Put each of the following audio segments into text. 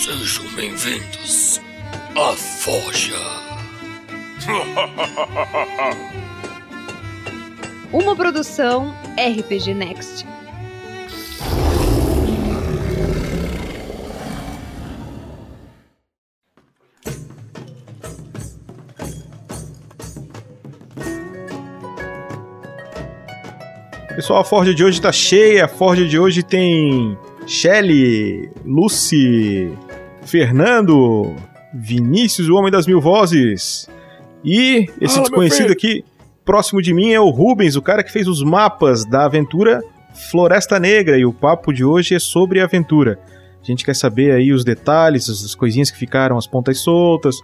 Sejam bem-vindos à Forja. Uma produção RPG Next. Pessoal, a Forja de hoje tá cheia. A Forja de hoje tem Shelly, Lucy, Fernando, Vinícius, o Homem das Mil Vozes. E esse desconhecido aqui, próximo de mim, é o Rubens, o cara que fez os mapas da aventura Floresta Negra. E o papo de hoje é sobre a aventura. A gente quer saber aí os detalhes, as as coisinhas que ficaram, as pontas soltas,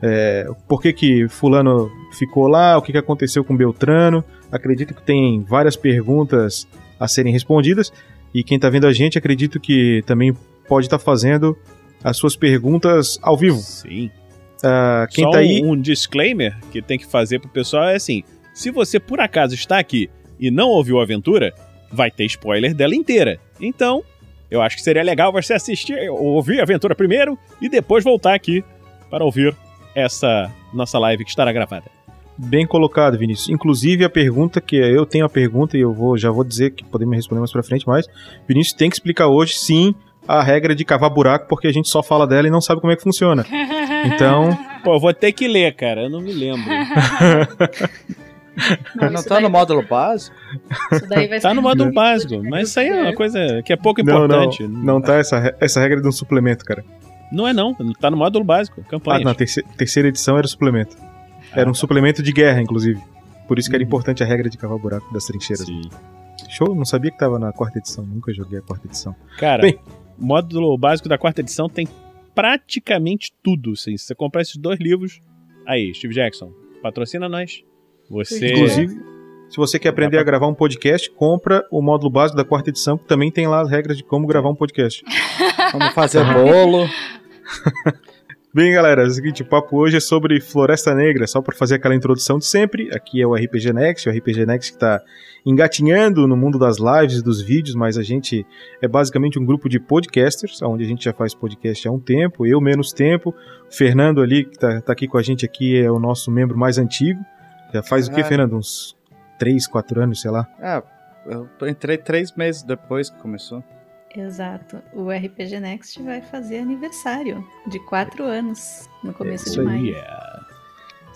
é, por que que fulano ficou lá, o que, que aconteceu com Beltrano. Acredito que tem várias perguntas a serem respondidas. E quem tá vendo a gente, acredito que também pode estar fazendo as suas perguntas ao vivo. Sim. Ah, quem Só tá aí. um, um disclaimer que tem que fazer pro pessoal é assim: se você por acaso está aqui e não ouviu a aventura, vai ter spoiler dela inteira. Então, eu acho que seria legal você assistir, ouvir a aventura primeiro e depois voltar aqui para ouvir essa nossa live que estará gravada. Bem colocado, Vinícius. Inclusive a pergunta que eu tenho a pergunta e eu vou já vou dizer que podemos responder mais pra frente, mas Vinícius tem que explicar hoje sim a regra de cavar buraco porque a gente só fala dela e não sabe como é que funciona. Então, Pô, eu vou ter que ler, cara, eu não me lembro. Não, isso tá daí no módulo básico? Isso daí vai Tá ser- no módulo básico, mas isso aí é uma coisa que é pouco não, não, importante. não tá essa, re- essa regra de um suplemento, cara. Não é não, tá no módulo básico, Ah, campanha. na terce- terceira edição era suplemento. Era um suplemento de guerra, inclusive. Por isso que era Uhum. importante a regra de cavar buraco das trincheiras. Sim. Show? Não sabia que tava na quarta edição. Nunca joguei a quarta edição. Cara, Bem. O módulo básico da quarta edição tem praticamente tudo. Assim. Se você comprar esses dois livros, aí, Steve Jackson, patrocina nós. Você. Inclusive, se você quer aprender a gravar um podcast, compra o módulo básico da quarta edição, que também tem lá as regras de como gravar um podcast. Vamos fazer bolo. Bem, galera, é o seguinte, o papo hoje é sobre Floresta Negra, só para fazer aquela introdução de sempre. Aqui é o RPG Next, o RPG Next que está engatinhando no mundo das lives e dos vídeos, mas a gente é basicamente um grupo de podcasters, onde a gente já faz podcast há um tempo, eu menos tempo, o Fernando ali, que tá, tá aqui com a gente aqui, é o nosso membro mais antigo. Já faz o que. Fernando? Uns 3, 4 anos, sei lá. Ah, eu entrei três meses depois que começou. Exato. O RPG Next vai fazer aniversário de quatro anos no começo isso de aí. maio. Yeah.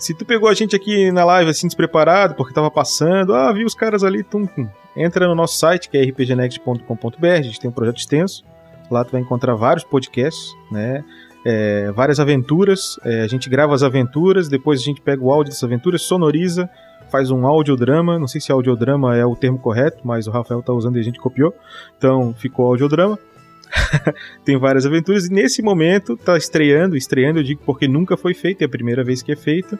Se tu pegou a gente aqui na live assim despreparado, porque tava passando, ah, vi os caras ali, tum, tum. entra no nosso site que é rpgnext.com.br, a gente tem um projeto extenso. Lá tu vai encontrar vários podcasts, né? É, várias aventuras. É, a gente grava as aventuras, depois a gente pega o áudio dessas aventuras, sonoriza, faz um audiodrama. Não sei se audiodrama é o termo correto, mas o Rafael tá usando e a gente copiou. Então ficou audiodrama. tem várias aventuras e nesse momento tá estreando, estreando eu digo porque nunca foi feito, é a primeira vez que é feito.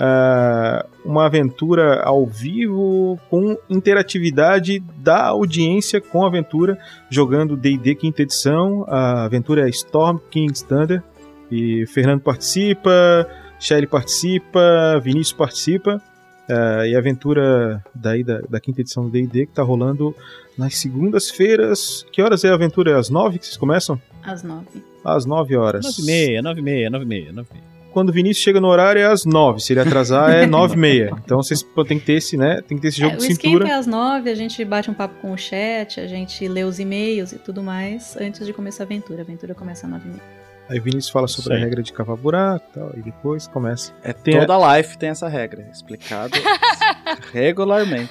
ah, uma aventura ao vivo com interatividade da audiência com a aventura, jogando D&D quinta edição. A aventura é Storm King's Thunder e Fernando participa, Shelly participa, Vinícius participa. Ah, e a aventura daí da, da quinta edição do D&D que tá rolando nas segundas-feiras. Que horas é a aventura? É às nove que vocês começam? Às nove. Às nove horas. 9 e meia, 9 e meia, 9 e meia, 9 e meia. Quando o Vinícius chega no horário é às nove. Se ele atrasar é nove e meia. Então vocês tem que ter esse, né? Tem que ter esse jogo É, o de esquema cintura. é às nove, a gente bate um papo com o chat, a gente lê os e-mails e tudo mais antes de começar a aventura. A aventura começa às nove e meia. Aí Vinícius fala sobre Isso a regra de cavar buraco e tal. E depois começa. É Tem toda a life tem essa regra, explicado regularmente.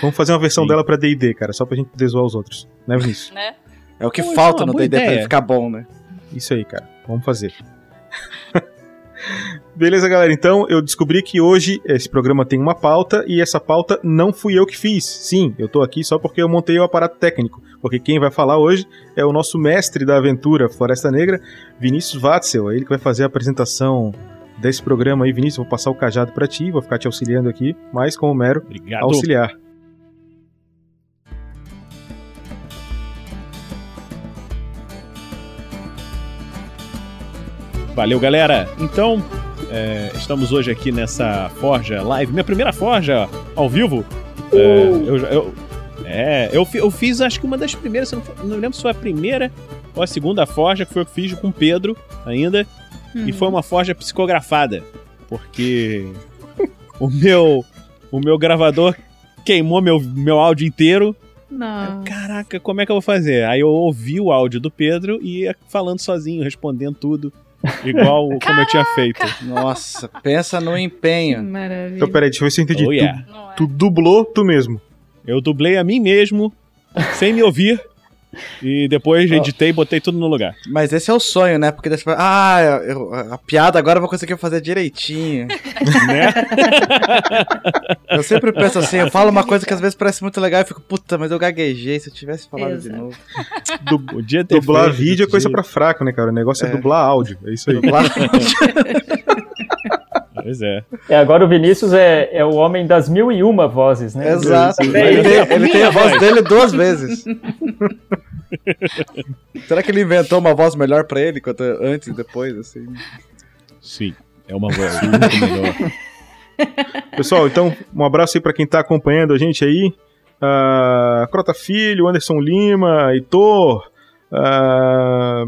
Vamos fazer uma versão Sim. dela pra D&D, cara. Só pra gente poder zoar os outros. Né, Vinícius? né? É o que Pô, é falta uma no D&D pra ele ficar bom, né? Isso aí, cara. Vamos fazer. Beleza, galera. Então, eu descobri que hoje esse programa tem uma pauta e essa pauta não fui eu que fiz. Sim, eu tô aqui só porque eu montei o aparato técnico. Porque quem vai falar hoje é o nosso mestre da aventura Floresta Negra, Vinícius Watzel. É ele que vai fazer a apresentação desse programa aí. Vinícius, vou passar o cajado pra ti, vou ficar te auxiliando aqui, mas como mero Obrigado. auxiliar. Valeu, galera. Então, é, estamos hoje aqui nessa Forja Live, minha primeira Forja ao vivo. É, eu, eu- é, eu, eu fiz acho que uma das primeiras, não, não lembro se foi a primeira ou a segunda forja, que foi o que eu fiz com o Pedro ainda, e foi uma forja psicografada, porque o meu o meu gravador queimou meu, meu áudio inteiro. Não. Caraca, como é que eu vou fazer? Aí eu ouvi o áudio do Pedro e ia falando sozinho, respondendo tudo, igual como eu tinha feito. Nossa, pensa no empenho. Maravilha. Então, peraí, deixa eu ver se eu entendi. Oh, yeah. Tu, tu dublou tu mesmo. Eu dublei a mim mesmo, sem me ouvir, e depois editei e botei tudo no lugar. Mas esse é o sonho, né? Porque daí você fala, ah, eu- a piada agora eu vou conseguir fazer direitinho. Né? Eu sempre penso assim, eu falo uma coisa que às vezes parece muito legal e fico, puta, mas eu gaguejei, se eu tivesse falado de Exato. novo. Du- ter dublar feito vídeo é coisa pra fraco, né, cara? O negócio é, É. dublar áudio. É isso aí. Dublar- Pois é. É, agora o Vinícius é, é o homem das mil e uma vozes, né? Exato. Ele tem, ele tem a voz. dele duas vezes. Será que ele inventou uma voz melhor pra ele quanto antes e depois, assim? Sim, é uma voz muito melhor. Pessoal, então, um abraço aí pra quem tá acompanhando a gente aí. Ah, Crota Filho, Anderson Lima, Heitor, ah,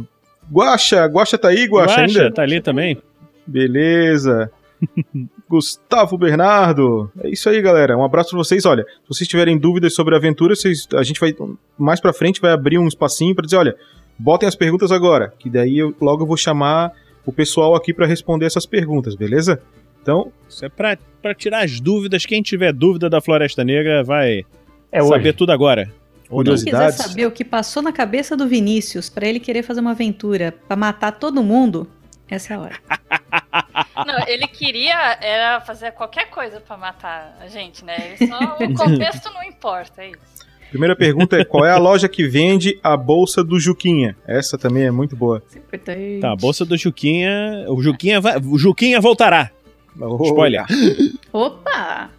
Guaxa, Guaxa tá aí, Guaxa, Guaxa, ainda? tá ali também? Beleza. Gustavo Bernardo. É isso aí, galera. Um abraço pra vocês. Olha, se vocês tiverem dúvidas sobre a aventura, vocês, a gente vai mais pra frente vai abrir um espacinho pra dizer, olha, botem as perguntas agora, que daí eu, logo eu vou chamar o pessoal aqui pra responder essas perguntas, beleza? Então, Isso é pra, pra tirar as dúvidas. Quem tiver dúvida da Floresta Negra vai É saber tudo agora. Quem quiser curiosidades. saber o que passou na cabeça do Vinícius pra ele querer fazer uma aventura pra matar todo mundo, essa é a hora. Não, ele queria era fazer qualquer coisa pra matar a gente, né? Ele só o contexto não importa, é isso. Primeira pergunta é: qual é a loja que vende a bolsa do Juquinha? Essa também é muito boa. Importante. Tá, a bolsa do Juquinha. O Juquinha, vai, o Juquinha voltará. Oh, Spoiler. Opa!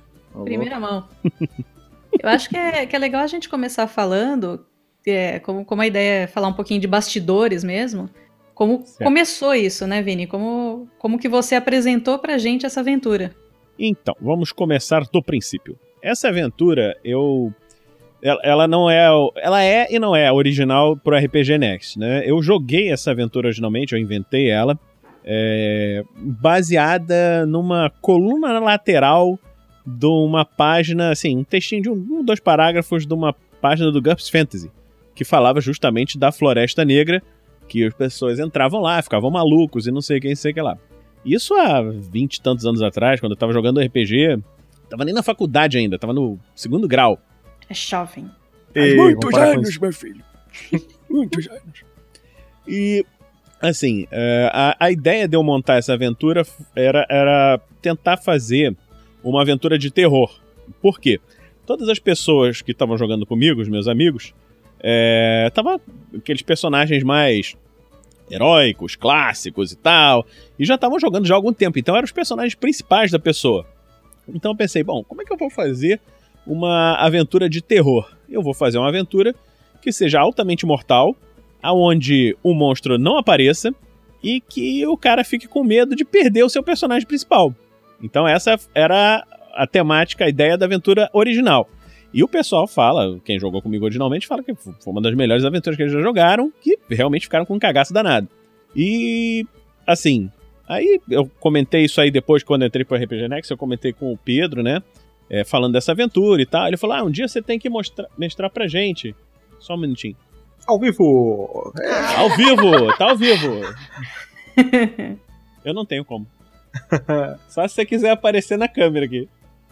Primeira mão. Eu acho que é, que é legal a gente começar falando, é, como, como a ideia é falar um pouquinho de bastidores mesmo, como Certo. começou isso, né, Vini? Como, como que você apresentou pra gente essa aventura? Então, vamos começar do princípio. Essa aventura, eu. Ela, ela não é. Ela é e não é original pro RPG Next, né? Eu joguei essa aventura originalmente, eu inventei ela, é, baseada numa coluna lateral de uma página, assim, um textinho de um, um, dois parágrafos de uma página do GURPS Fantasy, que falava justamente da Floresta Negra, que as pessoas entravam lá, ficavam malucos e não sei quem, sei que lá. Isso há vinte e tantos anos atrás, quando eu tava jogando RPG, tava nem na faculdade ainda, tava no segundo grau. É jovem. Parar com isso. meu filho. Muitos anos. E, assim, é, a, a ideia de eu montar essa aventura era, era tentar fazer uma aventura de terror. Por quê? Todas as pessoas que estavam jogando comigo, os meus amigos, é, tava aqueles personagens mais heróicos, clássicos e tal, e já estavam jogando já há algum tempo, então eram os personagens principais da pessoa. Então eu pensei, bom, como é que eu vou fazer uma aventura de terror? Eu vou fazer uma aventura que seja altamente mortal, aonde o monstro não apareça e que o cara fique com medo de perder o seu personagem principal. Então essa era a temática, a ideia da aventura original. E o pessoal fala, quem jogou comigo originalmente, fala que foi uma das melhores aventuras que eles já jogaram, que realmente ficaram com um cagaço danado. E, assim, aí eu comentei isso aí depois, quando eu entrei pro RPG Next, eu comentei com o Pedro, né, é, falando dessa aventura e tal. Ele falou, ah, um dia você tem que mostrar, mestrar pra gente. Só um minutinho. Ao vivo! Ao vivo, tá ao vivo. Eu não tenho como. Só se você quiser aparecer na câmera aqui.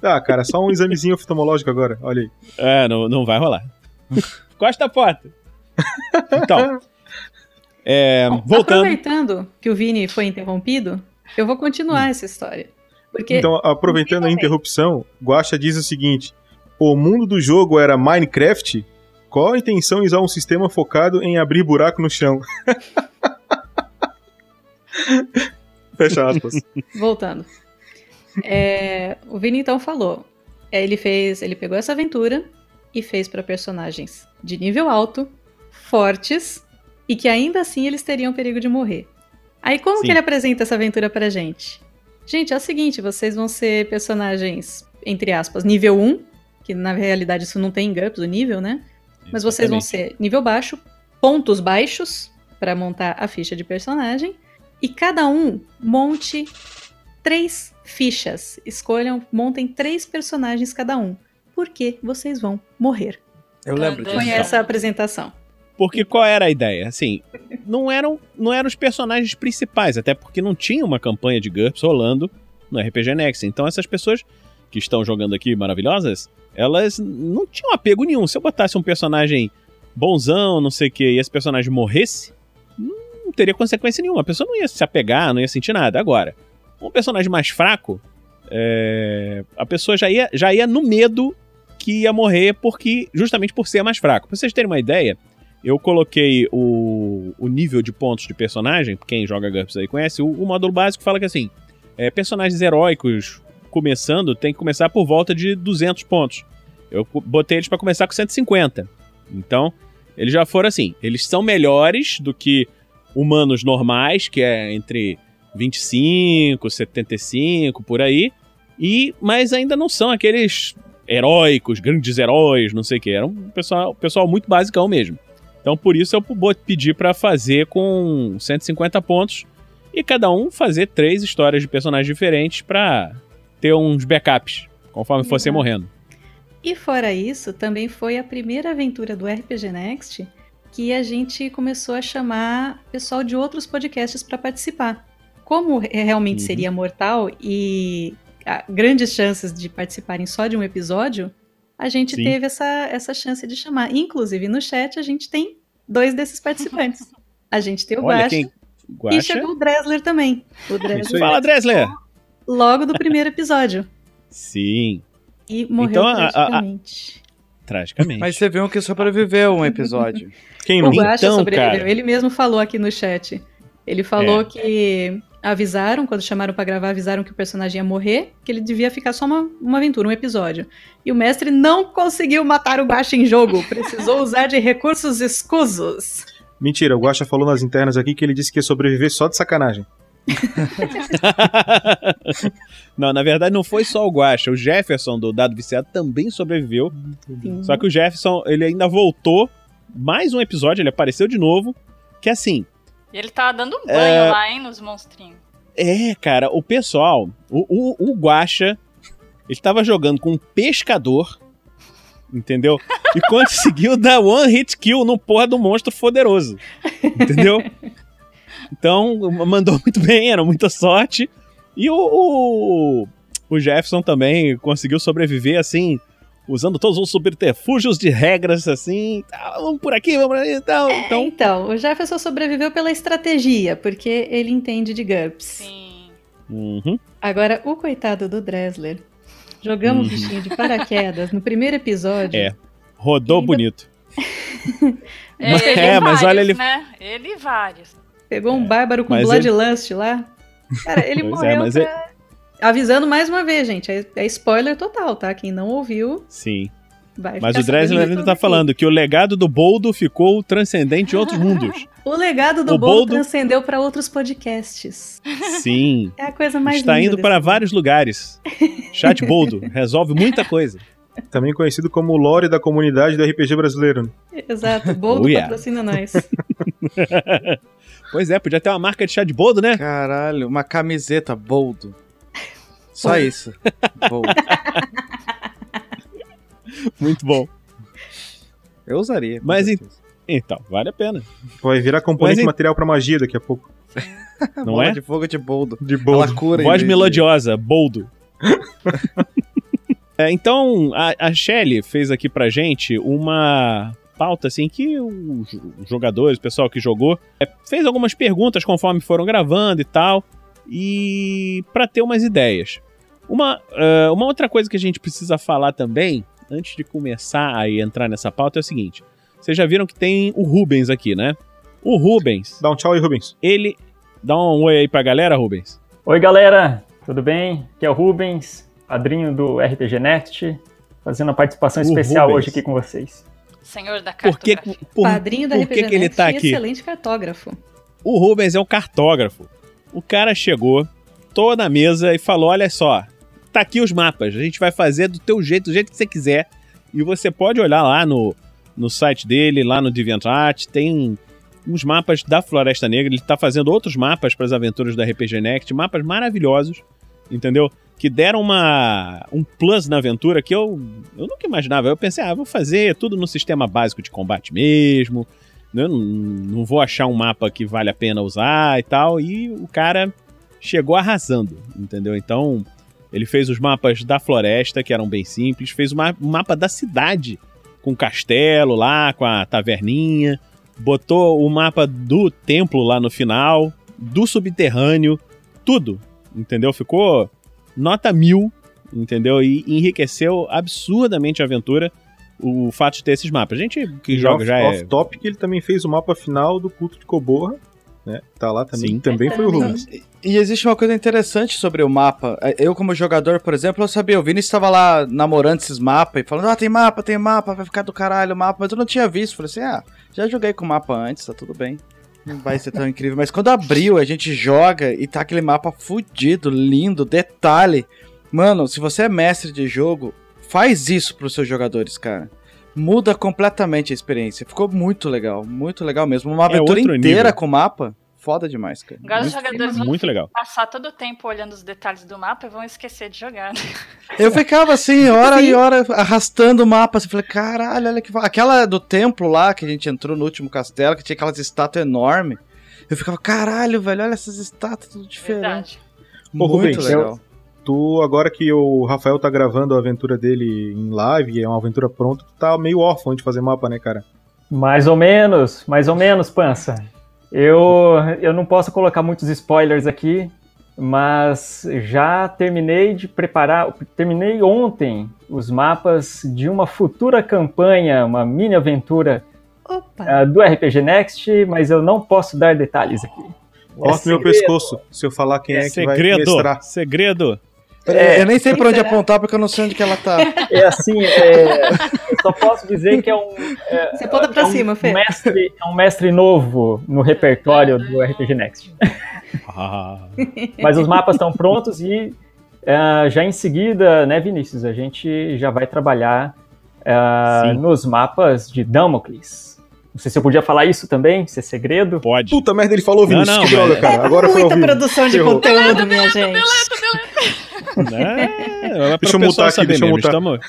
Tá, cara, só um examezinho oftalmológico agora. Olha aí. É, não, não vai rolar. Costa a porta. Então, é, voltando. Aproveitando que o Vini foi interrompido, eu vou continuar essa história. Porque Então, aproveitando a interrupção, Guaxa diz o seguinte: o mundo do jogo era Minecraft? Qual a intenção em usar um sistema focado em abrir buraco no chão? Fecha aspas. Voltando. É, o Vini então falou. é, Ele fez. Ele pegou essa aventura e fez para personagens de nível alto, fortes, e que ainda assim eles teriam perigo de morrer. Aí como Sim. que ele apresenta essa aventura pra gente? Gente, é o seguinte, vocês vão ser personagens, entre aspas, nível 1, que na realidade isso não tem em GURPS, o nível, né? Mas vocês vão Exatamente. ser nível baixo, pontos baixos, para montar a ficha de personagem e cada um monte três fichas. Escolham, montem três personagens cada um. Porque vocês vão morrer. Eu lembro disso. Foi essa a apresentação. Porque qual era a ideia? Assim, não eram, não eram os personagens principais, até porque não tinha uma campanha de GURPS rolando no RPG Next. Então essas pessoas que estão jogando aqui maravilhosas, elas não tinham apego nenhum. Se eu botasse um personagem bonzão, não sei o que, e esse personagem morresse, não teria consequência nenhuma. A pessoa não ia se apegar, não ia sentir nada. Agora, um personagem mais fraco, é, a pessoa já ia, já ia no medo que ia morrer porque justamente por ser mais fraco. Pra vocês terem uma ideia, eu coloquei o, o nível de pontos de personagem, quem joga GURPS aí conhece, o, o módulo básico fala que assim, é, personagens heróicos começando tem que começar por volta de 200 pontos. Eu botei eles pra começar com 150. Então, eles já foram assim, eles são melhores do que humanos normais, que é entre 25, 75, por aí, e mas ainda não são aqueles heróicos, grandes heróis, não sei o que. Era um pessoal, pessoal muito basicão mesmo. Então por isso eu pedi pra fazer com 150 pontos e cada um fazer três histórias de personagens diferentes pra ter uns backups conforme fosse Exato. morrendo. E fora isso, também foi a primeira aventura do RPG Next que a gente começou a chamar pessoal de outros podcasts para participar. Como re- realmente Uhum. seria mortal e grandes chances de participarem só de um episódio, a gente Sim. teve essa, essa chance de chamar. Inclusive no chat a gente tem dois desses participantes. A gente tem o Olha Guaxa quem e chegou o Dressler também. O aí. Fala, Dressler! logo do primeiro episódio. Sim, E morreu Então, a- a- a- tragicamente. tragicamente. Mas você viu que sobreviveu um episódio. Quem O não? Guaxa Então, sobreviveu. cara. Ele mesmo falou aqui no chat. Ele falou É. que avisaram, quando chamaram pra gravar, avisaram que o personagem ia morrer, que ele devia ficar só uma, uma aventura, um episódio. E o mestre não conseguiu matar o Guaxa em jogo. Precisou usar de recursos escusos. Mentira, o Guaxa falou nas internas aqui que ele disse que ia sobreviver só de sacanagem. não, na verdade não foi só o Guaxa. O Jefferson do Dado Viciado também sobreviveu. Sim. Só que o Jefferson, ele ainda voltou. Mais um episódio, ele apareceu de novo. Que assim, E ele tava dando um banho É. lá, hein, nos monstrinhos. é, cara, o pessoal, o, o, o Guaxa, ele tava jogando com um pescador, entendeu? E conseguiu dar one hit kill no porra do monstro poderoso, entendeu? Então, mandou muito bem, era muita sorte. E o, o, o Jefferson também conseguiu sobreviver, assim, usando todos os subterfúgios de regras, assim, tá, vamos por aqui, vamos por ali e tal. É, Então, então, o Jefferson sobreviveu pela estratégia, porque ele entende de GURPS. Sim. uhum. Agora, o coitado do Dressler. Jogamos Uhum. o bichinho de paraquedas no primeiro episódio. É. rodou Ainda- bonito. É, Mas- ele é, mas vários, olha, ele- né? Ele e vários. Pegou um bárbaro com Bloodlust lá. Cara, ele Pois é, morreu mas pra- Avisando mais uma vez, gente. É, é spoiler total, tá? Quem não ouviu, Sim. vai Mas o Dresler sabendo ainda tá aqui. falando que o legado do Boldo ficou transcendente em outros mundos. O legado do O bolo Boldo- transcendeu pra outros podcasts. Sim. É a coisa mais Está linda indo para mundo. vários lugares. Chat Boldo resolve muita coisa. Também conhecido como o lore da comunidade do RPG brasileiro. né? Exato, Boldo Oh, yeah. patrocina nós. Pois é, podia ter uma marca de chá de boldo, né? Caralho, uma camiseta boldo. Só isso. Boldo. Muito bom. Eu usaria. Mas certeza. Então, vale a pena. Vai virar componente Mas material pra magia daqui a pouco. Não Bola é? de fogo de boldo. De. Ela cura Voz vez de- melodiosa, boldo. É, então, a, a Shelly fez aqui pra gente uma pauta assim que os os jogadores, o pessoal que jogou, é, fez algumas perguntas conforme foram gravando e tal, e para ter umas ideias. Uma, ah, uma outra coisa que a gente precisa falar também, antes de começar a entrar nessa pauta, é o seguinte: vocês já viram que tem o Rubens aqui, né? O Rubens, Dá um tchau aí, Rubens. ele. Dá um oi aí pra galera, Rubens. Oi, galera, tudo bem? Aqui é o Rubens, padrinho do RPG Next, fazendo a participação O especial Rubens. hoje aqui com vocês. Senhor da Por que, cartografia. por, Padrinho da por RPG que, que ele Next tá aqui? excelente cartógrafo. O Rubens é um cartógrafo. O cara chegou, tô na mesa e falou: olha só, tá aqui os mapas. A gente vai fazer do teu jeito, do jeito que você quiser. E você pode olhar lá no, no site dele, lá no DeviantArt, tem uns mapas da Floresta Negra. Ele tá fazendo outros mapas para as aventuras da RPG Next, mapas maravilhosos, entendeu? Que deram uma um plus na aventura que eu, eu nunca imaginava. Eu pensei, ah, vou fazer tudo no sistema básico de combate mesmo. Eu não, não vou achar um mapa que vale a pena usar e tal. E o cara chegou arrasando, entendeu? Então, ele fez os mapas da floresta, que eram bem simples, fez o ma- mapa da cidade, com o castelo lá, com a taverninha, botou o mapa do templo lá no final, do subterrâneo, tudo, entendeu? Ficou nota mil, entendeu? E enriqueceu absurdamente a aventura o fato de ter esses mapas. A gente que joga off, já é. off topic, ele também fez o mapa final do culto de Coborra, né? Tá lá também. Sim. Também foi o. Rubens. E existe uma coisa interessante sobre o mapa. Eu, como jogador, por exemplo, eu sabia, o Vini estava lá namorando esses mapas e falando, ah, tem mapa, tem mapa, vai ficar do caralho o mapa, mas eu não tinha visto. Falei assim, ah, já joguei com o mapa antes, tá tudo bem. Não vai ser tão incrível. Mas quando abriu, a gente joga e tá aquele mapa fudido, lindo, detalhe. Mano, se você é mestre de jogo, faz isso pros seus jogadores, cara. Muda completamente a experiência. Ficou muito legal, muito legal mesmo. Uma É aventura outro inteira nível. com mapa, foda demais, cara. Agora os Muito- jogadores vão muito legal. passar todo o tempo olhando os detalhes do mapa e vão esquecer de jogar. né? Eu ficava assim, hora e hora, arrastando o mapa. Assim, falei, caralho, olha que. Aquela do templo lá que a gente entrou no último castelo, que tinha aquelas estátuas enormes. Eu ficava, caralho, velho, olha essas estátuas, tudo diferente. Verdade. Ô, Muito Rubens, legal. Tu, agora que o Rafael tá gravando a aventura dele em live, é uma aventura pronta, tu tá meio órfão de fazer mapa, né, cara? Mais ou menos, mais ou menos, Pança. Eu, eu não posso colocar muitos spoilers aqui, mas já terminei de preparar, terminei ontem os mapas de uma futura campanha, uma mini aventura Opa! ah, do RPG Next, mas eu não posso dar detalhes aqui. Corta meu pescoço se eu falar quem é, que vai segredo, mestrar. segredo. É, eu nem sei pra onde será? apontar porque eu não sei onde que ela tá. É assim, é, eu só posso dizer que é um, é, Você aponta pra é um cima, Fê. mestre, é um mestre novo no repertório do RPG Next. Ah, Mas os mapas estão prontos e ah, já em seguida, né, Vinícius, a gente já vai trabalhar Sim. nos mapas de Damocles. Não sei se eu podia falar isso também, se é segredo. pode. Puta merda, ele falou, Vinícius. Não, não, que droga, cara. Agora foi Muita produção de Ferrou. conteúdo, minha gente. Né? É, Deixa eu mutar pessoal aqui, deixa eu mesmo. mutar. Estamos,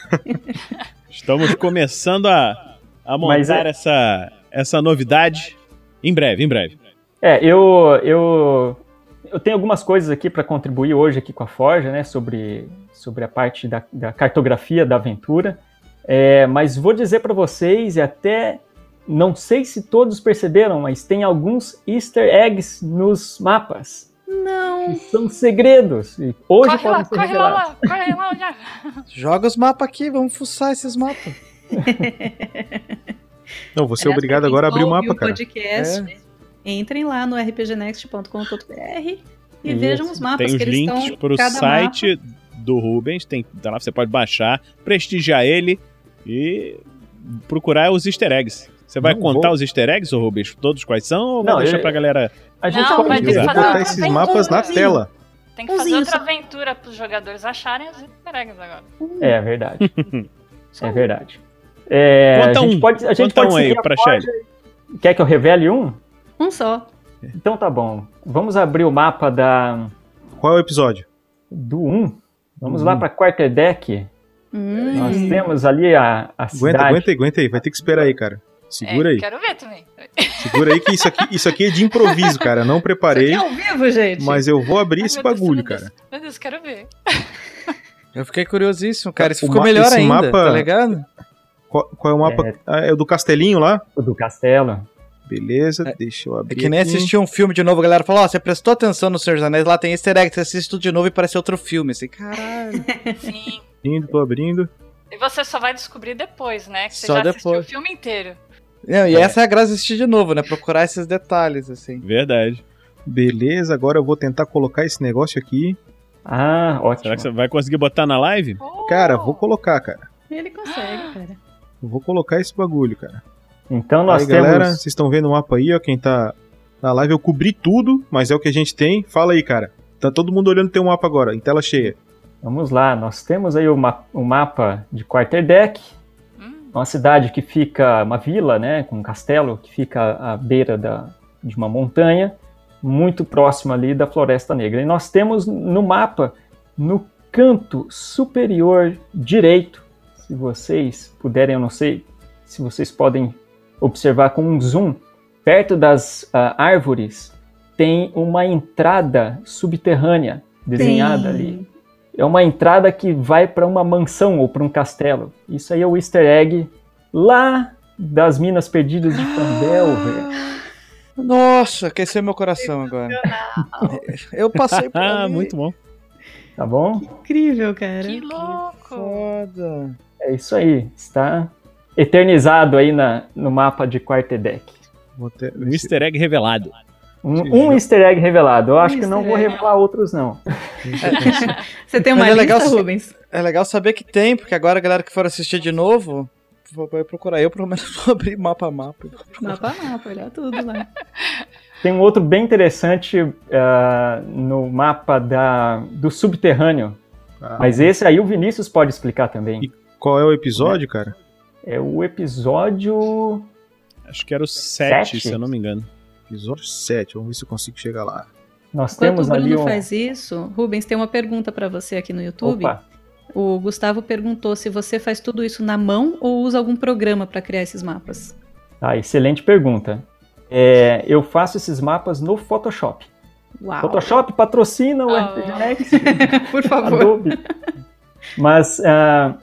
estamos começando a, a montar é- essa, essa novidade em breve, em breve. É, eu, eu, eu tenho algumas coisas aqui para contribuir hoje aqui com a Forja, né, sobre, sobre a parte da, da cartografia da aventura. É, mas vou dizer para vocês, e até não sei se todos perceberam, mas tem alguns Easter eggs nos mapas. Não. que são segredos. E hoje corre lá, podem ser corre lá, revelados. lá, corre lá, já. Joga os mapas aqui, vamos fuçar esses mapas. Não, você é obrigado agora a abrir o mapa, o cara. podcast, entrem lá no rpgnext.com.br e Isso. vejam os mapas Tem os que eles links estão pro cada site do Rubens, tem, tá lá, você pode baixar, prestigiar ele e procurar os easter eggs. Você vai Não, contar vou- os easter eggs, ô Rubens? Todos quais são? Ou vai Não, deixar eu- pra galera. A gente Não, pode vai ter que fazer botar uma- esses mapas na um- tela. Tem que fazer outra aventura pros jogadores acharem os easter eggs agora. É verdade. é verdade. É, Conta a gente um. pode, a gente Conta pode um aí seguir a pra Forja. Quer que eu revele um? Um só. Então tá bom. Vamos abrir o mapa da Qual é o episódio? do 1. Vamos Uhum. lá para Quarterdeck. Hum. Nós temos ali a, a Aguenta, cidade. aguenta aí, aguenta aí. Vai ter que esperar aí, cara. Segura é, aí. Quero ver também. Segura aí que isso aqui, isso aqui é de improviso, cara. Não preparei, Isso aqui é ao vivo, gente. mas eu vou abrir Ai, esse bagulho, Deus. cara. Meu Deus, quero ver. Eu fiquei curiosíssimo, cara. Isso O ficou melhor esse ainda, mapa- tá ligado? Qual, qual é o mapa? É. Ah, É o do castelinho lá? O do castelo. Beleza, É- deixa eu É abrir que nem aqui. assistir um filme de novo, a galera falou, ó, você prestou atenção no Senhor dos Anéis, lá tem easter egg, você assiste tudo de novo e parece outro filme, assim, caralho. Sim. Abrindo, tô abrindo. E você só vai descobrir depois, né? Que você Só já assistiu depois. o filme inteiro. Não, e essa é a graça de assistir de novo, né, procurar esses detalhes, assim. Verdade. Beleza, agora eu vou tentar colocar esse negócio aqui. Ah, ótimo. Será que você vai conseguir botar na live? Cara, Oh! vou colocar, cara. Ele consegue, cara. Eu vou colocar esse bagulho, cara. Então nós aí, temos. galera, vocês estão vendo o mapa aí, ó. Quem tá na live, eu cobri tudo, mas é o que a gente tem. Fala aí, cara. Tá todo mundo olhando teu mapa agora, em tela cheia. Vamos lá, nós temos aí o, ma- o mapa de Quarterdeck. Uma cidade que fica, uma vila, né, com um castelo que fica à beira da, de uma montanha, muito próximo ali da Floresta Negra. E nós temos no mapa, no canto superior direito, se vocês puderem, eu não sei se vocês podem observar com um zoom, perto das uh, árvores tem uma entrada subterrânea desenhada Tem. ali. É uma entrada que vai para uma mansão ou para um castelo. Isso aí é o easter egg lá das Minas Perdidas de Pandel, velho. Nossa, aqueceu meu coração agora. Eu passei por Ah, muito bom. Tá bom? Incrível, cara. Que louco! Foda. É isso aí. Está eternizado aí na, no mapa de Quarterdeck. Um se- easter egg revelado. Um, um easter egg revelado. Eu acho Um que não vou revelar outros, não. Você tem uma Mas é lista, legal Rubens? É legal saber que tem, porque agora a galera que for assistir de novo vai procurar. Eu, pelo menos, vou abrir mapa a mapa. Mapa a mapa, olhar tudo lá. Tem um outro bem interessante ah, no mapa da, do subterrâneo. Ah, Mas esse aí o Vinícius pode explicar também. E- Qual é o episódio, cara? É o episódio. Acho que era o 7, Sete? se eu não me engano. Episódio 7. Vamos ver se eu consigo chegar lá. Nós Enquanto temos o Bruno ali um. faz isso, Rubens, tem uma pergunta pra você aqui no YouTube. Opa, O Gustavo perguntou se você faz tudo isso na mão ou usa algum programa pra criar esses mapas. ah, excelente pergunta. É, eu faço esses mapas no Photoshop. Uau. Photoshop patrocina o Oh. RPG Next. Por favor. Adobe. Mas ah,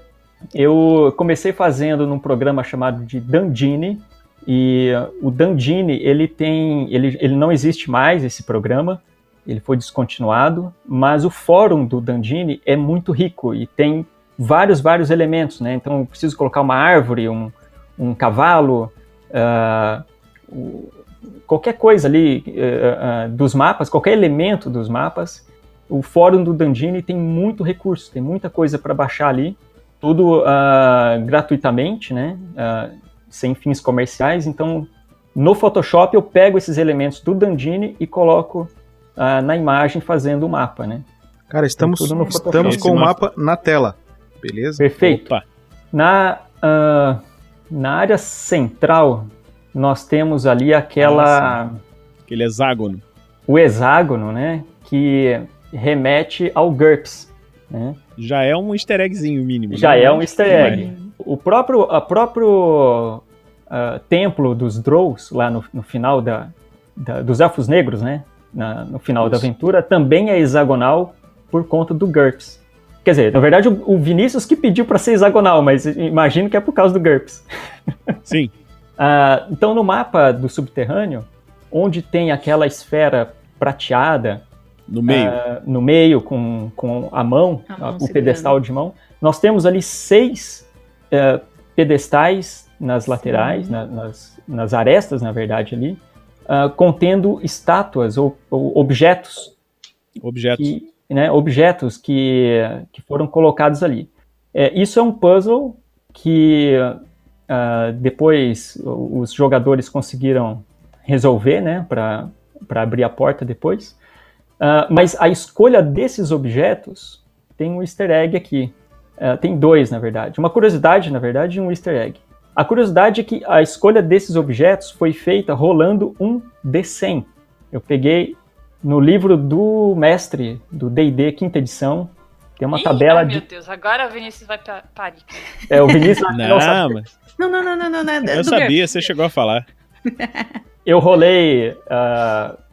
eu comecei fazendo num programa chamado de Dandini e ah, o Dandini ele tem, ele, ele não existe mais esse programa, ele foi descontinuado, mas o fórum do Dandini é muito rico e tem vários vários elementos, né? Então eu preciso colocar uma árvore, um, um cavalo, ah, o- qualquer coisa ali eh, ah, dos mapas, qualquer elemento dos mapas o fórum do Dandini tem muito recurso, tem muita coisa para baixar ali, tudo ah, gratuitamente, né? Sem fins comerciais. Então, no Photoshop eu pego esses elementos do Dandini e coloco ah, na imagem fazendo o mapa, né? Cara, estamos, estamos com o mapa. na tela. Beleza? Perfeito. Opa, Na, ah, na área central nós temos ali aquela Ah, aquele hexágono. o hexágono, né? Que remete ao GURPS, né? Já é um easter eggzinho mínimo. Já né? é um easter egg. O próprio, a próprio ah, templo dos Drows, lá no, no final da, da- dos Elfos Negros, né? Na- no final da Isso. aventura, também é hexagonal por conta do GURPS. Quer dizer, na verdade, o, o Vinícius que pediu para ser hexagonal, mas imagino que é por causa do GURPS. Sim. Ah, então, no mapa do subterrâneo, onde tem aquela esfera prateada, No meio. ah, no meio com, com a mão, A mão o pedestal de mão. Nós temos ali seis pedestais nas laterais, na- nas, nas arestas, na verdade, ali, ah, contendo estátuas ou, ou objetos Objetos. que, né, objetos que, que foram colocados ali. É, isso é um puzzle que ah, depois os jogadores conseguiram resolver, né, para abrir a porta depois. Ah, mas a escolha desses objetos tem um easter egg aqui. Ah, tem dois, na verdade. Uma curiosidade, na verdade, e um easter egg. A curiosidade é que a escolha desses objetos foi feita rolando um D100. Eu peguei no livro do mestre do D&D quinta edição, tem uma Ih, tabela ai, meu de Deus, agora o Vinícius vai pa- parir. é, o Vinícius não Não, sabe. mas Não, não, não, não, não, não. é eu sabia, você chegou a falar. eu rolei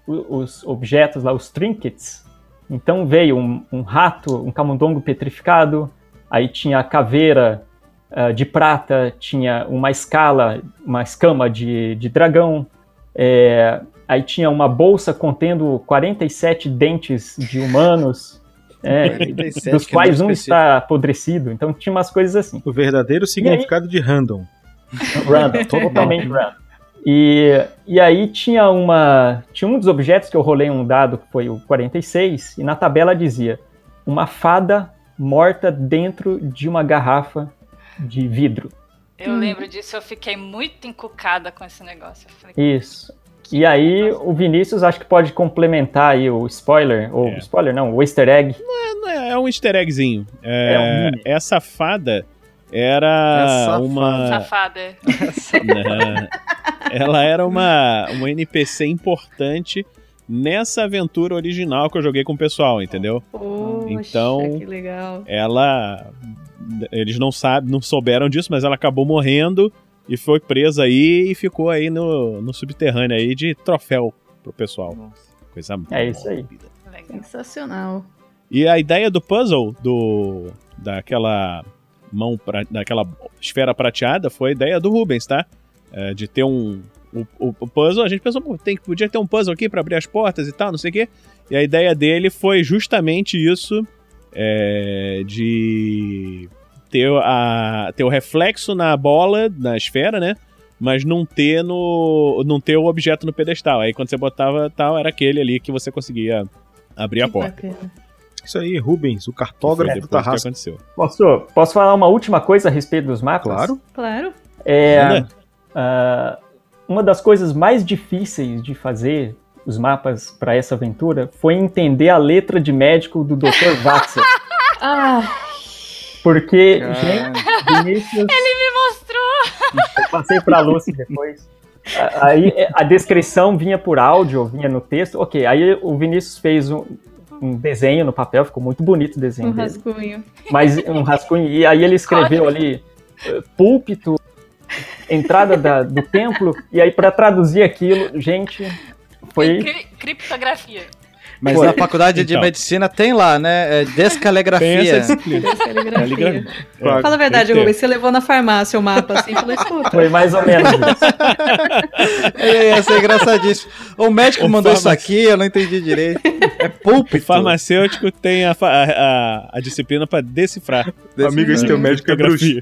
o- os objetos lá, os trinkets. Então veio um, um rato, um camundongo petrificado, aí tinha a caveira ah, de prata, tinha uma escala, uma escama de, de dragão, é, aí tinha uma bolsa contendo 47 dentes de humanos, é, 47, dos que é muito quais um está apodrecido. Então tinha umas coisas assim. O verdadeiro significado de random. Random, totalmente random. E, e aí tinha uma. Tinha um dos objetos que eu rolei um dado, que foi o 46, e na tabela dizia uma fada morta dentro de uma garrafa de vidro. Eu Hum. lembro disso, eu fiquei muito encucada com esse negócio. Eu falei, Isso. E aí o Vinícius acho que pode complementar aí o spoiler, ou É. spoiler não, o easter egg. É, é um easter eggzinho. É, É um essa fada, era É safada. uma. Safada. Ela era uma, uma NPC importante nessa aventura original que eu joguei com o pessoal, entendeu? Poxa, Então- que legal. Ela. Eles não sabem, não souberam disso, mas ela acabou morrendo e foi presa aí e ficou aí no, no subterrâneo aí de troféu pro pessoal. Coisa É isso aí. Sensacional. E a ideia do puzzle, do daquela mão, pra- daquela esfera prateada, foi a ideia do Rubens, tá? É, de ter um. O, o- o puzzle, a gente pensou, pô, tem, podia ter um puzzle aqui pra abrir as portas e tal, não sei o quê. E a ideia dele foi justamente isso: é, de ter, a, ter o reflexo na bola, na esfera, né? Mas não ter no. não ter o objeto no pedestal. Aí quando você botava tal, era aquele ali que você conseguia abrir a Que porta. bacana. Isso aí, Rubens, o cartógrafo do Tarrasco. aconteceu. Posso, posso falar uma última coisa a respeito dos mapas? Claro. Claro. É, ah, uma das coisas mais difíceis de fazer os mapas para essa aventura foi entender a letra de médico do Dr. Watson. Ah, Porque, gente, Vinícius. Me mostrou. Eu passei pra Lucy depois. A- Aí a descrição vinha por áudio, vinha no texto. Ok, aí o Vinícius fez um, um desenho no papel, ficou muito bonito o desenho um dele. rascunho. Mas um rascunho. E aí ele escreveu ali eh, púlpito, entrada da- do templo. E aí pra traduzir aquilo, gente, foi. Cri- criptografia. Mas Foi. na faculdade de Então. medicina tem lá, né? É Tem descaligrafia. essa disciplina. Caligrafia. Caligrafia. Claro, Fala a verdade, tem. Rubens. Você levou na farmácia o mapa assim e falou: escuta. Foi mais ou menos isso. É, Ia ser engraçadíssimo. O médico O mandou isso farmaci- aqui, eu não entendi direito. É O púlpito. farmacêutico tem a, a, a- a disciplina pra decifrar Desse- Amigo, esse teu médico é bruxo.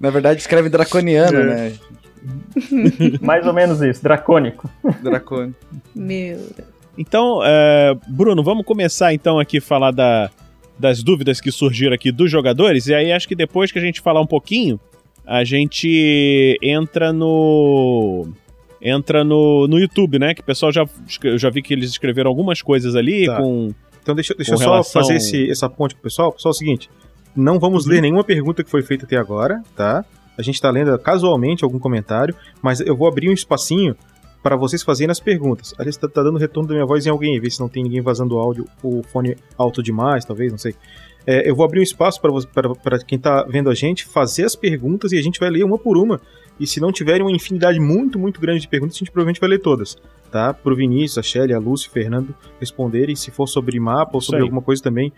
Na verdade, escreve draconiano, É. né? Mais ou menos isso, dracônico. Dracone. Meu. Então, é, Bruno, vamos começar então aqui a falar da- das dúvidas que surgiram aqui dos jogadores. E aí acho que depois que a gente falar um pouquinho, a gente entra no. Entra no, no YouTube, né? Que o pessoal já. Eu já vi que eles escreveram algumas coisas ali Tá. com. Então deixa, deixa Com eu só relação- fazer esse- essa ponte com o pessoal. Pessoal, é o seguinte: não vamos Uhum. ler nenhuma pergunta que foi feita até agora, tá? A gente tá lendo casualmente algum comentário, mas eu vou abrir um espacinho para vocês fazerem as perguntas. Aliás, tá, tá dando retorno da minha voz em alguém, ver se não tem ninguém vazando áudio, o fone alto demais, talvez, não sei. É, eu vou abrir um espaço para quem tá vendo a gente fazer as perguntas e a gente vai ler uma por uma. E se não tiverem uma infinidade muito, muito grande de perguntas, a gente provavelmente vai ler todas, tá? Pro Vinícius, a Shelly, a Lúcia, o Fernando responderem. Se for sobre mapa ou sobre alguma coisa também,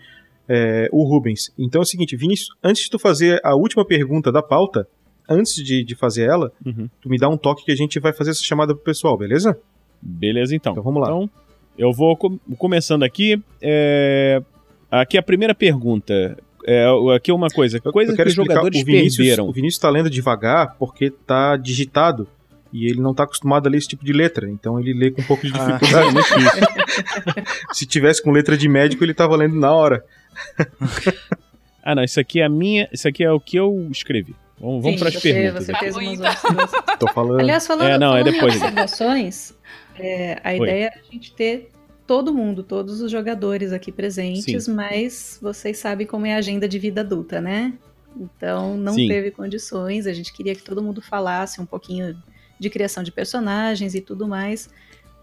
é, o Rubens. Então é o seguinte, Vinícius, antes de tu fazer a última pergunta da pauta, antes de, de fazer ela, Uhum. tu me dá um toque que a gente vai fazer essa chamada pro pessoal, beleza? Beleza, então. Então vamos lá. Então, eu vou com- começando aqui. é, Aqui a primeira pergunta. É, aqui uma coisa. Eu- Coisas eu quero que os explicar, jogadores o Vinícius, perderam. O Vinícius tá lendo devagar porque tá digitado e ele não tá acostumado a ler esse tipo de letra, então ele lê com um pouco de Ah. dificuldade. Se tivesse com letra de médico, ele tava lendo na hora. Ah, não, isso aqui é a minha. Isso aqui é o que eu escrevi. Vamos, vamos Sim, para as perguntas. Você fez umas então. observações. Tô falando. Aliás, falando, É, não, é falando depois, em observações, é, a Oi. ideia é a gente ter todo mundo, todos os jogadores aqui presentes, mas vocês sabem como é a agenda de vida adulta, né? Então não Sim. teve condições, a gente queria que todo mundo falasse um pouquinho de criação de personagens e tudo mais.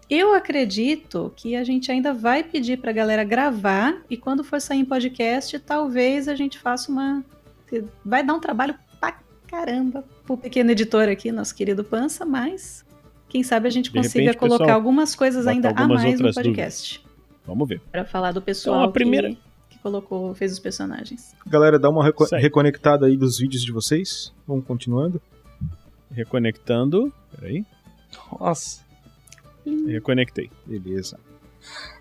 Eu acredito que a gente ainda vai pedir pra galera gravar e quando for sair em podcast, talvez a gente faça uma. Vai dar um trabalho caramba pro pequeno editor aqui, nosso querido Pança, mas quem sabe a gente consiga repente, colocar pessoal, algumas coisas ainda a mais no podcast. Vamos ver. Pra falar do pessoal Então, a primeira- que, que colocou, fez os personagens. Galera, dá uma reco- reconectada aí dos vídeos de vocês. Vamos continuando. Reconectando. Peraí. Nossa. Reconectei. Beleza.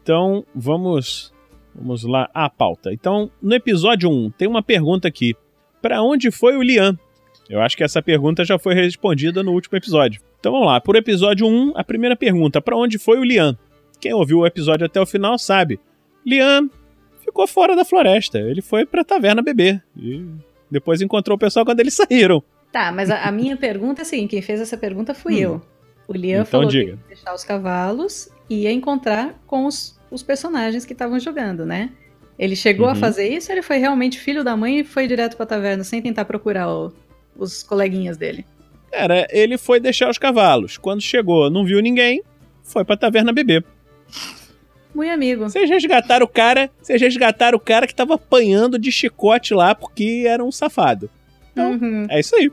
Então, vamos vamos lá à pauta. Então, no episódio 1, tem uma pergunta aqui. Para onde foi o Lian? Eu acho que essa pergunta já foi respondida no último episódio. Então vamos lá, por episódio 1, a primeira pergunta: para onde foi o Lian? Quem ouviu o episódio até o final sabe. Lian ficou fora da floresta. Ele foi pra taverna beber. E depois encontrou o pessoal quando eles saíram. Tá, mas a, a minha pergunta é a seguinte: quem fez essa pergunta fui Hum. eu. O Liam Então falou diga. que ia deixar os cavalos e ia encontrar com os, os personagens que estavam jogando, né? Ele chegou a Uhum. fazer isso ele foi realmente filho da mãe e foi direto pra taverna sem tentar procurar o- os coleguinhas dele? Cara, ele foi deixar os cavalos. Quando chegou, não viu ninguém, foi pra taverna beber. Muito amigo. Vocês resgataram o cara, vocês resgataram o cara que tava apanhando de chicote lá porque era um safado. Então, Uhum. É isso aí.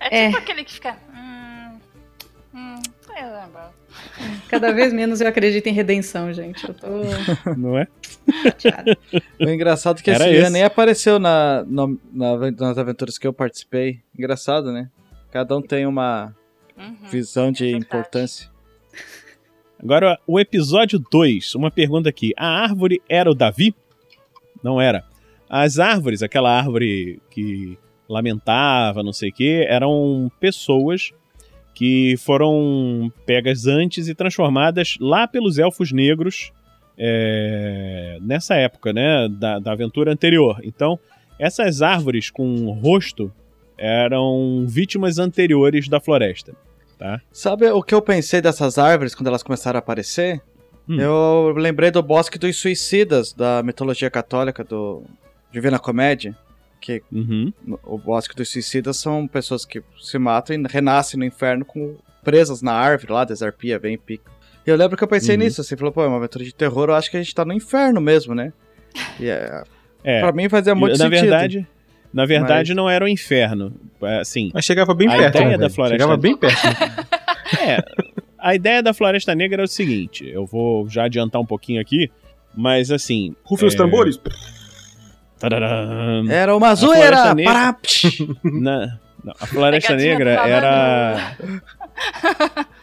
É tipo É. aquele que fica. Hum. Hum. Cada vez menos eu acredito em redenção, gente. Eu tô Não é? O engraçado é que Era esse nem apareceu na, no- na- nas aventuras que eu participei. Engraçado, né? Cada um tem uma Uhum. visão de é importância. Agora, o episódio 2, uma pergunta aqui. A árvore era o Davi? Não era. As árvores, aquela árvore que lamentava, não sei o quê, eram pessoas que foram pegas antes e transformadas lá pelos elfos negros é, nessa época, né? Da, da aventura anterior. Então, essas árvores com rosto eram vítimas anteriores da floresta. Sabe o que eu pensei dessas árvores quando elas começaram a aparecer? Hum. Eu lembrei do Bosque dos Suicidas, da mitologia católica do Divina Comédia. Que Uhum. o Bosque dos Suicidas são pessoas que se matam e renascem no inferno com presas na árvore lá, desarpia, bem pica. E eu lembro que eu pensei Uhum. nisso, assim, falou, pô, é uma aventura de terror, eu acho que a gente tá no inferno mesmo, né? E é, É. pra mim fazia muito na sentido. verdade, na verdade não era o inferno. É, Assim, Mas chegava bem A perto, ideia né, da floresta- Chegava bem perto. é, a ideia da Floresta Negra é o seguinte, eu vou já adiantar um pouquinho aqui, mas assim, Rufem os É. tambores. tararam, Era uma zoeira! Negra- Pará, na, não, a Floresta Negra era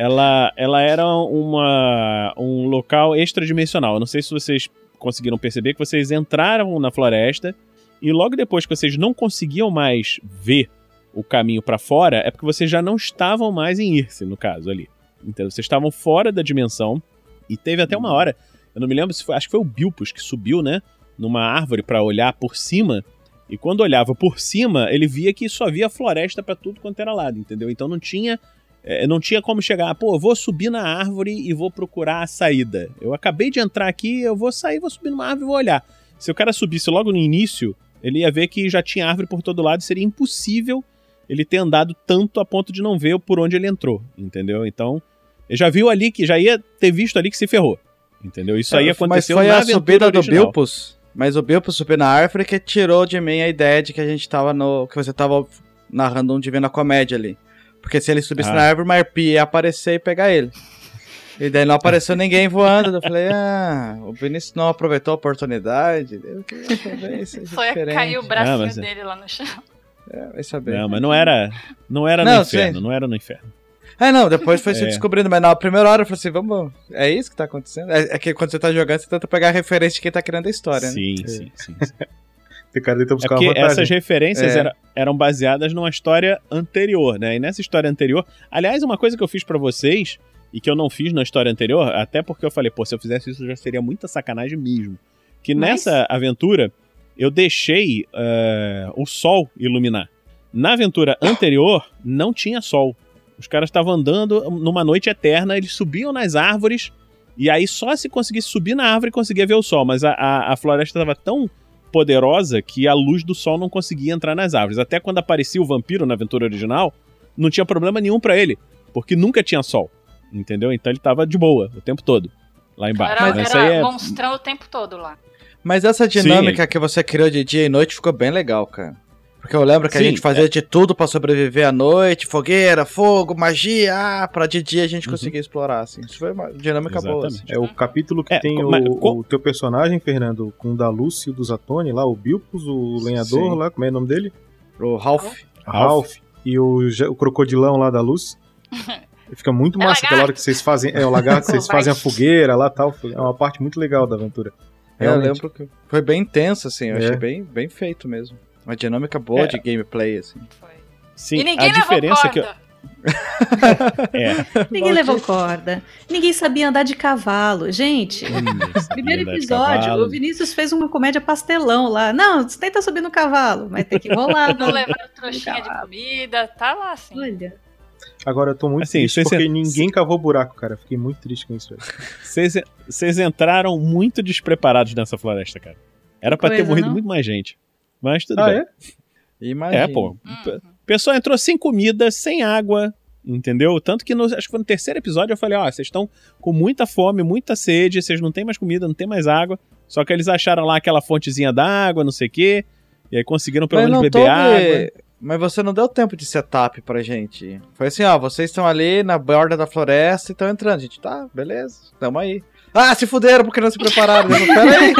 ela, ela era uma, um local extradimensional. Eu não sei se vocês conseguiram perceber que vocês entraram na floresta e logo depois que vocês não conseguiam mais ver o caminho pra fora, é porque vocês já não estavam mais em Irse, no caso ali. Então, vocês estavam fora da dimensão e teve até uma hora, eu não me lembro se foi, acho que foi o Bilpus que subiu, né, numa árvore pra olhar por cima. E quando olhava por cima, ele via que só havia floresta pra tudo quanto era lado, entendeu? Então não tinha é, não tinha como chegar, pô, eu vou subir na árvore e vou procurar a saída. Eu acabei de entrar aqui, eu vou sair, vou subir numa árvore e vou olhar. Se o cara subisse logo no início, ele ia ver que já tinha árvore por todo lado e seria impossível ele ter andado tanto a ponto de não ver por onde ele entrou, entendeu? Então, ele já viu ali que já ia ter visto ali que se ferrou, entendeu? Isso aí Mas aconteceu foi na a subida do. Bilpus. Mas o Bilpus subiu na árvore que tirou de mim a ideia de que a gente tava no. que você tava narrando um Divina Comédia ali. Porque se ele subisse Ah. na árvore, Marpi ia aparecer e pegar ele. E daí não apareceu ninguém voando. Eu falei, ah, o Vinícius não aproveitou a oportunidade. Eu queria saber isso. Foi diferente. cair o bracinho Ah, mas é. dele lá no chão. É, vai saber. Não, mas não era, não era Não, no inferno, sim. não era no inferno. É, não, depois foi se É. descobrindo, mas na primeira hora eu falei assim, vamos, é isso que tá acontecendo? É, é que quando você tá jogando, você tenta pegar a referência de quem tá criando a história, né? Sim, sim, sim, O cara tenta É buscar porque uma vantagem. essas referências É. era- eram baseadas numa história anterior, né? E nessa história anterior. Aliás, uma coisa que eu fiz pra vocês e que eu não fiz na história anterior, até porque eu falei, pô, se eu fizesse isso já seria muita sacanagem mesmo. Que Mas- nessa aventura eu deixei eh, o sol iluminar. Na aventura anterior não tinha sol. Os caras estavam andando numa noite eterna, eles subiam nas árvores. E aí, só se conseguisse subir na árvore, conseguia ver o sol. Mas a, a, a floresta estava tão poderosa que a luz do sol não conseguia entrar nas árvores. Até quando aparecia o vampiro na aventura original, não tinha problema nenhum pra ele, porque nunca tinha sol, entendeu? Então ele tava de boa o tempo todo lá embaixo. Era, Mas era aí é... monstrão o tempo todo lá. Mas essa dinâmica que você criou de dia e noite ficou bem legal, cara. Porque eu lembro que a Sim, gente fazia de tudo pra sobreviver à noite, fogueira, fogo, magia, ah, pra de dia a gente Uhum. conseguir explorar, assim. Isso foi uma dinâmica boa, assim. Exatamente. É o capítulo que É, tem o, o teu personagem, Fernando, com o da Lucy e o do Zatoni, lá, o Bilpus, o lenhador Sim. lá, como é o nome dele? O Ralph. Ralph. E o, o crocodilão lá da Lucy. Fica muito É massa aquela hora que vocês fazem. É, o lagarto, vocês fazem a fogueira lá e tal. É uma parte muito legal da aventura. É, eu Realmente. lembro que foi bem intenso, assim, eu É. achei bem, bem feito mesmo. Uma dinâmica boa É. de gameplay, assim. Foi. Sim, e ninguém a diferença levou que eu... corda. é. Ninguém levou corda. Ninguém sabia andar de cavalo. Gente, primeiro Andar de episódio, o Vinícius fez uma comédia pastelão lá. Não, você tenta subir no cavalo, mas tem que rolar. Não né? levaram trouxinha de comida, tá lá assim. Olha, Agora eu tô muito Assim, triste porque ninguém cavou buraco, cara. Fiquei muito triste com isso. Vocês entraram muito despreparados nessa floresta, cara. Era pra ter morrido não? muito mais gente. Mas tudo Ah, bem. é? Imagina. É, pô. O pessoal entrou sem comida, sem água, entendeu? Tanto que no, acho que foi no terceiro episódio eu falei, ó, vocês estão com muita fome, muita sede, vocês não têm mais comida, não tem mais água. Só que eles acharam lá aquela fontezinha d'água, não sei o quê. E aí conseguiram pelo Mas menos beber água. Mas você não deu tempo de setup pra gente. Foi assim, ó, vocês estão ali na borda da floresta e estão entrando. A gente, tá, beleza, tamo aí. Ah, se fuderam porque não se prepararam. Eu, Pera aí.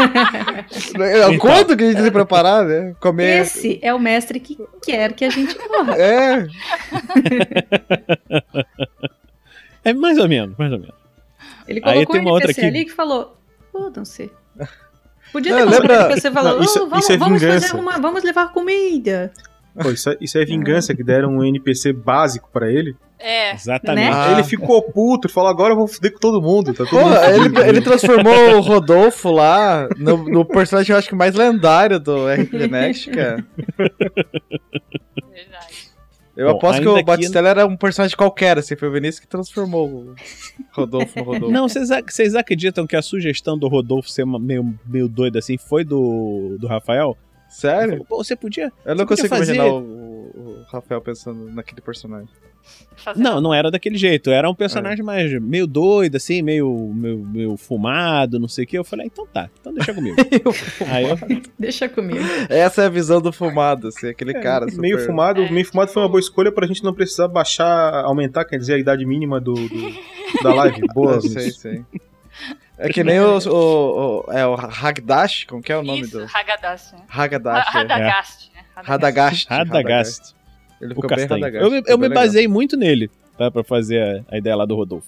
Então. Quando que a gente se preparar, né? Comer... Esse é o mestre que quer que a gente morra. É, É mais ou menos, mais ou menos. Ele Aí colocou tem um uma outra NPC aqui. ali que falou: fodam-se. Podia Não, ter colocado lembra- um NPC falou: Não, isso- "Oh, vamos, isso é vamos fazer uma. Vamos levar comida. Pô, isso, é, isso é vingança que deram um NPC básico pra ele. É. Exatamente. Né? Ele ficou puto e falou: agora eu vou foder com todo mundo. Tá todo mundo ele, ele transformou o Rodolfo lá no, no personagem, eu acho que mais lendário do RPG Next, cara. Verdade. Eu Bom, aposto que o Batistella era um personagem qualquer, assim, foi o Vinícius que transformou o Rodolfo no Rodolfo. Não, vocês ac- vocês acreditam que a sugestão do Rodolfo ser meio, meio doido assim foi do, do Rafael? Sério? Pô, você podia. Eu não consigo fazer- imaginar o, o Rafael pensando naquele personagem. Fazer Não, não era daquele jeito. Era um personagem mais meio doido, assim, meio, meio, meio fumado, não sei o que. Eu falei, ah, então tá, então deixa comigo. Aí eu, Deixa comigo. Essa é a visão do fumado, assim, aquele cara. Super... Meio fumado, meio fumado foi uma boa escolha pra gente não precisar baixar, aumentar, quer dizer, a idade mínima do, do- da live. Boa, sei, sei. É que nem o, o, o- é o Hagdash, como que é o nome Isso, do... Hagadash, né? Hagdash, é. Radagast, né? Radagast. Radagast. Ele o ficou bem castanho. Radagast. Eu, eu me bem legal. baseei muito nele, tá? Pra fazer a, a ideia lá do Rodolfo.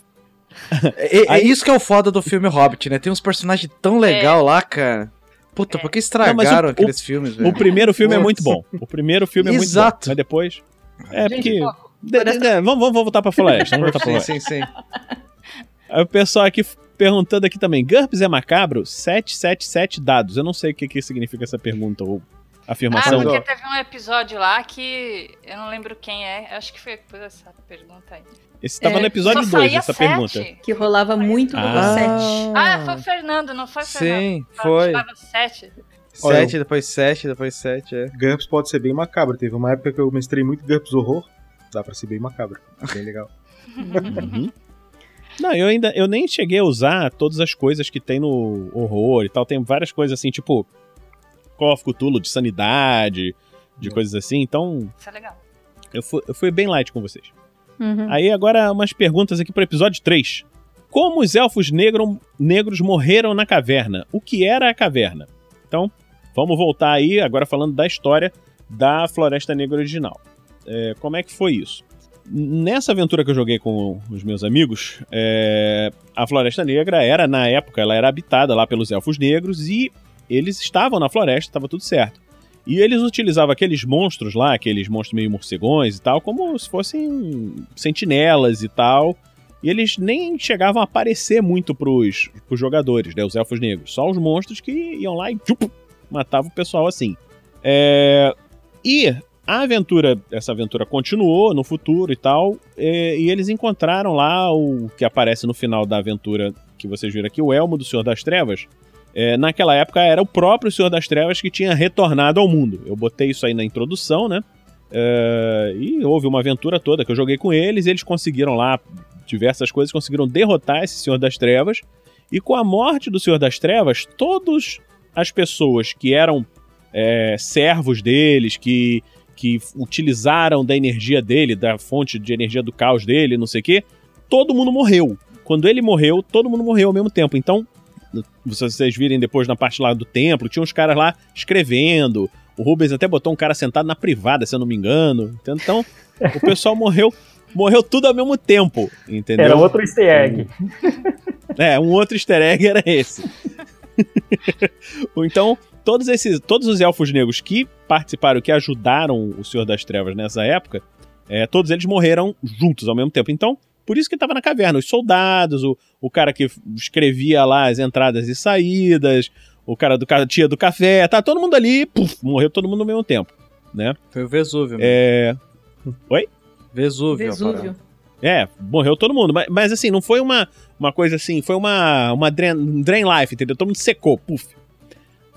É, é Aí- isso que é o foda do filme Hobbit, né? Tem uns personagens tão legal lá, cara. Puta, É. por que estragaram Não, o- aqueles filmes, velho? O primeiro filme é muito bom. O primeiro filme é muito bom. Exato. Mas depois. É, Gente, porque. de- de- de- vamos, vamos voltar pra floresta. Vamos voltar pra Sim, floresta. sim, sim. Aí o pessoal aqui perguntando aqui também. GURPS é macabro? 777 dados. Eu não sei o que, que significa essa pergunta ou Ah, afirmação. Mas, porque teve um episódio lá que eu não lembro quem é. Acho que foi depois essa pergunta aí. Esse tava É, no episódio Só 2, saía essa sete? pergunta. Que rolava muito no Ah. 7. Ah, foi o Fernando, não foi o Fernando? Sim, foi. Tava sete. Olha, Sete, depois sete, depois sete, é. GURPS pode ser bem macabro. Teve uma época que eu mestrei muito GURPS Horror. Dá pra ser bem macabro. Bem legal. Uhum. Não, eu ainda eu nem cheguei a usar todas as coisas que tem no horror e tal. Tem várias coisas assim, tipo Call of Cthulhu de sanidade, de coisas assim. Então, Isso é legal. eu fui, eu fui bem light com vocês. Uhum. Aí agora umas perguntas aqui pro episódio 3. Como os elfos negro, negros morreram na caverna? O que era a caverna? Então, vamos voltar aí, agora falando da história da Floresta Negra original. É, como é que foi isso? Nessa aventura que eu joguei com os meus amigos, é, a Floresta Negra era, na época, ela era habitada lá pelos elfos negros e eles estavam na floresta, estava tudo certo. E eles utilizavam aqueles monstros lá, aqueles monstros meio morcegões e tal, como se fossem sentinelas e tal. E eles nem chegavam a aparecer muito pros, pros jogadores, né? Os elfos negros. Só os monstros que iam lá e tchup, matavam o pessoal assim. É, E a aventura, essa aventura continuou no futuro e tal. é, E eles encontraram lá o que aparece no final da aventura que vocês viram aqui, o Elmo do Senhor das Trevas. É, naquela época era o próprio Senhor das Trevas que tinha retornado ao mundo. Eu botei isso aí na introdução, né? É, e houve uma aventura toda que eu joguei com eles, e eles conseguiram lá diversas coisas, conseguiram derrotar esse Senhor das Trevas. E com a morte do Senhor das Trevas, todas as pessoas que eram é, servos deles, que, que utilizaram da energia dele, da fonte de energia do caos dele, não sei o quê, todo mundo morreu. Quando ele morreu, todo mundo morreu ao mesmo tempo. Então, se vocês virem depois na parte lá do templo, tinha uns caras lá escrevendo. O Rubens até botou um cara sentado na privada, se eu não me engano. Então, o pessoal morreu, morreu tudo ao mesmo tempo, entendeu? Era outro easter egg. É, um outro easter egg era esse. então, todos esses, todos os elfos negros que participaram, que ajudaram o Senhor das Trevas nessa época, é, todos eles morreram juntos ao mesmo tempo. Então, por isso que estava na caverna. Os soldados, o, o cara que escrevia lá as entradas e saídas, o cara do tia do café, tá todo mundo ali, puf, morreu todo mundo ao mesmo tempo, né? Foi o Vesúvio. mano. É... Oi? Vesúvio. Vesúvio. É, morreu todo mundo. Mas, mas, assim, não foi uma, uma coisa assim, foi uma, uma drain, drain life, entendeu? Todo mundo secou, puf.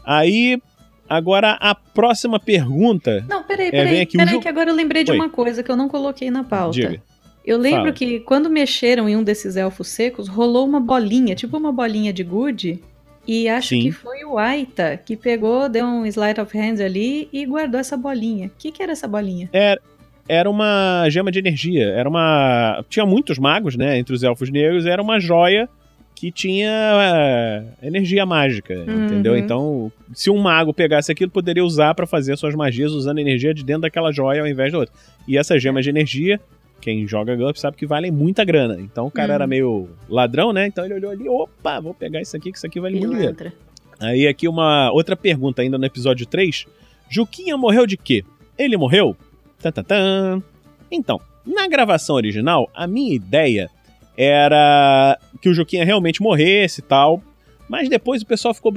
Aí, agora a próxima pergunta. Não, peraí, É, peraí. o peraí, Ju- que agora eu lembrei de Oi. uma coisa que eu não coloquei na pauta. Diga. Eu lembro Fala. que quando mexeram em um desses elfos secos, rolou uma bolinha, tipo uma bolinha de gude. E acho Sim. que foi o Aita que pegou, deu um slide of hands ali e guardou essa bolinha. O que, que era essa bolinha? Era, era uma gema de energia. Era uma. Tinha muitos magos, né? Entre os elfos negros. Era uma joia que tinha é, energia mágica, Uhum. entendeu? Então, se um mago pegasse aquilo, poderia usar pra fazer suas magias usando energia de dentro daquela joia ao invés da outra. E essas gemas de energia, quem joga GURPS sabe que valem muita grana. Então o cara Hum. era meio ladrão, né? Então ele olhou ali, opa, vou pegar isso aqui, que isso aqui vale muito dinheiro. Aí aqui uma outra pergunta ainda no episódio 3. Juquinha morreu de quê? Ele morreu? Tan, tan, tan. Então, na gravação original, a minha ideia era que o Juquinha realmente morresse e tal. Mas depois o pessoal ficou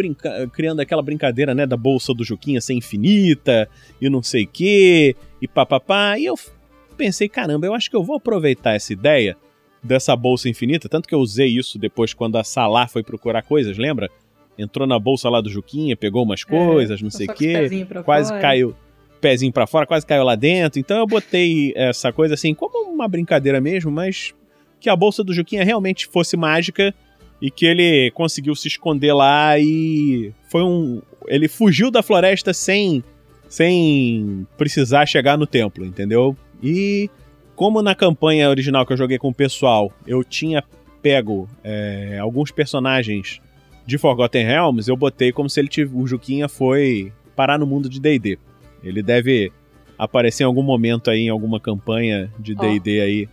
criando aquela brincadeira, né, da bolsa do Juquinha ser infinita e não sei o quê, e papapá. E eu pensei, caramba, eu acho que eu vou aproveitar essa ideia dessa bolsa infinita. Tanto que eu usei isso depois quando a Salar foi procurar coisas, lembra? Entrou na bolsa lá do Juquinha, pegou umas coisas, não sei o É, quê quase fora. caiu pezinho pra fora, quase caiu lá dentro. Então eu botei essa coisa assim como uma brincadeira mesmo, mas que a bolsa do Juquinha realmente fosse mágica e que ele conseguiu se esconder lá e foi um ele fugiu da floresta sem sem precisar chegar no templo, entendeu? E como na campanha original que eu joguei com o pessoal, eu tinha pego é, alguns personagens de Forgotten Realms, eu botei como se ele tiv- o Juquinha foi parar no mundo de D&D. Ele deve aparecer em algum momento aí em alguma campanha de. D&D aí.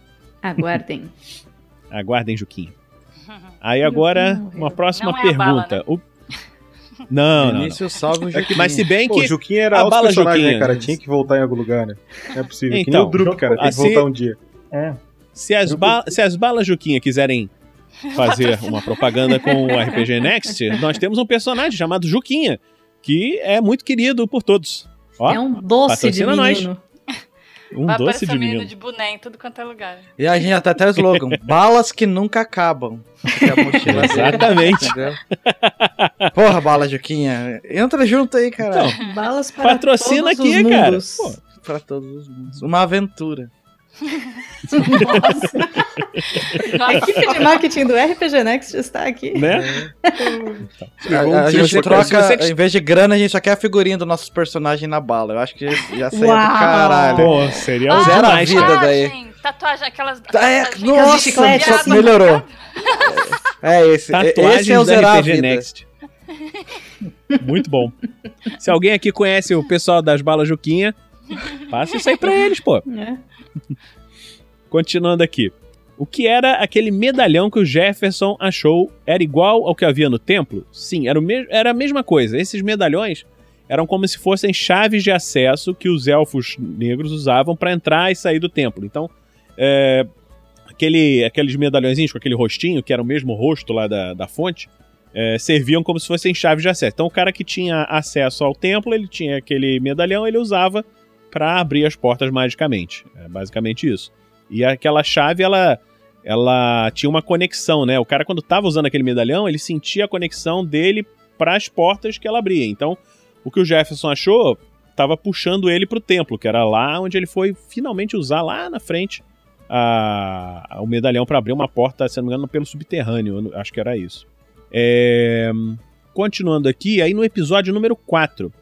Aguardem. Aguardem Juquinha. Aí agora uma próxima Não é a bala, pergunta. O- Não, não, não. Início salve o É que- Juquinha. Mas se bem Pô, o que Juquinha era a bala personagem, Juquinha. né, cara? Tinha que voltar em algum lugar, né? Não é possível. que nem Então, o Drup, cara. Tem que assim- voltar um dia. É. se as, ba- se as balas Juquinha quiserem fazer uma propaganda com o RPG Next, nós temos um personagem chamado Juquinha, que é muito querido por todos. Ó, é um doce de patrocina nós. Um Vai doce de menino de boné em tudo quanto é lugar. E a gente até até o slogan: balas que nunca acabam. Mochila é Exatamente. Entendeu? Porra, bala, Juquinha. Entra junto aí, cara. Então, Balas para Patrocina todos aqui, os cara. mundos. Pô, Pra todos os mundos. Uma aventura. Nossa. A equipe de marketing do RPG Next está aqui. né? A, a Se gente troca, você- em vez de grana, a gente só quer a figurinha dos nossos personagens na bala. Eu acho que já saiu do caralho. Pô, seria Ah, o Zero a demais, vida cara. daí. tatuagem, tatuagem, aquelas... É, nossa, chiclete, assim. melhorou. É esse. Tatuagens esse é o da zerar a RPG vida. Next. Muito bom. Se alguém aqui conhece o pessoal das balas Juquinha, passa isso aí pra eles, pô. É. Continuando aqui. O que era aquele medalhão que o Jefferson achou era igual ao que havia no templo? Sim, era, era a mesma coisa. Esses medalhões eram como se fossem chaves de acesso que os elfos negros usavam para entrar e sair do templo. Então, é, aquele, aqueles medalhõezinhos com aquele rostinho, que era o mesmo rosto lá da, da fonte, é, serviam como se fossem chaves de acesso. Então, o cara que tinha acesso ao templo, ele tinha aquele medalhão, ele usava para abrir as portas magicamente. É basicamente isso. E aquela chave, ela, ela tinha uma conexão, né? O cara, quando tava usando aquele medalhão, ele sentia a conexão dele para as portas que ela abria. Então, o que o Jefferson achou tava puxando ele pro templo, que era lá onde ele foi finalmente usar lá na frente a- a- o medalhão para abrir uma porta, se não me engano, pelo subterrâneo. acho que era isso. É, Continuando aqui, aí no episódio número 4.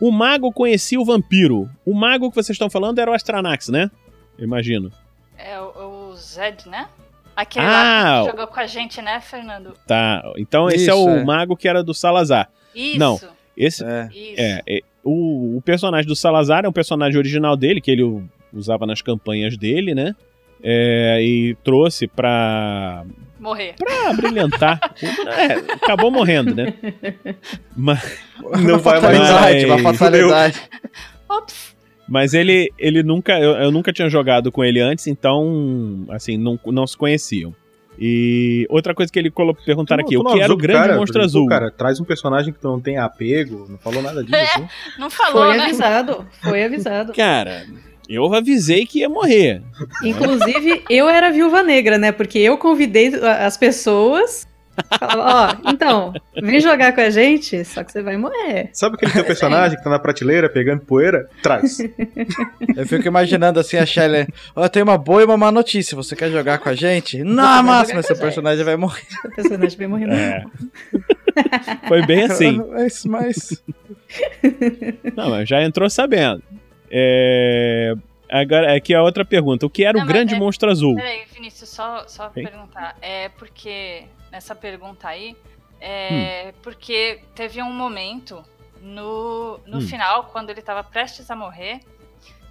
O mago conhecia o vampiro. O mago que vocês estão falando era o Astranax, né? Eu imagino. É o, o Zed, né? Aquele Ah, lá que jogou com a gente, né, Fernando? Tá. Então esse é Isso, o é. mago que era do Salazar. Isso. Não. Esse É. É, é, o, o personagem do Salazar é um personagem original dele que ele usava nas campanhas dele, né? É, e trouxe pra, Morrer. pra brilhantar. É, acabou morrendo, né? Mas, Não vai mais fatalidade, mais. uma fatalidade. Ops. mas ele, ele nunca. Eu, eu nunca tinha jogado com ele antes, então, assim, não, não se conheciam. E outra coisa que ele colo- perguntaram aqui, o que era o grande cara, monstro azul? Cara, traz um personagem que tu não tem apego, não falou nada disso. assim. Não falou, Foi né? avisado. Foi avisado. Cara, Eu avisei que ia morrer. Inclusive, eu era viúva negra, né? Porque eu convidei as pessoas. Falava, ó, então, vem jogar com a gente, só que você vai morrer. Sabe aquele teu personagem que tá na prateleira pegando poeira? Traz. Eu fico imaginando assim a Shelly. Ó, tem uma boa e uma má notícia. Você quer jogar com a gente? Não, máximo, seu personagem vai morrer. O personagem vai morrer. É. Foi bem assim. Mas, mas... Não, mas já entrou sabendo. É... Agora, aqui a outra pergunta. O que era Não, o grande é- monstro azul? Peraí, Vinícius, só, só perguntar. É porque, nessa pergunta aí, é porque teve um momento no, no Hum. final, quando ele tava prestes a morrer,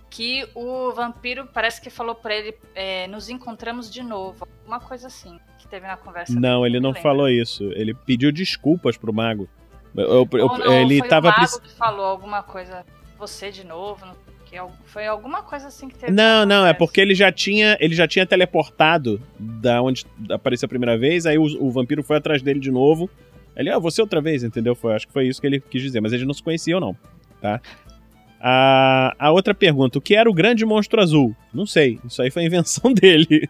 que o vampiro parece que falou pra ele: é, nos encontramos de novo. Uma coisa assim, que teve na conversa. Não, ele não falou isso. Ele pediu desculpas pro mago. Eu- eu- não, ele foi tava. o mago que falou alguma coisa, você de novo, não que, al- foi alguma coisa assim que teve. Não, não, é porque ele já tinha, ele já tinha teleportado da onde apareceu a primeira vez, aí o, o vampiro foi atrás dele de novo. Ele, ah, você outra vez, entendeu? Foi, acho que foi isso que ele quis dizer, mas eles não se conheciam não, tá? A, a outra pergunta, o que era o grande monstro azul? Não sei, isso aí foi invenção dele.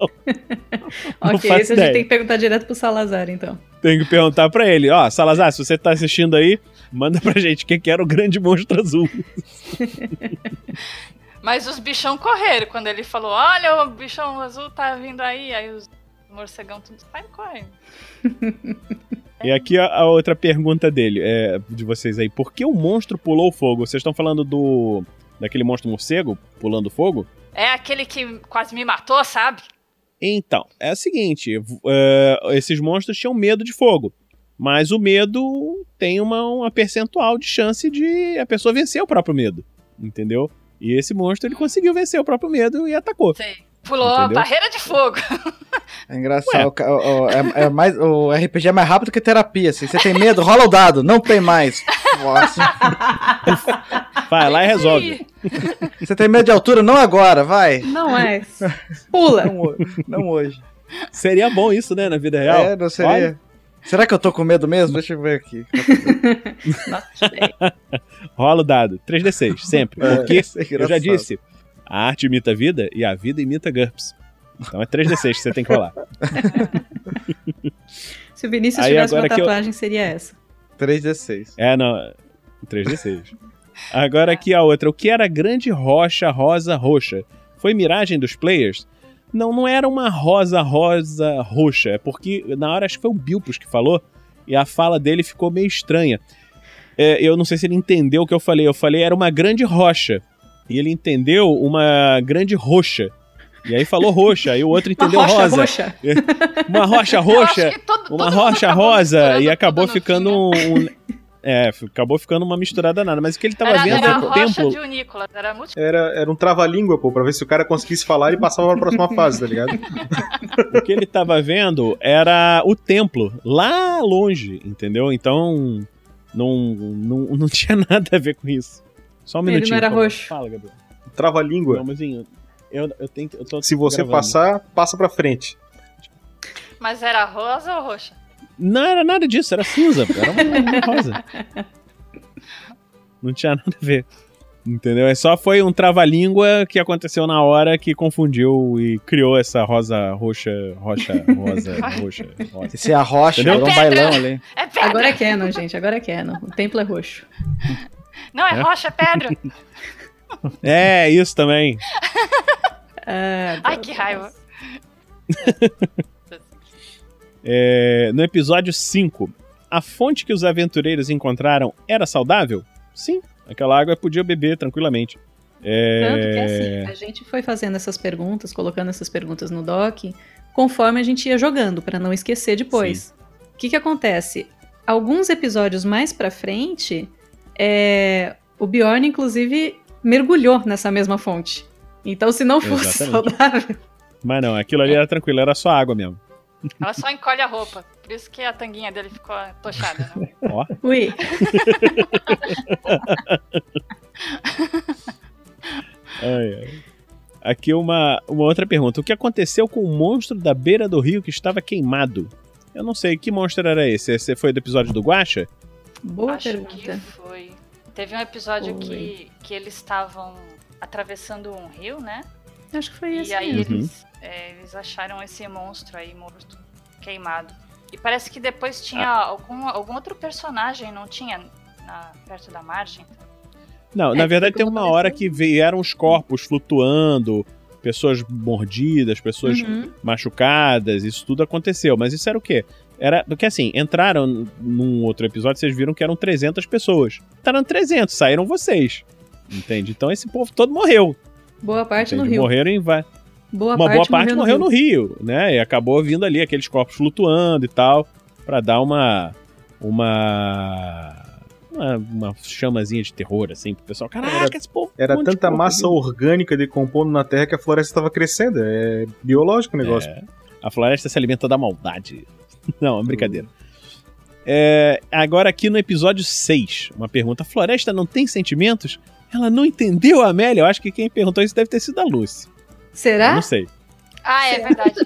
Não Ok, esse a gente tem que perguntar direto pro Salazar, então. Tem que perguntar pra ele, ó, Salazar, se você tá assistindo aí, manda pra gente quem que era o grande monstro azul. Mas os bichão correram quando ele falou: Olha, o bichão azul tá vindo aí. Aí os morcegão tudo saem correndo. E aqui a, a outra pergunta dele, é, de vocês aí. Por que o monstro pulou o fogo? Vocês estão falando do. daquele monstro morcego pulando fogo? É aquele que quase me matou, sabe? Então, é o seguinte: é, esses monstros tinham medo de fogo. Mas o medo tem uma, uma percentual de chance de a pessoa vencer o próprio medo. Entendeu? E esse monstro ele conseguiu vencer o próprio medo e atacou. Sei. Pulou a Entendeu? barreira de fogo. É engraçado. O, o- é, é mais, o RPG é mais rápido que terapia. Assim. Você tem medo? Rola o dado. Não tem mais. Nossa. Vai lá e resolve. Você tem medo de altura? Não agora, vai. Não é. Pula. Não, não hoje. Seria bom isso, né, na vida real. É, não seria. Será que eu tô com medo mesmo? Deixa eu ver aqui. Rola o dado. 3D6, sempre. É, Porque é eu já disse, a arte imita a vida e a vida imita GURPS. Então é 3D6 que você tem que rolar. Se o Vinícius Aí tivesse uma agora que eu- tatuagem, seria essa. 3d6. É, não. 3D6. Agora aqui a outra. O que era a grande rocha rosa roxa? Foi miragem dos players? Não, não era uma rosa rosa roxa. É porque na hora acho que foi o Bilpus que falou e a fala dele ficou meio estranha. É, eu não sei se ele entendeu o que eu falei. Eu falei era uma grande rocha. E ele entendeu uma grande roxa. E aí falou roxa, aí o outro Uma entendeu rocha rosa. roxa. Uma rocha roxa todo- uma todo rocha rosa e acabou ficando um. É, acabou ficando uma misturada nada. Mas o que ele tava Era, vendo era é o templo. de Unícolas, era muito. Era, era um trava-língua, pô, pra ver se o cara conseguisse falar e passava pra próxima fase, tá ligado? O que ele tava vendo era o templo lá longe, entendeu? Então não, não, não tinha nada a ver com isso. Só um Ele minutinho. não era roxo. Fala, Gabriel. Trava-língua. Não, mas eu, eu, eu tenho que. Eu tô Se você gravando. passar, passa pra frente. Mas era rosa ou roxa? Não era nada disso, era cinza, era uma, uma rosa. Não tinha nada a ver. Entendeu? É só foi um trava-língua que aconteceu na hora que confundiu e criou essa rosa roxa, rocha, rosa, roxa, rosa. Esse é a rocha, virou um bailão ali. É pedra! Agora é canon, gente. Agora é canon. O templo é roxo. Não, é, É? rocha, é pedra. É, isso também. Ah, Ai, que raiva. É, no episódio 5, a fonte que os aventureiros encontraram era saudável? Sim, aquela água podia beber tranquilamente. É, Tanto que assim, a gente foi fazendo essas perguntas, colocando essas perguntas no doc, conforme a gente ia jogando, pra não esquecer depois. O que que acontece? Alguns episódios mais pra frente, é, o Bjorn, inclusive, mergulhou nessa mesma fonte. Então, se não fosse Exatamente. saudável, Mas não, aquilo ali era tranquilo, era só água mesmo. Ela só encolhe a roupa. Por isso que a tanguinha dele ficou tochada. Né? Ó, ui, ai, ai. Aqui uma, uma outra pergunta. O que aconteceu com o monstro da beira do rio que estava queimado? Eu não sei, que monstro era esse? Esse foi do episódio do Guacha? boa Acho pergunta. que foi. Teve um episódio que, que eles estavam atravessando um rio, né? Acho que foi esse E aí mesmo. eles, é, eles acharam esse monstro aí morto, queimado. E parece que depois tinha algum, algum outro personagem, não tinha? Na, perto da margem. Não, É, na verdade tem uma hora que vieram os corpos flutuando, pessoas mordidas, pessoas Uhum. machucadas, isso tudo aconteceu. Mas isso era o quê? Era porque assim, entraram num outro episódio, vocês viram que eram 300 pessoas. Entraram 300, saíram vocês. Entende? Então esse povo todo morreu. Boa parte no entende? Rio. Morreram em va- Boa uma parte boa parte morreu no Rio. Rio, né? E acabou vindo ali aqueles corpos flutuando e tal, pra dar uma uma uma, uma chamazinha de terror assim pro pessoal. Caraca, esse povo Era um tanta massa orgânica decompondo na terra que a floresta estava crescendo. É biológico o negócio. É, a floresta se alimenta da maldade. Não, é brincadeira. É, agora aqui no episódio 6, uma pergunta. A floresta não tem sentimentos? Ela não entendeu a Amélia? Eu acho que quem perguntou isso deve ter sido a Lucy. Eu Será? Não sei. Ah, é verdade.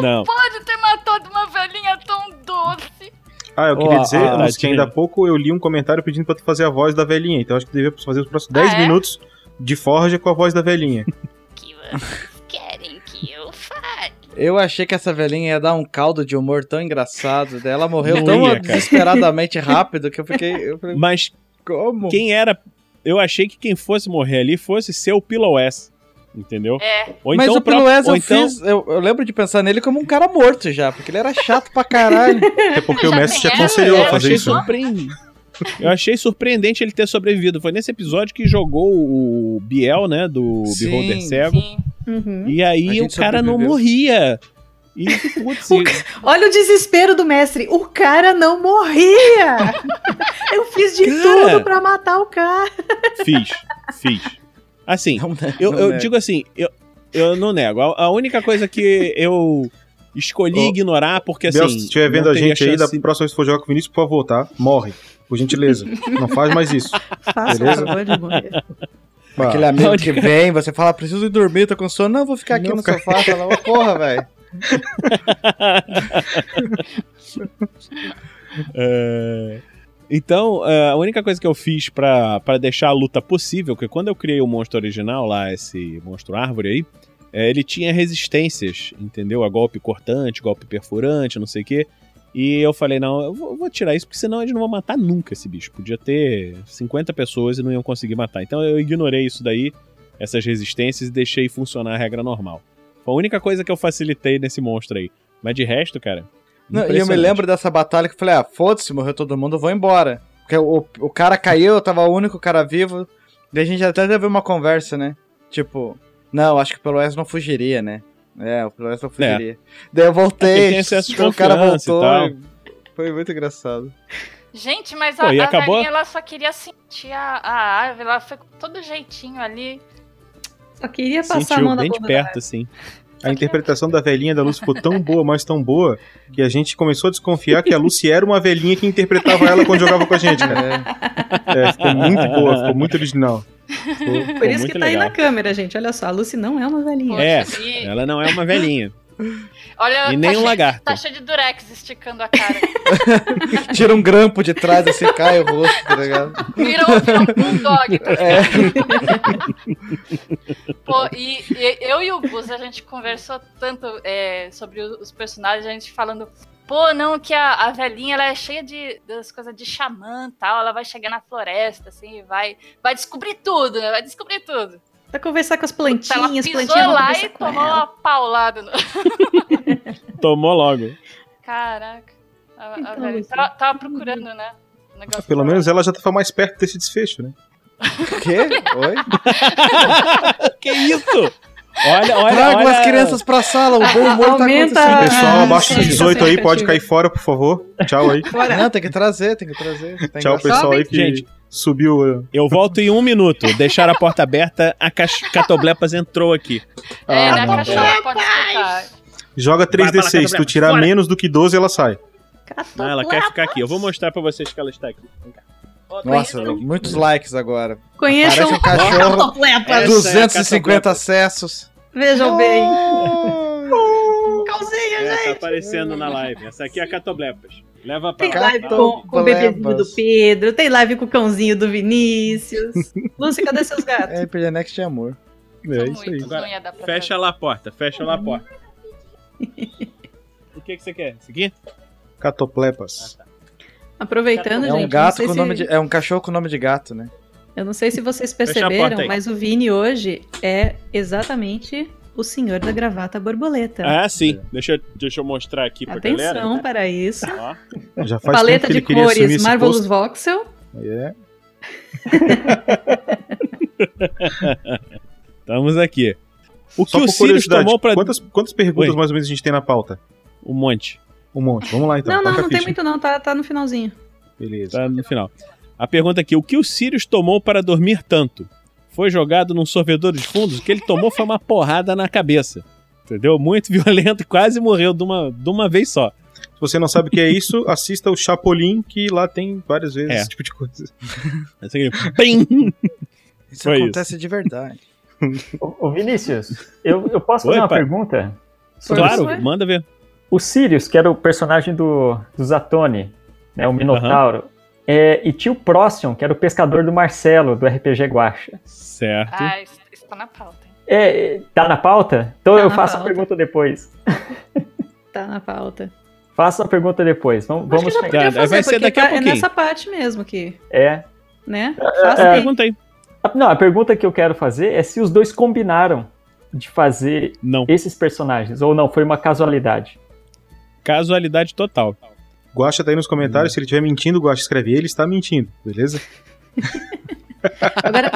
Não. Pode ter matado uma velhinha tão doce. Ah, eu queria dizer, a- Lúcio, que ainda há pouco eu li um comentário pedindo pra tu fazer a voz da velhinha. Então acho que devia fazer os próximos 10 Ah, é? minutos de Forja com a voz da velhinha. que vocês querem que eu fale? Eu achei que essa velhinha ia dar um caldo de humor tão engraçado. Ela morreu Não tão ia, desesperadamente rápido que eu fiquei. Eu falei, Mas como? quem era. Eu achei que quem fosse morrer ali fosse ser o Pillow S. Entendeu? É, Ou Mas então o Pelo próprio- eu então, fiz. Eu, eu lembro de pensar nele como um cara morto já, porque ele era chato pra caralho. Até porque o mestre te aconselhou é, a Eu fazer achei isso. né? surpreendente. Eu achei surpreendente ele ter sobrevivido. Foi nesse episódio que jogou o Biel, né? Do Sim, Beholder Cego. sim. Uhum. E aí o cara não morria. E, putz, O ca- Olha o desespero do mestre. O cara não morria. Eu fiz de Cara. tudo pra matar o cara. fiz, fiz. Assim, Não, né? eu, Não eu nego. digo assim, eu, eu não nego. A, a única coisa que eu escolhi Ô, ignorar, porque assim. Se estiver vendo a gente aí, da chance- próxima vez que for jogar com o Vinícius, por favor, tá? Morre. Por gentileza. Não faz mais isso. Faça Beleza? o favor de morrer. Bah, Aquele amigo que vem, você fala, preciso ir dormir, tô com sono. Não, vou ficar aqui Não, no sofá. Fala, ô porra, velho. É, Então, é, a única coisa que eu fiz pra deixar a luta possível, que quando eu criei o monstro original lá, esse monstro árvore aí, é, ele tinha resistências, entendeu? A golpe cortante, golpe perfurante, não sei o quê. E eu falei, não, eu vou, tirar isso, porque senão eles não vão matar nunca esse bicho. Podia ter 50 pessoas e não iam conseguir matar. Então eu ignorei isso daí, essas resistências, e deixei funcionar a regra normal. Foi a única coisa que eu facilitei nesse monstro aí. Mas de resto, cara. Não, e eu me lembro dessa batalha que eu falei, ah, foda-se, morreu todo mundo, eu vou embora. Porque o, o cara caiu, eu tava o único cara vivo. Daí a gente até teve uma conversa, né? Tipo, não, acho que o Peloés não fugiria, né? É, o Peloés não fugiria. Daí eu É, voltei, o cara e voltou. tal. e Foi muito engraçado. Gente, mas Pô, a, e a acabou? velhinha ela só queria sentir a, a árvore, ela foi com todo jeitinho ali. Só queria passar a Sentiu mão na bem de perto, assim. A interpretação da velhinha da Lucy ficou tão boa, mas tão boa, que a gente começou a desconfiar que a Lucy era uma velhinha que interpretava ela quando jogava com a gente, cara. É. É, ficou muito boa, ficou muito original. Ficou- Por ficou isso que tá aí legal. na câmera, gente. Olha só, a Lucy não é uma velhinha. É, ela não é uma velhinha. Olha, E nem tá um cheio- lagarto. Tá cheio de durex esticando a cara. Tira um grampo de trás assim, cai o rosto, tá ligado? Virou, virou um bulldog. É. Pô, e, e eu e o Gus, a gente conversou tanto é, sobre os personagens, a gente falando, pô, não, que a, a velhinha ela é cheia de das coisas de xamã e tal, ela vai chegar na floresta, assim, vai, vai descobrir tudo, né? Vai descobrir tudo. Vai conversar com as Ela plantinhas, pisou plantinhas vão lá e tomou ela. uma paulada. No... Tomou logo. Caraca. A, a Então, Lucy. tava, tava procurando, né? negócio Pelo menos ela já tava mais perto desse desfecho, né? O quê? Oi? que isso? Olha, olha, Tragam olha. as crianças pra sala, o bom humor tá Aumenta- acontecendo. Pessoal Ah, abaixo dos sim, 18 aí tá pode cair fora, por favor. Tchau aí. Não, tem que trazer, tem que trazer. Tá Tchau, pessoal aí que Gente. Subiu. uh, Eu volto em um minuto. Deixar a porta aberta, a Catoblepas entrou aqui. É, Ah, né? Cachorra pode escutar. Joga Vai pra lá, 3d6. Se tu tirar fora. menos do que 12, ela sai. Não, ela quer ficar aqui. Eu vou mostrar pra vocês que ela está aqui. Vem cá. Nossa, muitos likes agora. Conheçam um cachorro. Catoplepas. Essa é a 250 Catoblepa. acessos. Vejam bem. Calzinha, É, tá gente. aparecendo na live. Essa aqui é a Catoblepas. Leva pra Tem lá. live tá? com, com o bebezinho do. Pedro, tem live com o cãozinho do Vinícius. Lúcia, cadê seus gatos? RPG Next é amor. É São isso aí. Agora, Fecha lá a porta, fecha lá a porta. O que, que você quer? Isso aqui? Catoplepas. Aproveitando, É gente, um não gato com se- nome de. É um cachorro com nome de gato, né? eu não sei se vocês perceberam, mas o Vini hoje é exatamente o senhor da gravata borboleta. Ah, sim. Deixa, eu- deixa eu mostrar aqui pra Atenção galera. para isso. Ó, Já faz Paleta tempo que de cores Marvelous. Voxel. É. estamos aqui. O que Só o por Sirius tomou pra... quantas, quantas perguntas Oi. mais ou menos a gente tem na pauta? Um monte. Um monte. Vamos lá então. não, não, não tem ficha. muito não, tá, tá no finalzinho. Beleza. Tá no final. A pergunta aqui: o que o Sirius tomou para dormir tanto? Foi jogado num sorvedor de fundos? O que ele tomou foi uma porrada na cabeça. Entendeu? Muito violento, quase morreu de uma, de uma vez só. Se você não sabe o que é isso, assista o Chapolin, que lá tem várias vezes É. esse tipo de coisa. Bim! Isso Foi acontece de verdade. Ô, ô, Vinícius, eu, eu posso Oi, fazer uma pai. pergunta? Claro, Foi? manda ver. O Sirius, que era o personagem do, do Zatoni, né, o Minotauro, é, e tinha o Próxion, que era o pescador do Marcelo, do RPG Guacha. Certo. Ah, isso, isso tá na pauta. hein? É, é, tá na pauta? Então Tá eu na faço a pauta. pergunta depois. Tá na pauta. Faço a pergunta depois. Vamos, Acho vamos que já pegar. Vai fazer, ser porque daqui a tá- é pouquinho. nessa parte mesmo que, É. né? Faça é, aí. Pergunta aí. A- Não, a pergunta que eu quero fazer é se os dois combinaram de fazer Não. esses personagens, ou não, foi uma casualidade. Casualidade total. Guaxa tá aí nos comentários. Se ele estiver mentindo, Guaxa escreve ele está mentindo, beleza? Agora,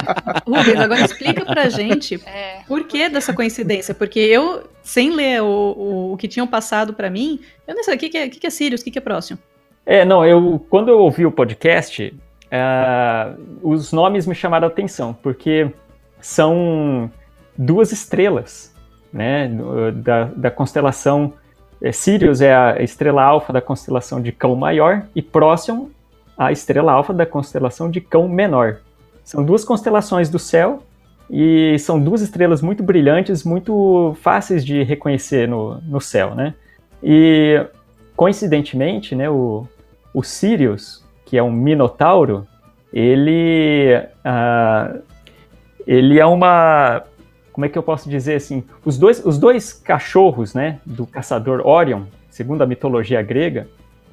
Rubens, agora explica pra gente É. por que dessa coincidência. Porque eu, sem ler o, o, o que tinham passado pra mim, eu não sei o que, que, é, o que, que é Sirius, o que, que é próximo. É, não, eu quando eu ouvi o podcast, ah, os nomes me chamaram a atenção, porque são duas estrelas, né, da, da constelação. É, Sirius é a estrela alfa da constelação de Cão Maior e Próximo a estrela alfa da constelação de Cão Menor. São duas constelações do céu e são duas estrelas muito brilhantes, muito fáceis de reconhecer no, no céu, né? E coincidentemente, né, o, o Sirius, que é um minotauro, ele, ah, ele é uma, como é que eu posso dizer assim, os dois, os dois cachorros, né, do caçador Orion, segundo a mitologia grega,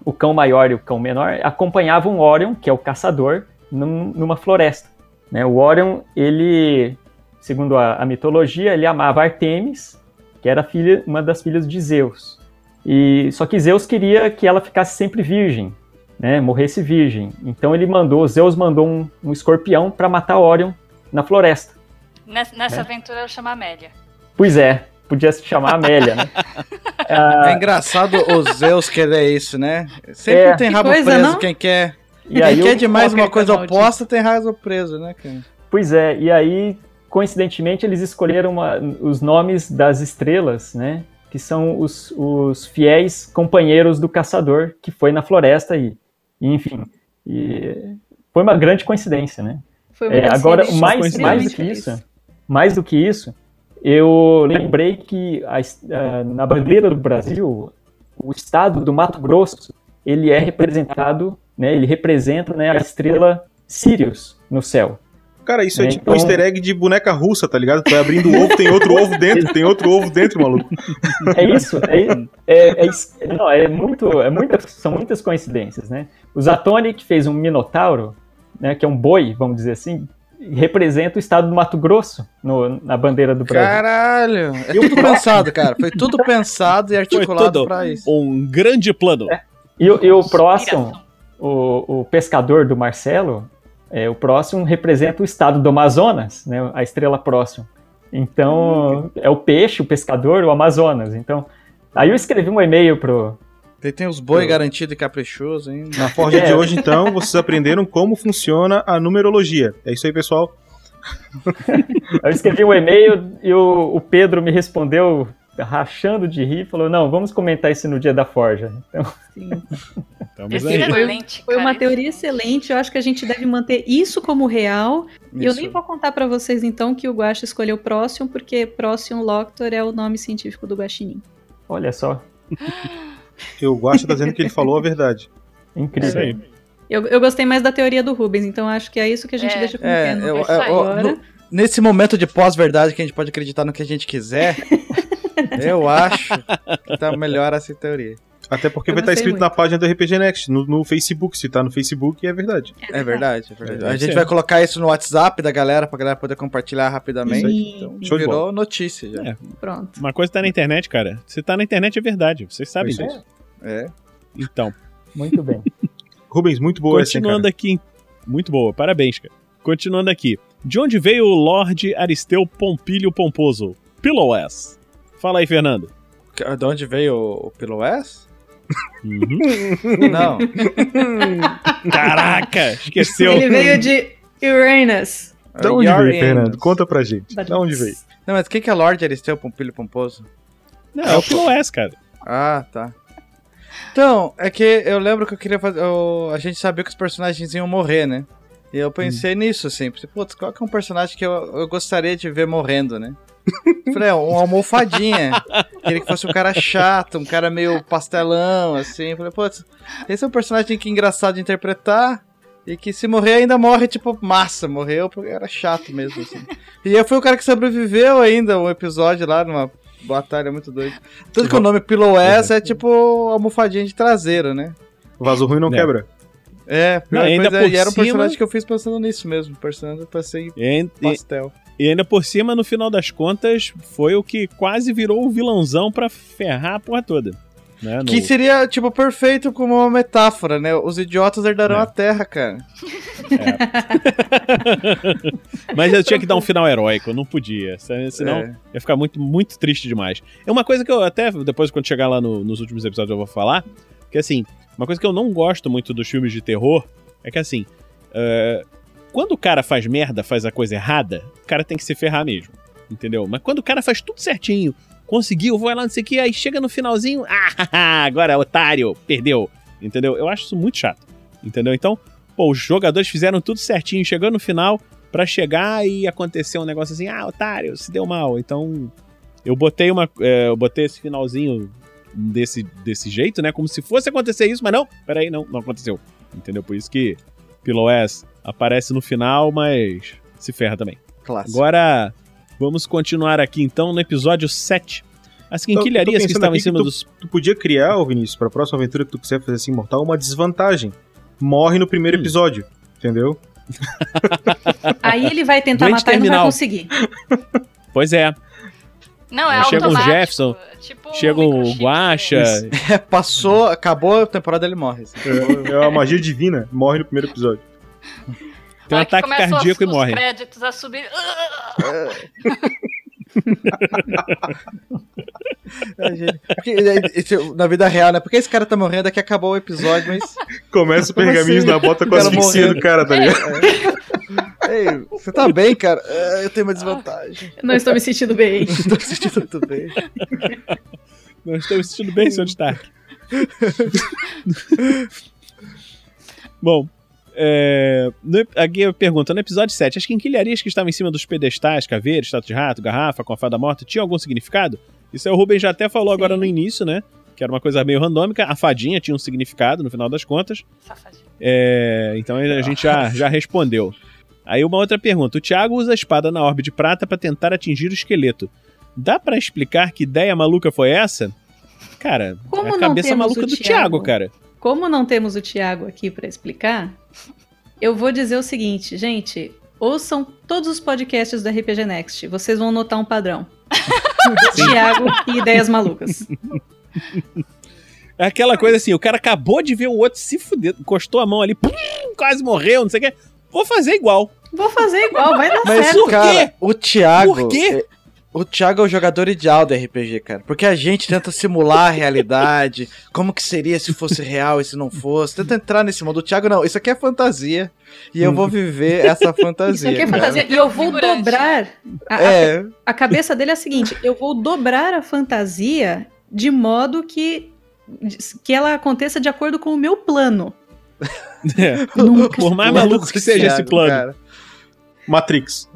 o cão maior e o cão menor acompanhavam Orion, que é o caçador, num- numa floresta. Né? O Orion, ele, segundo a, a mitologia, ele amava Artemis, que era filha, uma das filhas de Zeus. E só que Zeus queria que ela ficasse sempre virgem, né? Morresse virgem. Então ele mandou, Zeus mandou um, um escorpião para matar Orion na floresta. Nessa, nessa É. aventura eu chamo a Amélia. Pois é, podia se chamar Amélia, né? Ah, É engraçado o Zeus querer isso, né? Sempre É. tem Que rabo coisa, preso não? quem quer. e aí quem quer demais uma coisa maldito. oposta tem rabo preso, né, cara? Pois é, e aí, coincidentemente, eles escolheram uma- os nomes das estrelas, né? Que são os, os fiéis companheiros do caçador que foi na floresta aí. E, enfim, e foi uma grande coincidência, né? Foi É, muito agora, mais, mais do que isso, mais do que isso, eu lembrei que a ah, na bandeira do Brasil, o estado do Mato Grosso, ele é representado, né, ele representa né, a estrela Sirius no céu. Cara, isso é, É, tipo então- um easter egg de boneca russa, tá ligado? Tu vai abrindo o ovo, tem outro ovo dentro, tem outro ovo dentro, maluco. É isso, é, é, é não, é muito, é muitas, são muitas coincidências, né? O Zatoni, que fez um minotauro, né, que é um boi, vamos dizer assim, representa o estado do Mato Grosso no- na bandeira do Brasil. Caralho! É tudo pensado, cara. Foi tudo pensado e articulado pra isso. Um grande plano. E, o- e o próximo, o, o pescador do Marcelo, é, o próximo representa o estado do Amazonas, né, a estrela próxima. Então, é o peixe, o pescador, o Amazonas. Então, aí eu escrevi um e-mail pro... Ele tem os boi garantido e caprichoso ainda. Na forja É. de hoje, então, vocês aprenderam como funciona a numerologia. É isso aí, pessoal. Eu escrevi um e-mail e o, o Pedro me respondeu rachando de rir, falou, não, vamos comentar isso no dia da forja. Então, Sim. Estamos aí. Excelente, Foi uma teoria excelente, eu acho que a gente deve manter isso como real. E eu Isso. nem vou contar pra vocês então que o Guaxa escolheu Próximo, porque Próximo Loctor é o nome científico do guaxinim. olha só. Eu gosto tá dizendo que ele falou a verdade. Incrível. Isso aí. Eu, eu gostei mais da teoria do Rubens, então acho que é isso que a gente É. deixa como É, canon eu- pra eu- agora. no- nesse momento de pós-verdade que a gente pode acreditar no que a gente quiser, eu acho que tá melhor essa teoria. Até porque Eu vai estar gostei escrito na muito. página do RPG Next, no, no Facebook. Se tá no Facebook, é verdade. É verdade, é verdade. Deve A gente ser. vai colocar isso no WhatsApp da galera, pra galera poder compartilhar rapidamente. Sim. Então, Show de virou notícia já. É. Pronto. Uma coisa tá na internet, cara. Se tá na internet é verdade. Vocês sabem Pois é. disso. É. Então, Muito bem. Rubens, muito boa essa, hein, continuando cara. aqui. Muito boa, parabéns, cara. Continuando aqui. De onde veio o Lorde Aristeu Pompílio Pomposo? Pillow S. Fala aí, Fernando. De onde veio o, o Pillow S? Uhum. Não. Caraca, esqueceu. Ele veio de Uranus. Da onde Your veio, Fernando? Conta pra gente. Da onde veio? Não, mas quem que é Lorde Aristeu Pompilho Pomposo? Não, é o Pillow S, cara. Ah, tá. Então, é que eu lembro que eu queria fazer. eu- a gente sabia que os personagens iam morrer, né? E eu pensei nisso, assim. Putz, qual que é um personagem que eu, eu gostaria de ver morrendo, né? Falei, é, um almofadinha. Queria que fosse um cara chato, um cara meio pastelão, assim. Falei, putz, esse é um personagem que é engraçado de interpretar. E que se morrer ainda morre, tipo, massa, morreu porque era chato mesmo, assim. E eu fui o cara que sobreviveu ainda um episódio lá numa batalha muito doida. Tanto que o nome Pillow S é tipo almofadinha de traseiro, né? Vaso ruim não É. quebra. É, Não, ainda é, por e era um cima- personagem que eu fiz pensando nisso mesmo. Personagem E, em e- pastel. E ainda por cima, no final das contas, foi o que quase virou o vilãozão pra ferrar a porra toda. Né? No- Que seria, tipo, perfeito como uma metáfora, né? Os idiotas herdarão É. a terra, cara. Mas eu tinha que dar um final heróico, eu não podia. se- Senão É. ia ficar muito, muito triste demais. É uma coisa que eu até, depois quando chegar lá no- nos últimos episódios eu vou falar, que assim, uma coisa que eu não gosto muito dos filmes de terror é que assim, é, quando o cara faz merda, faz a coisa errada, o cara tem que se ferrar mesmo, entendeu? Mas quando o cara faz tudo certinho, conseguiu, vai lá, não sei o que, aí chega no finalzinho, ah, agora otário, perdeu, entendeu? Eu acho isso muito chato, entendeu? Então, pô, os jogadores fizeram tudo certinho, chegou no final, pra chegar e acontecer um negócio assim, ah, otário, se deu mal. Então, eu botei uma. é, eu botei esse finalzinho desse, desse jeito, né? Como se fosse acontecer isso, mas não, peraí, não, não aconteceu. Entendeu? Por isso que Pillow aparece no final, mas se ferra também. Clássico. Agora, vamos continuar aqui então no episódio 7. As quinquilharias que estavam em cima que dos. Tu podia criar, ô Vinícius, pra próxima aventura que tu quiser fazer assim imortal, uma desvantagem. Morre no primeiro Hum. episódio. Entendeu? Aí ele vai tentar Doente matar e não vai terminal. conseguir. Pois é, Não, é Chega. Jefferson, é tipo chega um o. Guacha. É, passou, acabou a temporada, ele morre. assim. É, é uma magia divina. Morre no primeiro episódio. Tem um ataque cardíaco os, e morre. Os créditos a subir. É, gente, porque, é, isso, na vida real, né? Porque esse cara tá morrendo, aqui acabou o episódio, mas. Começa o Como pergaminhos assim? na bota com O a cara asfixia do cara, tá ligado? Ei, você tá bem, cara? É, eu tenho uma desvantagem. Não estou me sentindo bem. Tô me sentindo muito bem. Não estou me sentindo bem, senhor Stark. Bom, é, no- aqui eu pergunto, no episódio 7, as quinquilharias que estavam em cima dos pedestais, caveira, estátua de rato, garrafa, com a fada morta, tinham algum significado? Isso aí o Rubens já até falou agora no início, né? Que era uma coisa meio randômica. A fadinha tinha um significado, no final das contas. É, então a gente já, já respondeu. Aí uma outra pergunta. O Thiago usa a espada na orbe de prata para tentar atingir o esqueleto. Dá pra explicar que ideia maluca foi essa? Cara, Como é a cabeça maluca do Thiago? Thiago, cara. Como não temos o Thiago aqui para explicar, eu vou dizer o seguinte, gente. Ouçam todos os podcasts do RPG Next. Vocês vão notar um padrão. Thiago e ideias malucas. É aquela coisa assim, o cara acabou de ver o outro se fuder, encostou a mão ali, pum, quase morreu, não sei o quê. Vou fazer igual. Vou fazer igual, vai dar Mas, certo. por cara, quê? o Thiago. Por quê? O Thiago é o jogador ideal do RPG, cara. Porque a gente tenta simular a realidade, como que seria se fosse real e se não fosse. Tenta entrar nesse mundo. O Thiago, não, isso aqui é fantasia. E eu vou viver essa fantasia. Isso aqui é cara. fantasia. E eu vou Figurante. dobrar. A, a- É, a cabeça dele é a seguinte: eu vou dobrar a fantasia de modo que, que ela aconteça de acordo com o meu plano. É. Nunca. Por mais maluco que seja esse plano. cara. Matrix.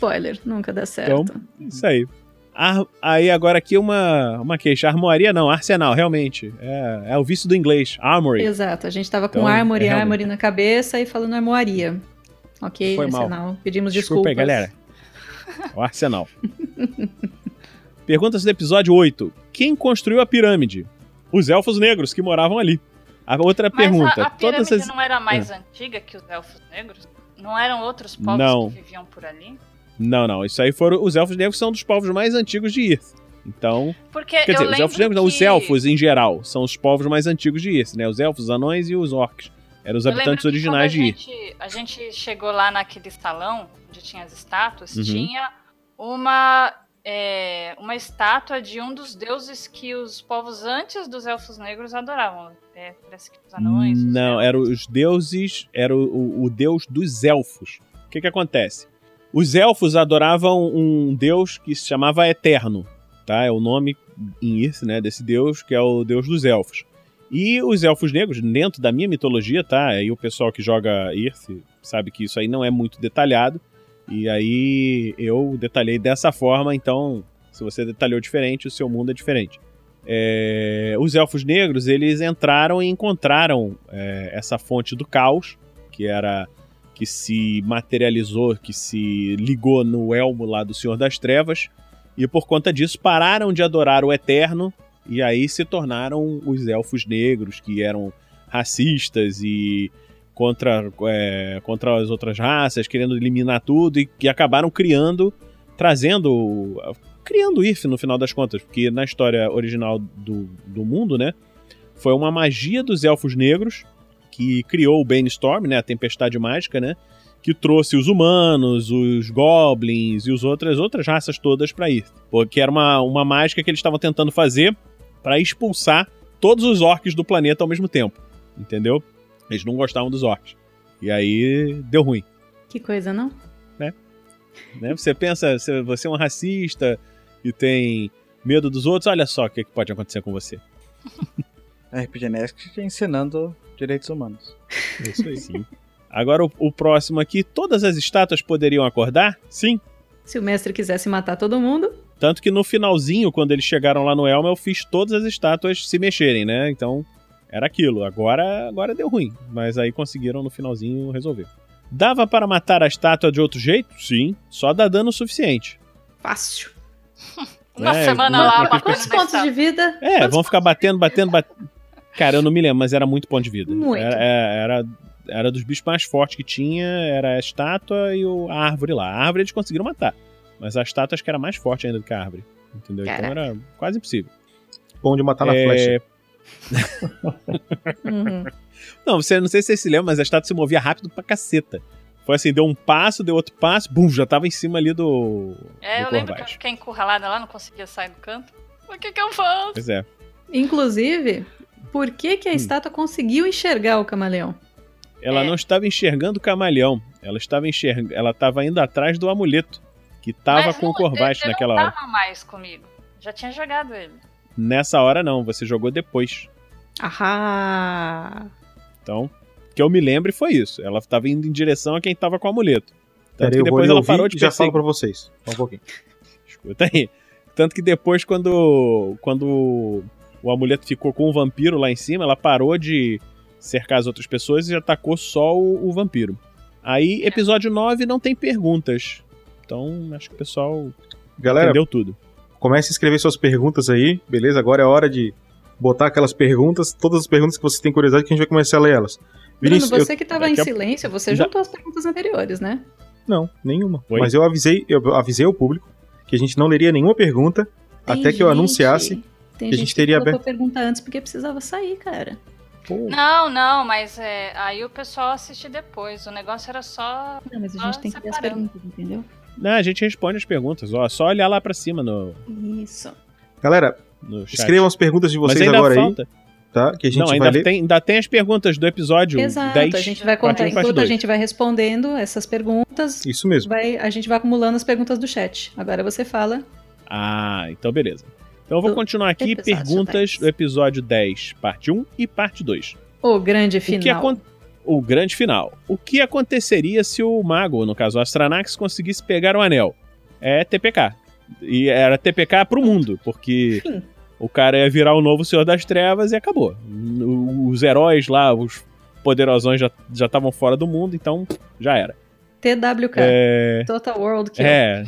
Spoiler, nunca dá certo. Isso aí. Ar- Aí agora aqui uma, uma queixa. Armoaria não, arsenal, realmente. É, é o vício do inglês. Armory. Exato, a gente tava com Então, Armory, é. Armory na cabeça e falando armoaria. Ok, Foi mal. Arsenal. Pedimos Desculpa aí, desculpas. galera. O arsenal. Perguntas do episódio 8. Quem construiu a pirâmide? Os elfos negros que moravam ali. A outra Mas pergunta. a, a pirâmide todas as... não era mais antiga que os elfos negros? Não eram outros povos Não. que viviam por ali? Não, não. Isso aí foram. Os elfos negros são dos povos mais antigos de Irth. Então. Porque Quer dizer, os elfos negros não, os que- elfos em geral. São os povos mais antigos de Irth, né? Os elfos, os anões e os orcs. Eram os habitantes que originais de Irth. gente, a gente chegou lá naquele salão onde tinha as estátuas, Uhum. tinha uma, é, uma estátua de um dos deuses que os povos antes dos elfos negros adoravam. É, parece que os anões. Não, eram os deuses. Era o, o- o deus dos elfos. O que que acontece? Os elfos adoravam um deus que se chamava Eterno, tá? É o nome em né, desse deus, que é o deus dos elfos. E os elfos negros, dentro da minha mitologia, tá? Aí o pessoal que joga Irth sabe que isso aí não é muito detalhado. E aí eu detalhei dessa forma, então se você detalhou diferente, o seu mundo é diferente. É, os elfos negros, eles entraram e encontraram é, essa fonte do caos, que era que se materializou, que se ligou no elmo lá do Senhor das Trevas, e por conta disso pararam de adorar o Eterno e aí se tornaram os elfos negros, que eram racistas e contra, é, contra as outras raças, querendo eliminar tudo e que acabaram criando, trazendo, criando Irth no final das contas, porque na história original do, do mundo, né, foi uma magia dos elfos negros que criou o Bainstorm, né, a tempestade mágica, né, que trouxe os humanos, os goblins e as outras outras raças todas para Irth, porque era uma, uma mágica que eles estavam tentando fazer para expulsar todos os orcs do planeta ao mesmo tempo, entendeu? Eles não gostavam dos orcs. E aí deu ruim. Que coisa, não? Né? Você pensa, se você é um racista e tem medo dos outros, olha só o que pode acontecer com você. RPG Next ensinando direitos humanos. É isso aí. Sim. Agora o, o próximo aqui, todas as estátuas poderiam acordar? Sim. Se o mestre quisesse matar todo mundo, Tanto que no finalzinho, quando eles chegaram lá no Elma, eu fiz todas as estátuas se mexerem, né? Então, era aquilo. Agora, agora deu ruim. Mas aí conseguiram no finalzinho resolver. Dava para matar a estátua de outro jeito? Sim. Só dá dano o suficiente. fácil. Uma É, semana uma- lá uma- Quantos pontos de vida? É, Quantos vão ficar batendo, batendo, batendo. Cara, eu não me lembro, mas era muito ponto de vida. Muito. Era, é, era, era dos bichos mais fortes que tinha, era a estátua e o, a árvore lá. A árvore eles conseguiram matar. Mas a estátua acho que era mais forte ainda do que a árvore. Entendeu? Então Caraca. era quase impossível. Bom de matar na É, flecha. Uhum. Não, você não sei se você se lembra, mas a estátua se movia rápido pra caceta. Foi assim, deu um passo, deu outro passo, bum, já tava em cima ali do. É, do eu lembro que eu Corvais. fiquei encurralada lá, não conseguia sair do canto. O que que eu faço? Pois é. Inclusive, por que, que a Hum. estátua conseguiu enxergar o camaleão? Ela É. não estava enxergando o camaleão. Ela estava enxergando. Ela estava indo atrás do amuleto. Que tava Mas com não- o Corvais ele naquela não hora. tava mais comigo. Já tinha jogado ele. Nessa hora não, você jogou depois. Ahá! Então, que eu me lembre foi isso. Ela estava indo em direção a quem estava com o amuleto. Tanto Peraí, que depois ela ouvir parou de e já falo pra vocês. Só um pouquinho. Escuta aí. Tanto que depois, quando, quando o amuleto ficou com o vampiro lá em cima, ela parou de cercar as outras pessoas e atacou só o, o vampiro. Aí, episódio 9 não tem perguntas. Então, acho que o pessoal Galera, entendeu tudo. comece a escrever suas perguntas aí, beleza? Agora é hora de botar aquelas perguntas, todas as perguntas que você tem curiosidade, que a gente vai começar a ler elas. Bruno, Vinícius, eu- você que tava em daqui a- silêncio, você Da- juntou as perguntas anteriores, né? Não, nenhuma. Oi? Mas eu avisei, eu avisei ao público que a gente não leria nenhuma pergunta Tem até que eu gente- anunciasse. Tem que a gente gente teria colocou aberto- pergunta antes porque precisava sair, cara. Não, não, mas é, aí o pessoal assiste depois. O negócio era só. Não, mas a gente tem que ver as separando. perguntas, entendeu? Não, a gente responde as perguntas. Ó, só olhar lá pra cima no, Isso. Galera, no escrevam as perguntas de vocês ainda agora falta. aí, tá? Que a gente Não, vai ainda ler. tem, ainda tem as perguntas do episódio Exato. 10. a gente vai contar enquanto a gente vai respondendo essas perguntas. Isso mesmo. Vai, a gente vai acumulando as perguntas do chat. Agora você fala. Ah, então beleza. Então eu vou continuar aqui episódio perguntas 10. do episódio 10, parte 1 e parte 2. O grande O que final. acon- O grande final. O que aconteceria se o mago, no caso o Astranax, conseguisse pegar o anel? É TPK. E era TPK pro mundo, porque Enfim. o cara ia virar o novo Senhor das Trevas e acabou. Os heróis lá, os poderosões já já estavam fora do mundo, então já era. TWK. É, Total World Kill. é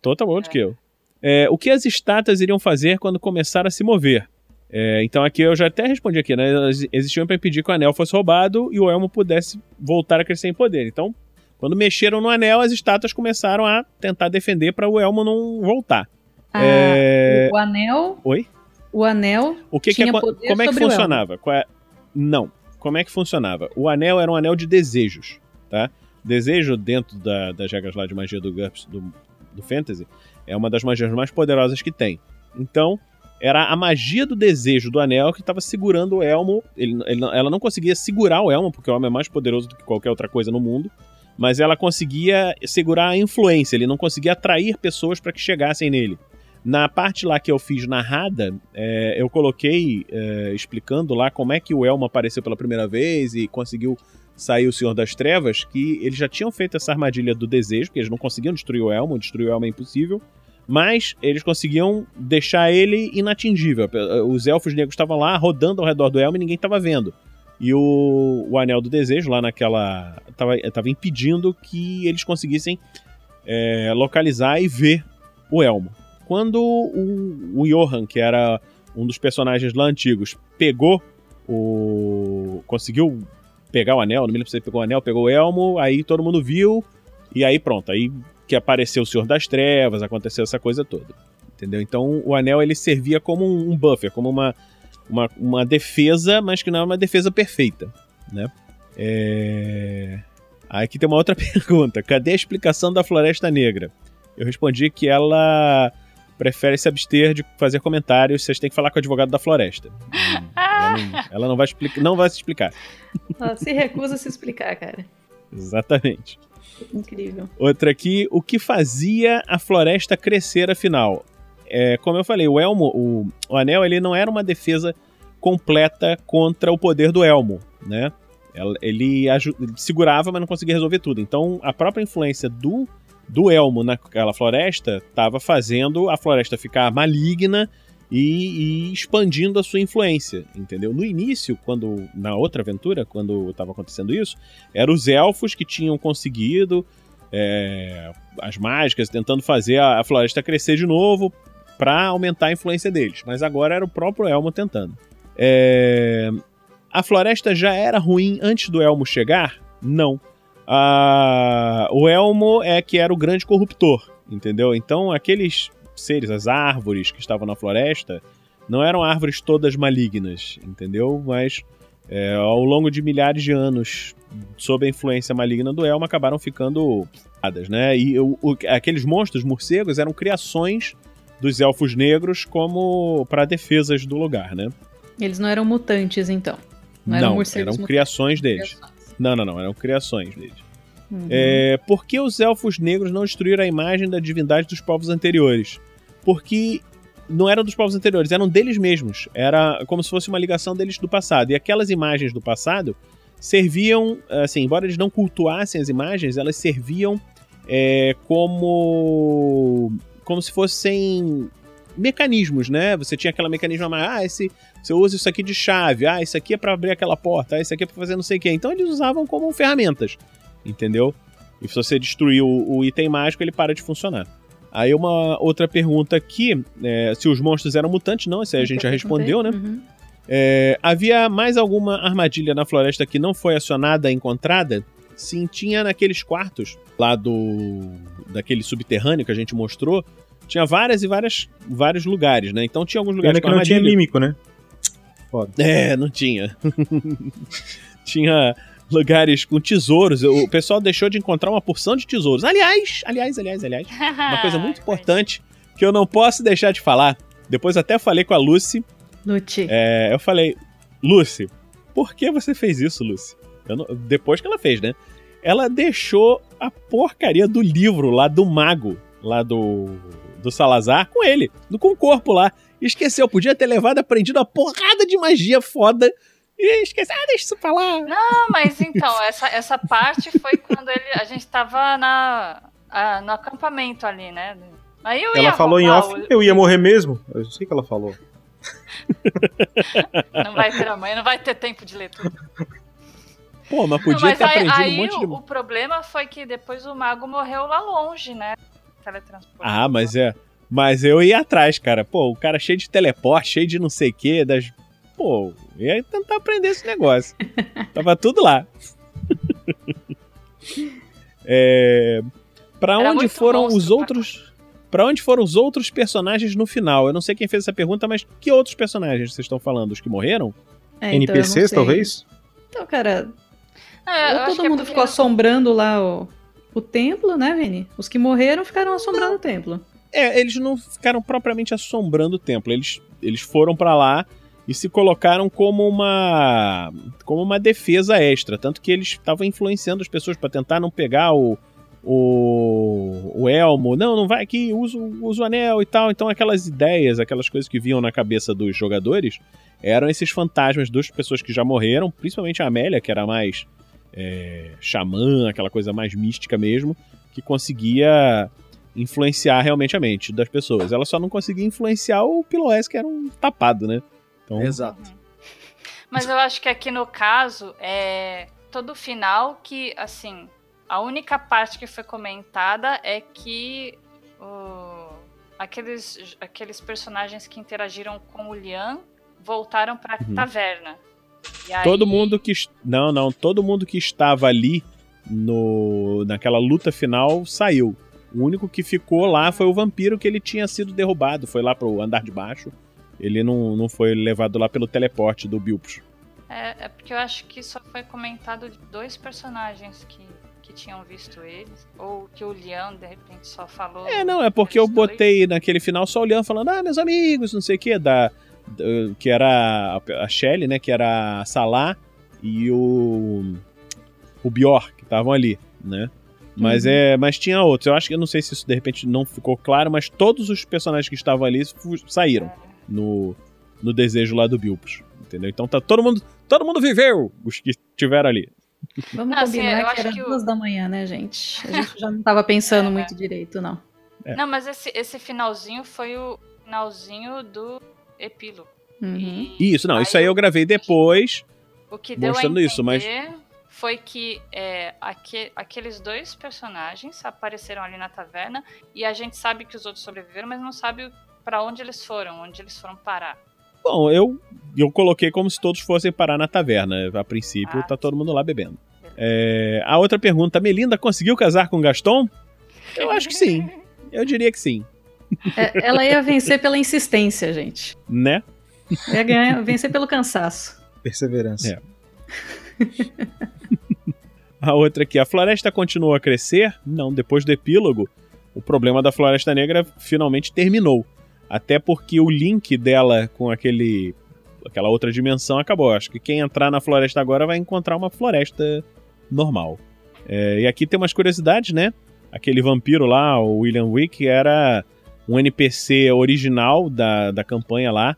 Total World Kill. É, o que as estátuas iriam fazer quando começaram a se mover? É, então aqui eu já até respondi aqui, né? Elas existiam para impedir que o anel fosse roubado e o elmo pudesse voltar a crescer em poder. Então, quando mexeram no anel, as estátuas começaram a tentar defender para o elmo não voltar. Ah, É, O anel. Oi? O anel. O que, que é, poder como é que funcionava? É- Não. Como é que funcionava? O anel era um anel de desejos, tá? Desejo dentro da- das regras lá de magia do GURPS, do, do Fantasy, é uma das magias mais poderosas que tem. Então, era a magia do desejo do anel que estava segurando o elmo. Ele- ele ela não conseguia segurar o elmo, porque o elmo é mais poderoso do que qualquer outra coisa no mundo. Mas ela conseguia segurar a influência, ele não conseguia atrair pessoas para que chegassem nele. Na parte lá que eu fiz narrada, é, eu coloquei é, explicando lá como é que o Elmo apareceu pela primeira vez e conseguiu sair o Senhor das Trevas, que eles já tinham feito essa armadilha do desejo, porque eles não conseguiam destruir o Elmo, destruir o Elmo é impossível, mas eles conseguiam deixar ele inatingível. Os elfos negros estavam lá rodando ao redor do Elmo e ninguém estava vendo. E o, o Anel do Desejo, lá naquela. Tava, tava impedindo que eles conseguissem é, localizar e ver o Elmo. Quando o, o Johan, que era um dos personagens lá antigos, pegou o. conseguiu pegar o anel, não me lembro se ele pegou o anel, pegou o elmo, aí todo mundo viu, e aí pronto, aí que apareceu o Senhor das Trevas, aconteceu essa coisa toda. Entendeu? Então o anel ele servia como um, buffer, como uma, uma, uma defesa, mas que não é uma defesa perfeita, né? É... Aí aqui tem uma outra pergunta. Cadê a explicação da Floresta Negra? Eu respondi que ela prefere se abster de fazer comentários, vocês têm que falar com o advogado da floresta. Ela, não, ela não vai explicar, não vai se explicar. Ela se recusa a se explicar, cara. Exatamente. Incrível. Outra aqui, o que fazia a floresta crescer afinal? É, como eu falei, o elmo, o, o anel, ele não era uma defesa completa contra o poder do elmo, né? Ele ele segurava, mas não conseguia resolver tudo. Então, a própria influência do, do elmo naquela floresta estava fazendo a floresta ficar maligna e, e expandindo a sua influência, entendeu? No início, quando na outra aventura, quando estava acontecendo isso, eram os elfos que tinham conseguido é, as mágicas, tentando fazer a, a floresta crescer de novo para aumentar a influência deles. Mas agora era o próprio Elmo tentando. É, a floresta já era ruim antes do Elmo chegar? Não. O Elmo é que era o grande corruptor, entendeu? Então aqueles seres, as árvores que estavam na floresta, não eram árvores todas malignas, entendeu? Mas é, ao longo de milhares de anos, sob a influência maligna do Elmo, acabaram ficando né? E o- o- aqueles monstros morcegos eram criações dos elfos negros como para defesas do lugar, né? Eles não eram mutantes, então. Não eram morcegos eram mutantes. criações deles. Não, não, não, eram criações deles. Uhum. É, por que os elfos negros não destruíram a imagem da divindade dos povos anteriores? Porque não eram dos povos anteriores, eram deles mesmos. Era como se fosse uma ligação deles do passado. E aquelas imagens do passado serviam, assim, embora eles não cultuassem as imagens, elas serviam é, como como se fossem mecanismos, né? Você tinha aquela mecanismo, ah, esse, você usa isso aqui de chave, ah, isso aqui é para abrir aquela porta, ah, isso aqui é para fazer não sei o quê. Então eles usavam como ferramentas, entendeu? E se você destruir o, o item mágico, ele para de funcionar. Aí uma outra pergunta aqui, é, se os monstros eram mutantes, não, isso aí a gente já respondeu, né? Uhum. É, havia mais alguma armadilha na floresta que não foi acionada, encontrada? Sim, tinha naqueles quartos lá do daquele subterrâneo que a gente mostrou, tinha várias e várias vários lugares, né? Então tinha alguns lugares Pena que não tinha armadilha. mímico, né? Foda. É, não tinha. tinha lugares com tesouros. O pessoal deixou de encontrar uma porção de tesouros. Aliás, aliás, aliás, aliás, uma coisa muito importante que eu não posso deixar de falar. Depois até falei com a Lucy. Lute. É, eu falei, Lucy, por que você fez isso, Lucy? Eu não- depois que ela fez, né? Ela deixou a porcaria do livro lá do mago, lá do, do Salazar, com ele, do- com o corpo lá. Esqueceu, podia ter levado, aprendido uma porrada de magia foda. E esqueceu, ah, deixa isso pra lá. Não, mas então, essa, essa parte foi quando ele, a gente tava na, a- no acampamento ali, né? Aí eu ia Ela falou em off, o- eu ia morrer mesmo. Eu sei que ela falou. Não vai ter amanhã, não vai ter tempo de ler tudo. Pô, mas Não, podia mas ter aí, aprendido aí um monte o, de. o problema foi que depois o mago morreu lá longe, né? Teletransporte. Ah, mas é. Mas eu ia atrás, cara. Pô, o cara cheio de teleporte, cheio de não sei o quê, das. Pô, eu ia tentar aprender esse negócio. Tava tudo lá. é. Pra Era onde foram monstro os outros. Pra onde foram os outros personagens no final? Eu não sei quem fez essa pergunta, mas que outros personagens vocês estão falando? Os que morreram? É, então não NPCs, talvez? Então, cara, É, eu ou todo é mundo porque- ficou assombrando lá o, o templo, né, Vini? Os que morreram ficaram assombrando o templo. É, eles não ficaram propriamente assombrando o templo. Eles, eles foram pra lá e se colocaram como uma como uma defesa extra, tanto que eles estavam influenciando as pessoas pra tentar não pegar o o, o elmo. Não, não vai aqui, usa, usa o anel e tal. Então aquelas ideias, aquelas coisas que vinham na cabeça dos jogadores eram esses fantasmas das pessoas que já morreram, principalmente a Amélia, que era mais é, xamã, aquela coisa mais mística mesmo, que conseguia influenciar realmente a mente das pessoas. Ela só não conseguia influenciar o Piloés, que era um tapado, né? Então, Exato. Mas eu acho que aqui no caso é todo o final que, assim, a única parte que foi comentada é que o- aqueles, aqueles personagens que interagiram com o Lian voltaram pra Uhum. taverna. E aí- todo mundo que. Não, não. Todo mundo que estava ali no naquela luta final saiu. O único que ficou lá foi o vampiro que ele tinha sido derrubado. Foi lá pro andar de baixo. Ele não, não foi levado lá pelo teleporte do Bilpos. É, é porque eu acho que só foi comentado de dois personagens que, que tinham visto eles. Ou que o Lian, de repente, só falou. É, não, é porque eu eles dois. botei naquele final só olhando, falando, ah, meus amigos, não sei o que, da, da- que era a- Shelly, né, que era a Salah e o o Bjork, que estavam ali, né? Mas Uhum. é, mas tinha outros. Eu acho que eu não sei se isso de repente não ficou claro, mas todos os personagens que estavam ali saíram no, no desejo lá do Bilpos, entendeu? Então tá todo mundo, todo mundo viveu, os que estiveram ali. Vamos Não, assim, combinar eu que acho era que o- duas da manhã, né, gente? A gente já não tava pensando É. muito direito, não. É. Não, mas esse, esse finalzinho foi o finalzinho do epílogo. Uhum. E Isso, não, isso aí eu gravei depois. o que deu a mostrando entender isso, mas- foi que é, aque- aqueles dois personagens apareceram ali na taverna e a gente sabe que os outros sobreviveram, mas não sabe pra onde eles foram, onde eles foram parar. Bom, eu, eu coloquei como se todos fossem parar na taverna. A princípio, Ah, tá todo mundo lá bebendo. É, a outra pergunta: Melinda conseguiu casar com Gaston? Eu acho que sim. Eu diria que sim. É, ela ia vencer pela insistência, gente. Né? Ia ganhar, vencer pelo cansaço. Perseverança. É. A outra aqui: a floresta continua a crescer? Não, depois do epílogo, o problema da Floresta Negra finalmente terminou. Até porque o link dela com aquele aquela outra dimensão acabou. Acho que quem entrar na floresta agora vai encontrar uma floresta normal. É, e aqui tem umas curiosidades, né? Aquele vampiro lá, o William Wick, era um NPC original da, da campanha lá.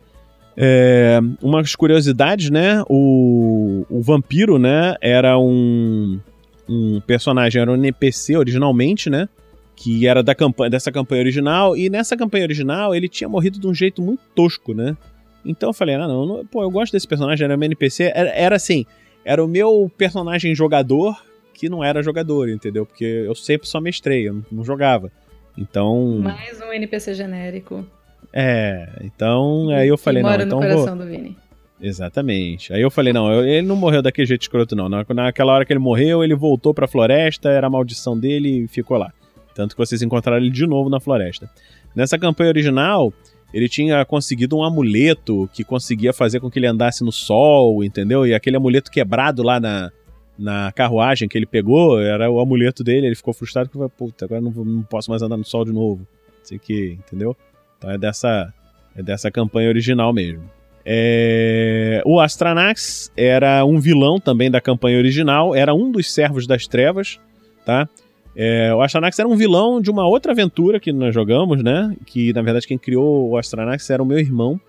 É, umas curiosidades, né? O, o vampiro, né? Era um, um personagem, era um NPC originalmente, né? Que era da campanha, dessa campanha original. E nessa campanha original ele tinha morrido de um jeito muito tosco, né? Então eu falei, ah, não, não pô, eu gosto desse personagem, era meu NPC. Era, era assim, era o meu personagem jogador que não era jogador, entendeu? Porque eu sempre só mestrei, eu não, não jogava. Então, Mais um NPC genérico. é, então aí eu falei, não, mora então no vou. coração do Vini. Exatamente. Aí eu falei, não, eu- ele não morreu daquele jeito escroto, não. Na- Naquela hora que ele morreu, ele voltou pra floresta, era a maldição dele e ficou lá. Tanto que vocês encontraram ele de novo na floresta. Nessa campanha original, ele tinha conseguido um amuleto que conseguia fazer com que ele andasse no sol, entendeu? E aquele amuleto quebrado lá na, na carruagem que ele pegou, era o amuleto dele, ele ficou frustrado porque, puta, agora não, não posso mais andar no sol de novo. Sei que, entendeu? Então é dessa, é dessa campanha original mesmo. É, O Astranax era um vilão também da campanha original, era um dos servos das trevas, tá? É, o Astranax era um vilão de uma outra aventura que nós jogamos, né? Que na verdade quem criou o Astranax era o meu irmão.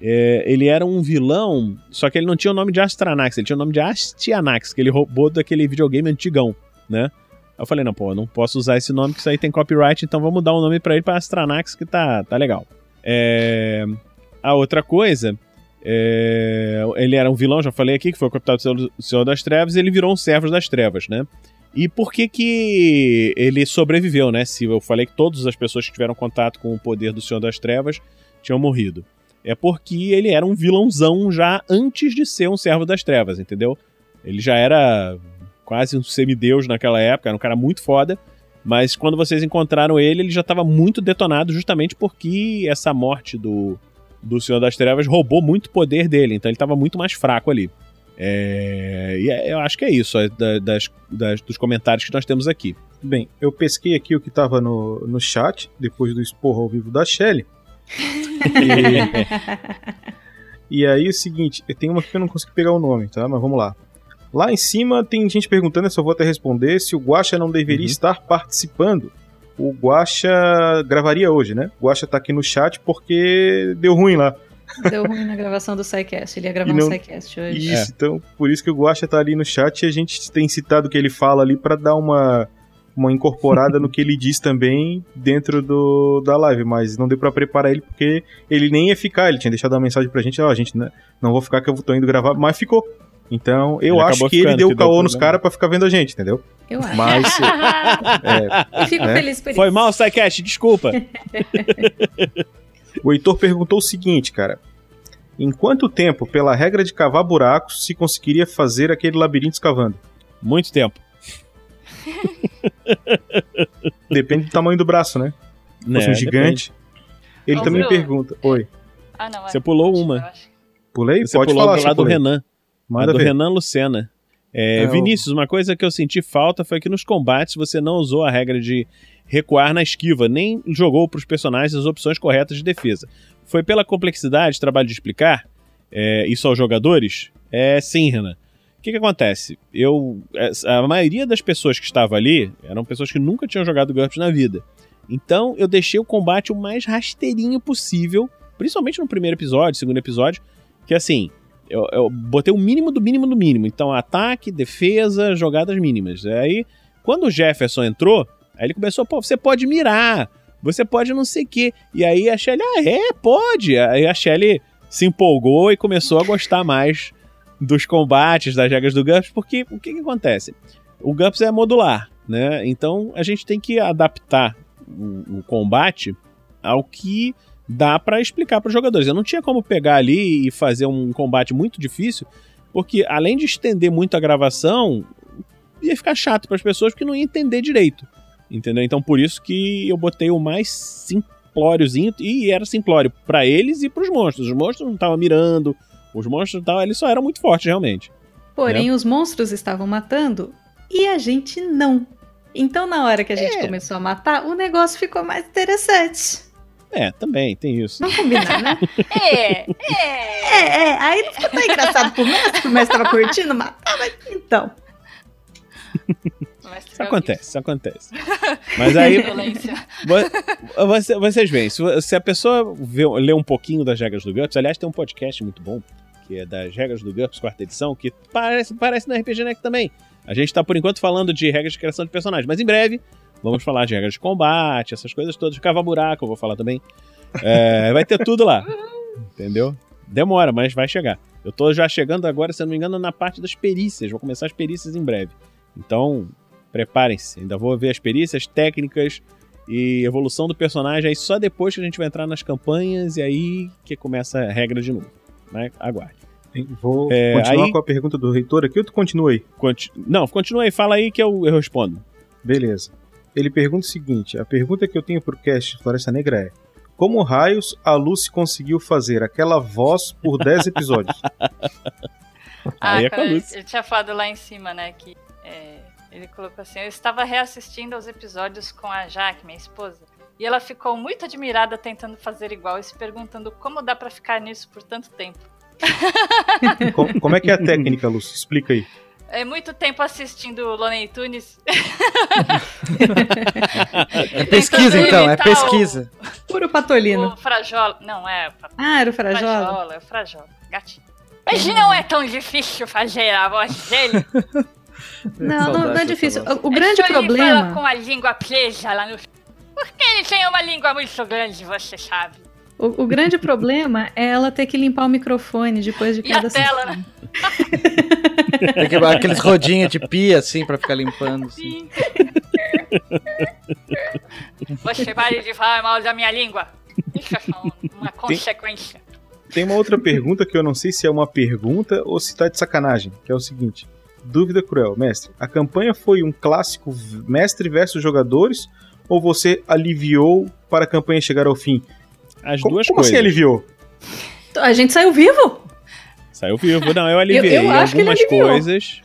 É, ele era um vilão, só que ele não tinha o nome de Astranax, ele tinha o nome de Astianax, que ele roubou daquele videogame antigão, né? Eu falei, não, pô, não posso usar esse nome, que isso aí tem copyright, então vamos dar um nome pra ele pra Astranax, que tá, tá legal. É... A outra coisa, é... ele era um vilão, já falei aqui, que foi o capitão do Senhor das Trevas, e ele virou um servo das trevas, né? E por que que ele sobreviveu, né? Se eu falei que todas as pessoas que tiveram contato com o poder do Senhor das Trevas tinham morrido. É porque ele era um vilãozão já antes de ser um servo das trevas, entendeu? Ele já era quase um semideus naquela época, era um cara muito foda. Mas quando vocês encontraram ele, ele já estava muito detonado justamente porque essa morte do, do Senhor das Trevas roubou muito poder dele. Então ele estava muito mais fraco ali. É, e é- eu acho que é isso é, da- das, das- dos comentários que nós temos aqui. Bem, eu pesquei aqui o que tava no, no chat, depois do esporro ao vivo da Shelly. E, e aí é o seguinte, tenho uma que eu não consegui pegar o nome, tá? Mas vamos lá. Lá em cima tem gente perguntando, eu vou até responder, se o Guaxa não deveria Uhum. estar participando. O Guaxa gravaria hoje, né? O Guaxa tá aqui no chat porque deu ruim lá. Deu ruim na gravação do SciCast. Ele ia gravar E um não- SciCast hoje. Isso, então por isso que o Guaxa tá ali no chat e a gente tem citado o que ele fala ali pra dar uma, uma incorporada no que ele diz também dentro do, da live, mas não deu pra preparar ele porque ele nem ia ficar, ele tinha deixado uma mensagem pra gente, ó, gente, né, não vou ficar que eu tô indo gravar, mas ficou. Então eu Ele acho que ele ficando, deu que deu caô nos caras pra ficar vendo a gente, entendeu? Eu acho. Mas é, E fico É? feliz por Foi isso. mal, Psycast, desculpa. o Heitor perguntou o seguinte, cara. Em quanto tempo, pela regra de cavar buracos, se conseguiria fazer aquele labirinto escavando? Muito tempo. Depende do tamanho do braço, né? Se fosse um gigante. Ele Ô, também Bruno. pergunta. Oi. Ah, não. é. Você pulou Acho- uma. Pulei? Você Pode pulou falar, do lado do. Renan. Manda do ver. Renan Lucena. É, É, Vinícius, uma coisa que eu senti falta foi que nos combates você não usou a regra de recuar na esquiva, nem jogou para os personagens as opções corretas de defesa. Foi pela complexidade, trabalho de explicar é, isso aos jogadores? É sim, Renan. O que, que acontece? Eu, a maioria das pessoas que estavam ali eram pessoas que nunca tinham jogado GURPS na vida. Então eu deixei o combate o mais rasteirinho possível, principalmente no primeiro episódio, segundo episódio, que assim, eu, eu botei o mínimo do mínimo do mínimo. Então, ataque, defesa, jogadas mínimas. Aí, quando o Jefferson entrou, aí ele começou, pô, você pode mirar, você pode não sei o quê. E aí a Shelly, ah, é, pode. Aí a Shelly se empolgou e começou a gostar mais dos combates, das regras do GURPS, porque o que, que acontece? O GURPS é modular, né? Então a gente tem que adaptar o, o combate ao que dá pra explicar para os jogadores. Eu não tinha como pegar ali e fazer um combate muito difícil, porque além de estender muito a gravação, ia ficar chato para as pessoas porque não ia entender direito. Entendeu? Então por isso que eu botei o mais simplóriozinho e era simplório para eles e para os monstros. Os monstros não estavam mirando, os monstros não tavam, eles só eram muito fortes realmente. Porém, os monstros estavam matando e a gente não. Então, na hora que a gente É. começou a matar, o negócio ficou mais interessante. É, também tem isso. Não combinar, né? É, é. é, é. Aí não ficou tão engraçado pro mestre, o mestre tava curtindo matar, mas então. Isso acontece, isso acontece. Mas aí você- vocês veem, se, se a pessoa vê, lê um pouquinho das regras do GURPS, aliás, tem um podcast muito bom, que é das regras do GURPS, quarta edição, que parece, parece na RPG Next também. A gente tá, por enquanto, falando de regras de criação de personagens, mas em breve vamos falar de regras de combate, essas coisas todas, de cavar buraco, eu vou falar também. É, vai ter tudo lá, entendeu? Demora, mas vai chegar. Eu tô já chegando agora, se eu não me engano, na parte das perícias, vou começar as perícias em breve. Então, preparem-se, ainda vou ver as perícias técnicas, e evolução do personagem aí só depois que a gente vai entrar nas campanhas e aí que começa a regra de novo. Né? Aguarde. Vou É, continuar aí- com a pergunta do reitor aqui ou tu continua aí? Conti- Não, continua aí, fala aí que eu, eu respondo. Beleza. Ele pergunta o seguinte: a pergunta que eu tenho pro cast de Floresta Negra é: Como raios a Lucy conseguiu fazer aquela voz por 10 episódios? Ah, Aí é com a cara, ele tinha falado lá em cima, né, que é, ele colocou assim, eu estava reassistindo aos episódios com a Jaque, minha esposa, e ela ficou muito admirada tentando fazer igual e se perguntando como dá pra ficar nisso por tanto tempo. Com- como é que é a técnica, Lucy? Explica aí. É muito tempo assistindo Looney Tunes. É pesquisa, então, é pesquisa. Puro patolino. O Frajola. Não, é o Ah, era o Frajola. Frajola, é o Frajola. Gatinho. Mas não é tão difícil fazer a voz dele. Não, não, não é difícil. O, o grande Ele fala problema. com a língua presa lá no. Porque ele tem uma língua muito grande, você sabe. O, o grande problema é ela ter que limpar o microfone depois de E a cada tela, sessão. né? Tem que aqueles rodinhos de pia, assim, pra ficar limpando. Assim. Sim. Você vai de falar mal da minha língua. Isso é só uma consequência. Tem uma outra pergunta que eu não sei se é uma pergunta ou se tá de sacanagem, que é o seguinte. Dúvida cruel, mestre. A campanha foi um clássico mestre versus jogadores ou você aliviou para a campanha chegar ao fim? As Como, duas como coisas. assim aliviou? A gente saiu vivo? Saiu vivo. Não, eu aliviei Eu- eu acho que ele algumas coisas.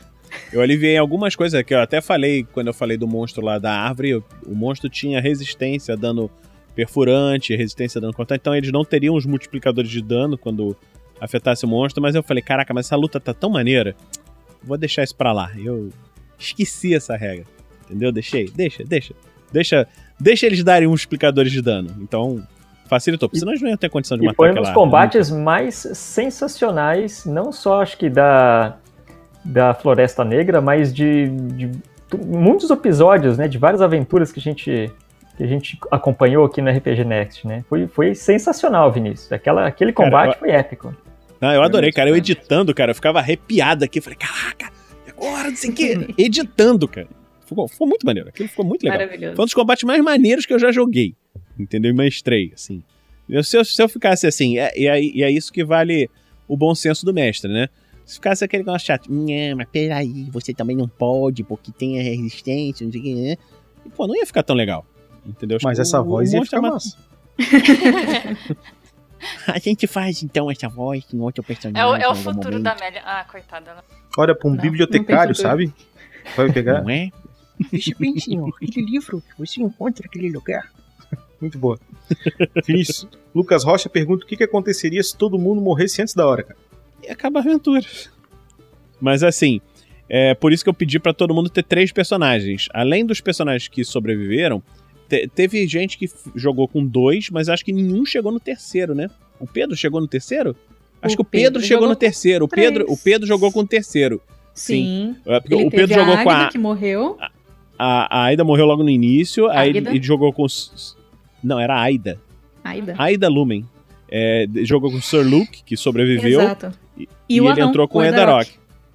Eu aliviei algumas coisas que eu até falei quando eu falei do monstro lá da árvore. eu- O monstro tinha resistência a dano perfurante, resistência a dano cortante. Então eles não teriam os multiplicadores de dano quando afetasse o monstro. Mas eu falei, caraca, mas essa luta tá tão maneira. Vou deixar isso pra lá. Eu esqueci essa regra. Entendeu? Deixei. Deixa, deixa. Deixa, deixa eles darem uns multiplicadores de dano. Então, facilitou. Porque senão eles não iam ter condição de E matar foi um dos né? combates mais sensacionais, não só acho que da, da Floresta Negra, mas de, de muitos episódios, né? De várias aventuras que a gente, que a gente acompanhou aqui no RPG Next, né? Foi, foi sensacional, Vinícius. Aquela, aquele Cara, combate eu- foi épico. Não, eu adorei, cara. Eu editando, cara, eu ficava arrepiado aqui. Eu falei, caraca, agora, não sei o quê. editando, cara. Ficou, ficou muito maneiro. Aquilo ficou muito legal. Maravilhoso. Foi um dos combates mais maneiros que eu já joguei. Entendeu? E mestrei, assim. Eu- se, eu, se eu ficasse assim, é, e, é, e é isso que vale o bom senso do mestre, né? Se ficasse aquele negócio chato, mas peraí, você também não pode, porque tem a resistência, não sei o que, né? E, pô, não ia ficar tão legal. Entendeu? Mas que essa o- voz o ia ficar é uma- massa. A gente faz então essa voz em outro personagem. É o, é o futuro momento. da Amélia. Ah, coitada. ela- Olha pra um Não, não bibliotecário, futuro. sabe? Vai pegar. Não é? Veja bem, senhor, aquele livro que você encontra naquele lugar. Muito boa. Vinícius, Lucas Rocha pergunta o que, que aconteceria se todo mundo morresse antes da hora, cara. e acaba a aventura. Mas assim, é por isso que eu pedi pra todo mundo ter três personagens. Além dos personagens que sobreviveram, te- teve gente que jogou com dois, mas acho que nenhum chegou no terceiro, né? O Pedro chegou no terceiro? Acho O que o Pedro, Pedro chegou no terceiro. O. Pedro, o Pedro jogou com o terceiro. Sim. É, porque Ele o Pedro jogou com a, que morreu. a, a Aida morreu logo no início, aí ele, ele jogou com os Não, era a Aida. Aida. Aida Lumen. É, jogou com o Sir Luke, que sobreviveu. Exato. E, E e o ele anão, entrou com o Edarok.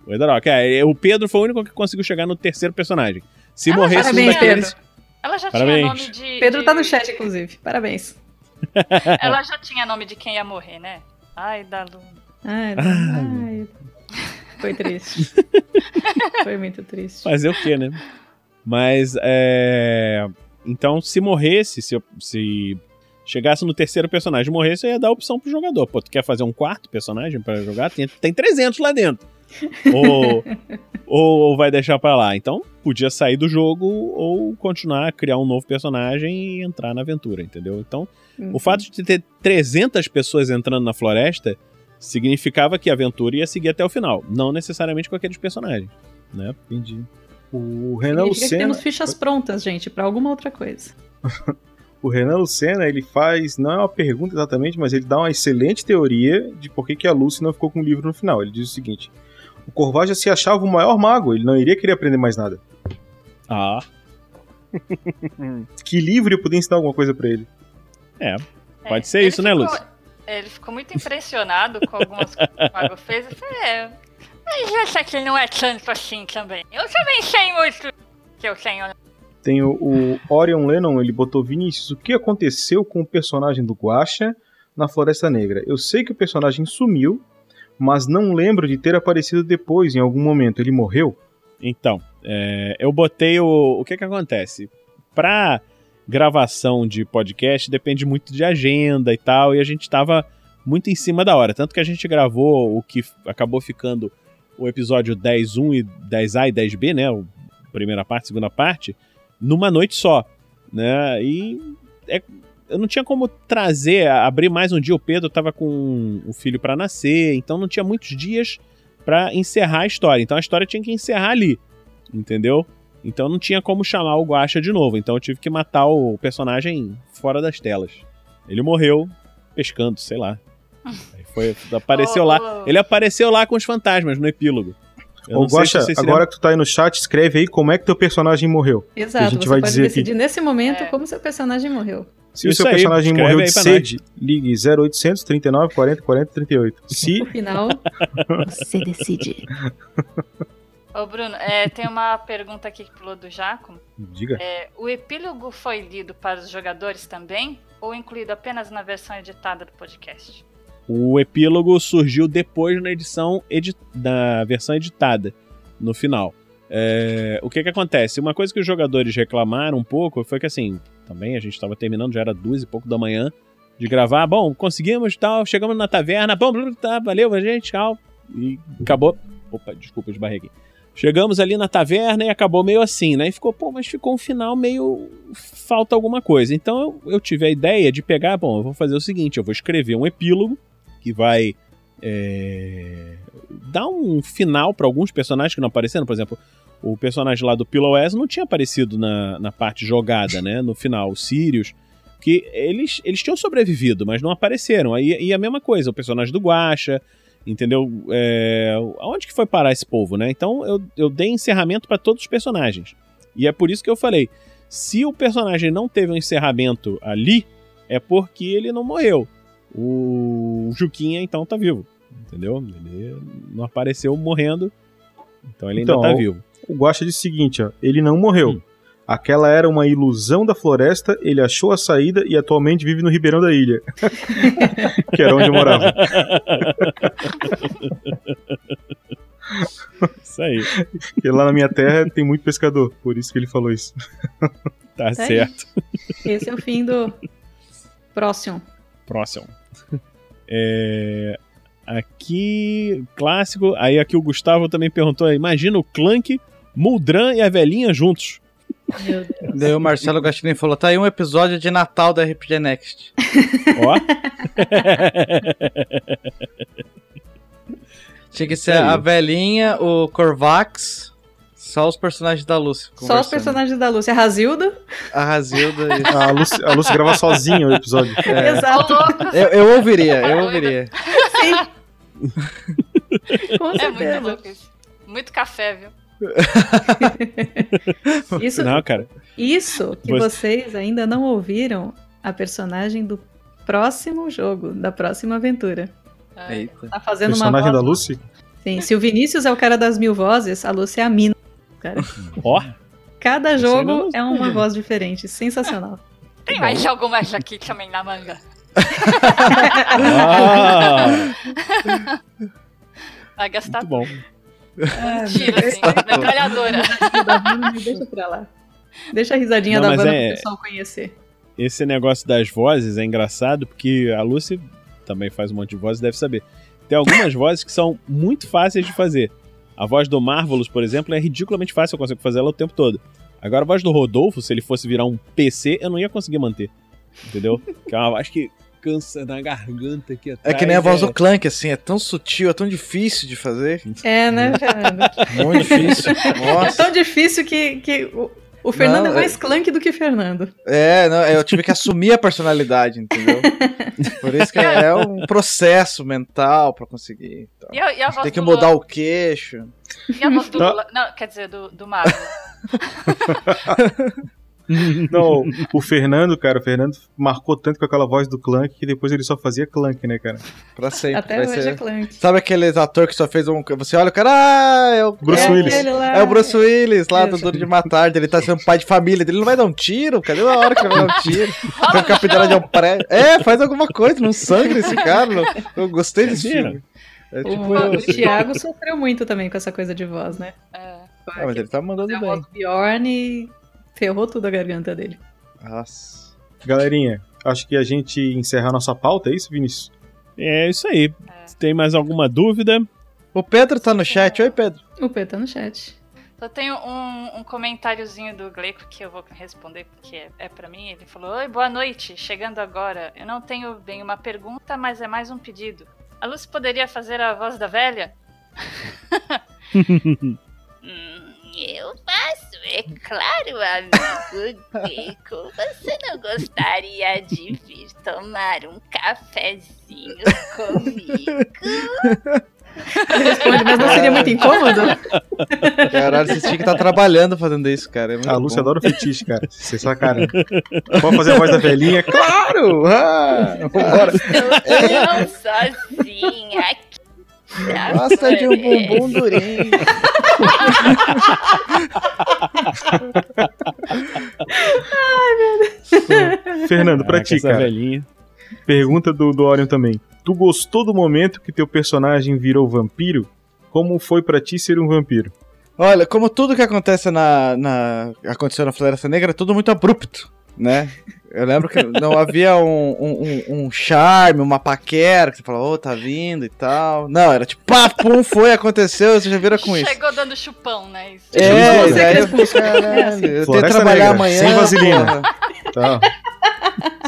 O Edarok. É, o Pedro foi o único que conseguiu chegar no terceiro personagem. Se Ah, morresse um daqueles. Ela já Parabéns. tinha nome de. Pedro de- tá no chat, inclusive. Parabéns. Ela já tinha nome de quem ia morrer, né? Ai, da Luna. Ai, ai. Foi triste. Foi muito triste. Fazer o quê, né? Mas, é. Então, se morresse, se, se chegasse no terceiro personagem e morresse, eu ia dar a opção pro jogador. Pô, tu quer fazer um quarto personagem pra jogar? Tem, tem 300 lá dentro. ou, ou, ou vai deixar pra lá. Então, podia sair do jogo ou continuar a criar um novo personagem e entrar na aventura, entendeu? Então, Uhum. o fato de ter 300 pessoas entrando na floresta significava que a aventura ia seguir até o final. Não necessariamente com aqueles personagens, né? Entendi. O Renan Lucena, temos fichas prontas, gente, pra alguma outra coisa. o Renan Lucena, ele faz, não é uma pergunta exatamente, mas ele dá uma excelente teoria de por que, que a Lucy não ficou com o livro no final. Ele diz o seguinte: o Corvaja se achava o maior mago, ele não iria querer aprender mais nada. Ah, Que livro ia poder ensinar alguma coisa pra ele? é. Pode É, ser isso, né, ficou- Lúcia? é, Ele ficou muito impressionado com algumas coisas que o Mago fez. Eu falei, é. Mas aqui não é tanto assim também. Eu também sei muito que eu tenho. Tem o, o Orion Lennon, ele botou Vinícius, o que aconteceu com o personagem do Guaxa na Floresta Negra? Eu sei que o personagem sumiu, mas não lembro de ter aparecido depois, em algum momento. Ele morreu? Então, é, eu botei o. O que que acontece? Pra gravação de podcast depende muito de agenda e tal, e a gente tava muito em cima da hora. Tanto que a gente gravou o que acabou ficando o episódio 10.1 e 10A e 10B, né? Primeira parte, segunda parte, numa noite só. Né? E é- eu não tinha como trazer, abrir mais um dia. O Pedro tava com o filho pra nascer, então não tinha muitos dias pra encerrar a história. Então a história tinha que encerrar ali, entendeu? Então não tinha como chamar o Guacha de novo. Então eu tive que matar o personagem fora das telas. Ele morreu pescando, sei lá. Aí foi, apareceu Oh, lá. Ele apareceu lá com os fantasmas no epílogo. Eu Ô, Guaxa, se agora que tu tá aí no chat, escreve aí como é que teu personagem morreu. Exato, gente você vai pode dizer decidir aqui. nesse momento É. como seu personagem morreu. Se o Isso seu aí, personagem morreu de sede, ligue 0800 39 40 40 38. Se No final, você decide. Ô, Bruno, é, tem uma pergunta aqui que pulou do Jaco. diga. É, o epílogo foi lido para os jogadores também? Ou incluído apenas na versão editada do podcast? O epílogo surgiu depois na edição edi- da versão editada, no final. É, o que que acontece? Uma coisa que os jogadores reclamaram um pouco foi que assim, também a gente estava terminando, já era duas e pouco da manhã de gravar. Bom, conseguimos tal, chegamos na taverna, bom, tá, valeu, gente, tchau. E acabou. Opa, desculpa, esbarrei aqui. Chegamos ali na taverna e acabou meio assim, né? E ficou, pô, mas ficou um final meio. falta alguma coisa. Então eu, eu tive a ideia de pegar, bom, eu vou fazer o seguinte: eu vou escrever um epílogo que vai é, dar um final para alguns personagens que não apareceram. Por exemplo, o personagem lá do Pillow S não tinha aparecido na, na parte jogada, né? No final, o Sirius. Que eles, eles tinham sobrevivido, mas não apareceram. Aí, e a mesma coisa, o personagem do Guacha, entendeu? É, aonde que foi parar esse povo, né? Então eu, eu dei encerramento para todos os personagens. E é por isso que eu falei: se o personagem não teve um encerramento ali, é porque ele não morreu. O Juquinha, então, tá vivo. Entendeu? Ele não apareceu morrendo. Então ele Então, ainda tá vivo. O Guaxa disse o seguinte, ó, ele não morreu. Hum. Aquela era uma ilusão da floresta, ele achou a saída e atualmente vive no Ribeirão da Ilha. que era onde eu morava. Isso aí. Porque lá na minha terra tem muito pescador, por isso que ele falou isso. Tá Tá aí. certo. Esse é o fim do próximo. Próximo. É, Aqui, clássico. Aí aqui o Gustavo também perguntou: imagina o Clank, Muldran e a velhinha juntos. Meu Deus. Daí o Marcelo Gastilin falou: tá aí um episódio de Natal da RPG Next. Ó. Tinha que ser a velhinha, o Corvax, só os personagens da Lucy. Só os personagens da Lúcia. A Razilda. A Razilda e... A Lúcia, a Lúcia grava sozinha o episódio. É. Exato. Eu, eu ouviria, eu ouviria. Sim. Com É muito louco isso. Muito café, viu? Isso, Não, cara. isso que Você- vocês ainda não ouviram a personagem do próximo jogo, da próxima aventura. Ai, Eita. Tá fazendo uma Personagem voz. da Lucy? Sim, se o Vinícius é o cara das mil vozes, a Lúcia é a mina. Cara. Ó. Cada jogo é uma voz diferente. Sensacional. Tem mais algo mais aqui também na manga. Ah, Vai gastar muito bom. Tiro, assim, metralhadora. Deixa pra lá. Deixa a risadinha Não, da Vanna é- pro pessoal conhecer. Esse negócio das vozes é engraçado porque a Lucy também faz um monte de vozes, deve saber. Tem algumas vozes que são muito fáceis de fazer. A voz do Marvelous, por exemplo, é ridiculamente fácil, eu consigo fazer ela o tempo todo. Agora a voz do Rodolfo, se ele fosse virar um PC, eu não ia conseguir manter. Entendeu? Que é uma voz que cansa na garganta aqui É atrás. que nem a voz é- do Clank, assim, é tão sutil, é tão difícil de fazer. É, né, Fernando? Muito difícil. É Nossa. tão difícil que, que o, o Fernando Não, é mais clunk do que Fernando. É, não, eu tive que assumir a personalidade, entendeu? Por isso que é um processo mental pra conseguir. então. E a, e a voz Tem que mudar Lula? o queixo. E a voz do. Lula? Não, quer dizer, do, do Mago. Não, o Fernando, cara, o Fernando marcou tanto com aquela voz do Clank que depois ele só fazia Clank, né, cara? Pra sempre. Até vai hoje ser- é clunk. Sabe aquele ator que só fez um. Você olha o cara, ah, é o Bruce é Willis. É o Bruce Willis lá do. Duro de Matar. Ele tá sendo pai de família dele. Ele não vai dar um tiro? Cadê a hora que ele vai dar um tiro? Um capitão de um prédio. É, faz alguma coisa, não sangra esse cara. não. Eu gostei desse filme. É O, tipo o eu, assim. Thiago sofreu muito também com essa coisa de voz, né? É. Ah, mas ele tá mandando a voz bem. do Bjorn e ferrou tudo a garganta dele. Nossa. Galerinha, acho que a gente encerra a nossa pauta, é isso, Vinícius? É isso aí. É. Se tem mais alguma dúvida, O Pedro tá no chat. Oi, Pedro. O P tá no chat. Só tenho um, um comentáriozinho do Gleico que eu vou responder porque é, é para mim. Ele falou: Oi, boa noite. Chegando agora. Eu não tenho bem uma pergunta, mas é mais um pedido. A Lucy poderia fazer a voz da velha? Hum, eu faço, é claro, amigo Gleico. Você não gostaria de vir tomar um cafezinho comigo? Responde, mas não seria muito incômodo? Caralho, vocês tinham que estar trabalhando fazendo isso, cara. É muito A Lúcia bom. adora o fetiche, cara. Você sacanagem. Pode fazer a voz da velhinha? Claro! Ah, vambora. Eu sozinha aqui. Gosta de um bumbum durinho. Fernando, pra ti, cara. velhinha. Pergunta do, do Orion também. Tu gostou do momento que teu personagem virou vampiro? Como foi pra ti ser um vampiro? Olha, como tudo que acontece na, na aconteceu na Floresta Negra é tudo muito abrupto, né? Eu lembro que não havia um, um, um- um charme, uma paquera, que você fala, ô, tá vindo e tal. Não, era tipo, pá, pum, foi, aconteceu, você já vira com isso. Chegou dando chupão, né? Isso. É, e É assim. eu tenho que Floresta trabalhar Negra, amanhã. sem vaselina. porra. Tá.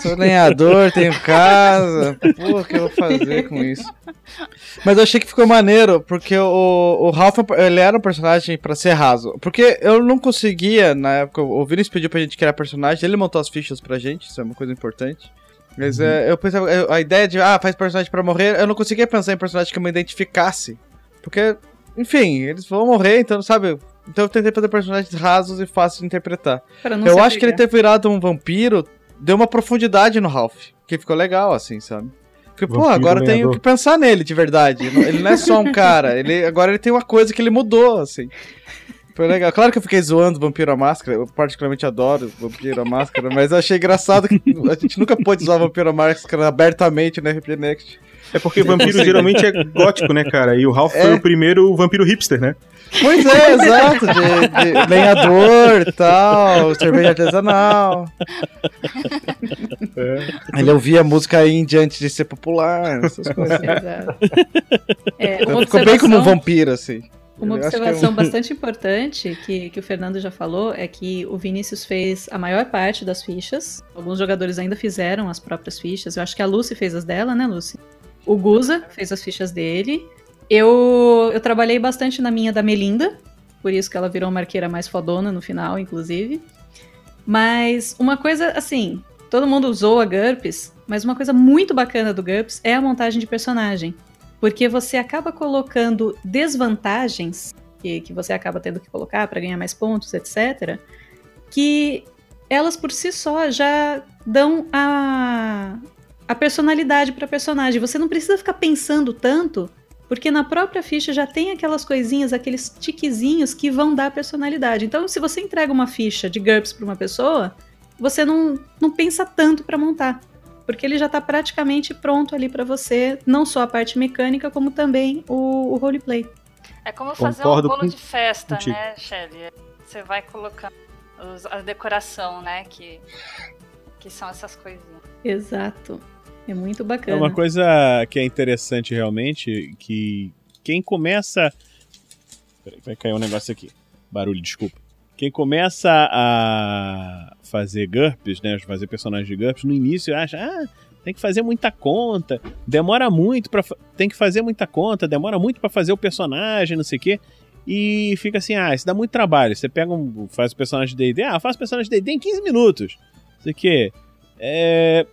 Sou lenhador, tenho casa. Pô, o que eu vou fazer com isso? Mas eu achei que ficou maneiro, porque o, o Ralph ele era um personagem pra ser raso. Porque eu não conseguia, na época, o Vinicius pediu pra gente criar personagem, ele montou as fichas pra gente, isso é uma coisa importante. Mas é, eu pensava, a ideia de, ah, faz personagem pra morrer, eu não conseguia pensar em personagem que eu me identificasse. Porque, enfim, eles vão morrer, então, sabe? Então eu tentei fazer personagens rasos e fáceis de interpretar. Eu acho que ele ter virado um vampiro deu uma profundidade no Ralph, que ficou legal, assim, sabe? Porque, pô, agora eu tenho que pensar nele de verdade. Ele não é só um cara, ele, agora ele tem uma coisa que ele mudou, assim. Foi legal. Claro que eu fiquei zoando o Vampiro à Máscara, eu particularmente adoro o Vampiro à Máscara, mas eu achei engraçado que a gente nunca pôde usar o Vampiro à Máscara abertamente no RPG Next. É porque vampiro geralmente é gótico, né, cara? E o Ralph foi É. o primeiro vampiro hipster, né? Pois é, exato, de, de lenhador e tal, cerveja artesanal. Ele ouvia música indie antes de ser popular, essas coisas. Exato. É, Então, ficou bem como um observação- vampiro, assim. Uma que é um- observação bastante importante que, que o Fernando já falou é que o Vinícius fez a maior parte das fichas. Alguns jogadores ainda fizeram as próprias fichas. Eu acho que a Lucy fez as dela, né, Lucy? O Guza fez as fichas dele. Eu, eu trabalhei bastante na minha da Melinda, por isso que ela virou uma arqueira mais fodona no final, inclusive. Mas uma coisa, assim, todo mundo usou a GURPS, mas uma coisa muito bacana do GURPS é a montagem de personagem. Porque você acaba colocando desvantagens que, que você acaba tendo que colocar para ganhar mais pontos, etc. Que elas por si só já dão a, a personalidade para personagem. Você não precisa ficar pensando tanto, porque na própria ficha já tem aquelas coisinhas, aqueles tiquezinhos que vão dar personalidade. Então, se você entrega uma ficha de GURPS para uma pessoa, você não, não pensa tanto para montar porque ele já tá praticamente pronto ali pra você, não só a parte mecânica, como também o, o roleplay. É como fazer Concordo um bolo com- de festa, contigo. né, Shelly? Você vai colocando os- a decoração, né? Que, que são essas coisinhas. Exato. É muito É bacana. uma coisa que é interessante realmente, que quem começa. Peraí, vai cair um negócio aqui. Barulho, desculpa. Quem começa a fazer GURPS, né? Fazer personagens de GURPS, no início acha, ah, tem que fazer muita conta, demora muito para Tem que fazer muita conta, demora muito pra fazer o personagem, não sei o quê. E fica assim, ah, isso dá muito trabalho. Você pega um. faz o personagem de DD, ah, faz o personagem de DD em 15 minutos. Não sei o quê. É,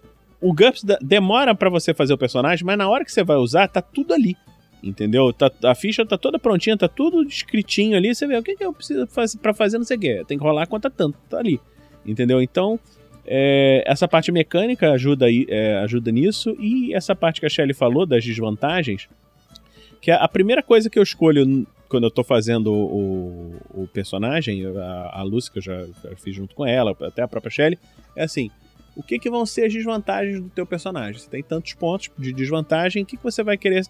o GURPS demora pra você fazer o personagem, mas na hora que você vai usar, tá tudo ali. Entendeu? Tá- a ficha tá toda prontinha, tá tudo escritinho ali. Você vê o que, que eu preciso fazer pra fazer, não sei o quê. Tem que rolar conta tanto, tá ali. Entendeu? Então, é, essa parte mecânica ajuda, aí, é, ajuda nisso. E essa parte que a Shelly falou das desvantagens, que a, a primeira coisa que eu escolho quando eu tô fazendo o, o personagem, a, a Lucy, que eu já, já fiz junto com ela, até a própria Shelly, é assim: o que, que vão ser as desvantagens do teu personagem? Você tem tantos pontos de desvantagem, o que, que você vai querer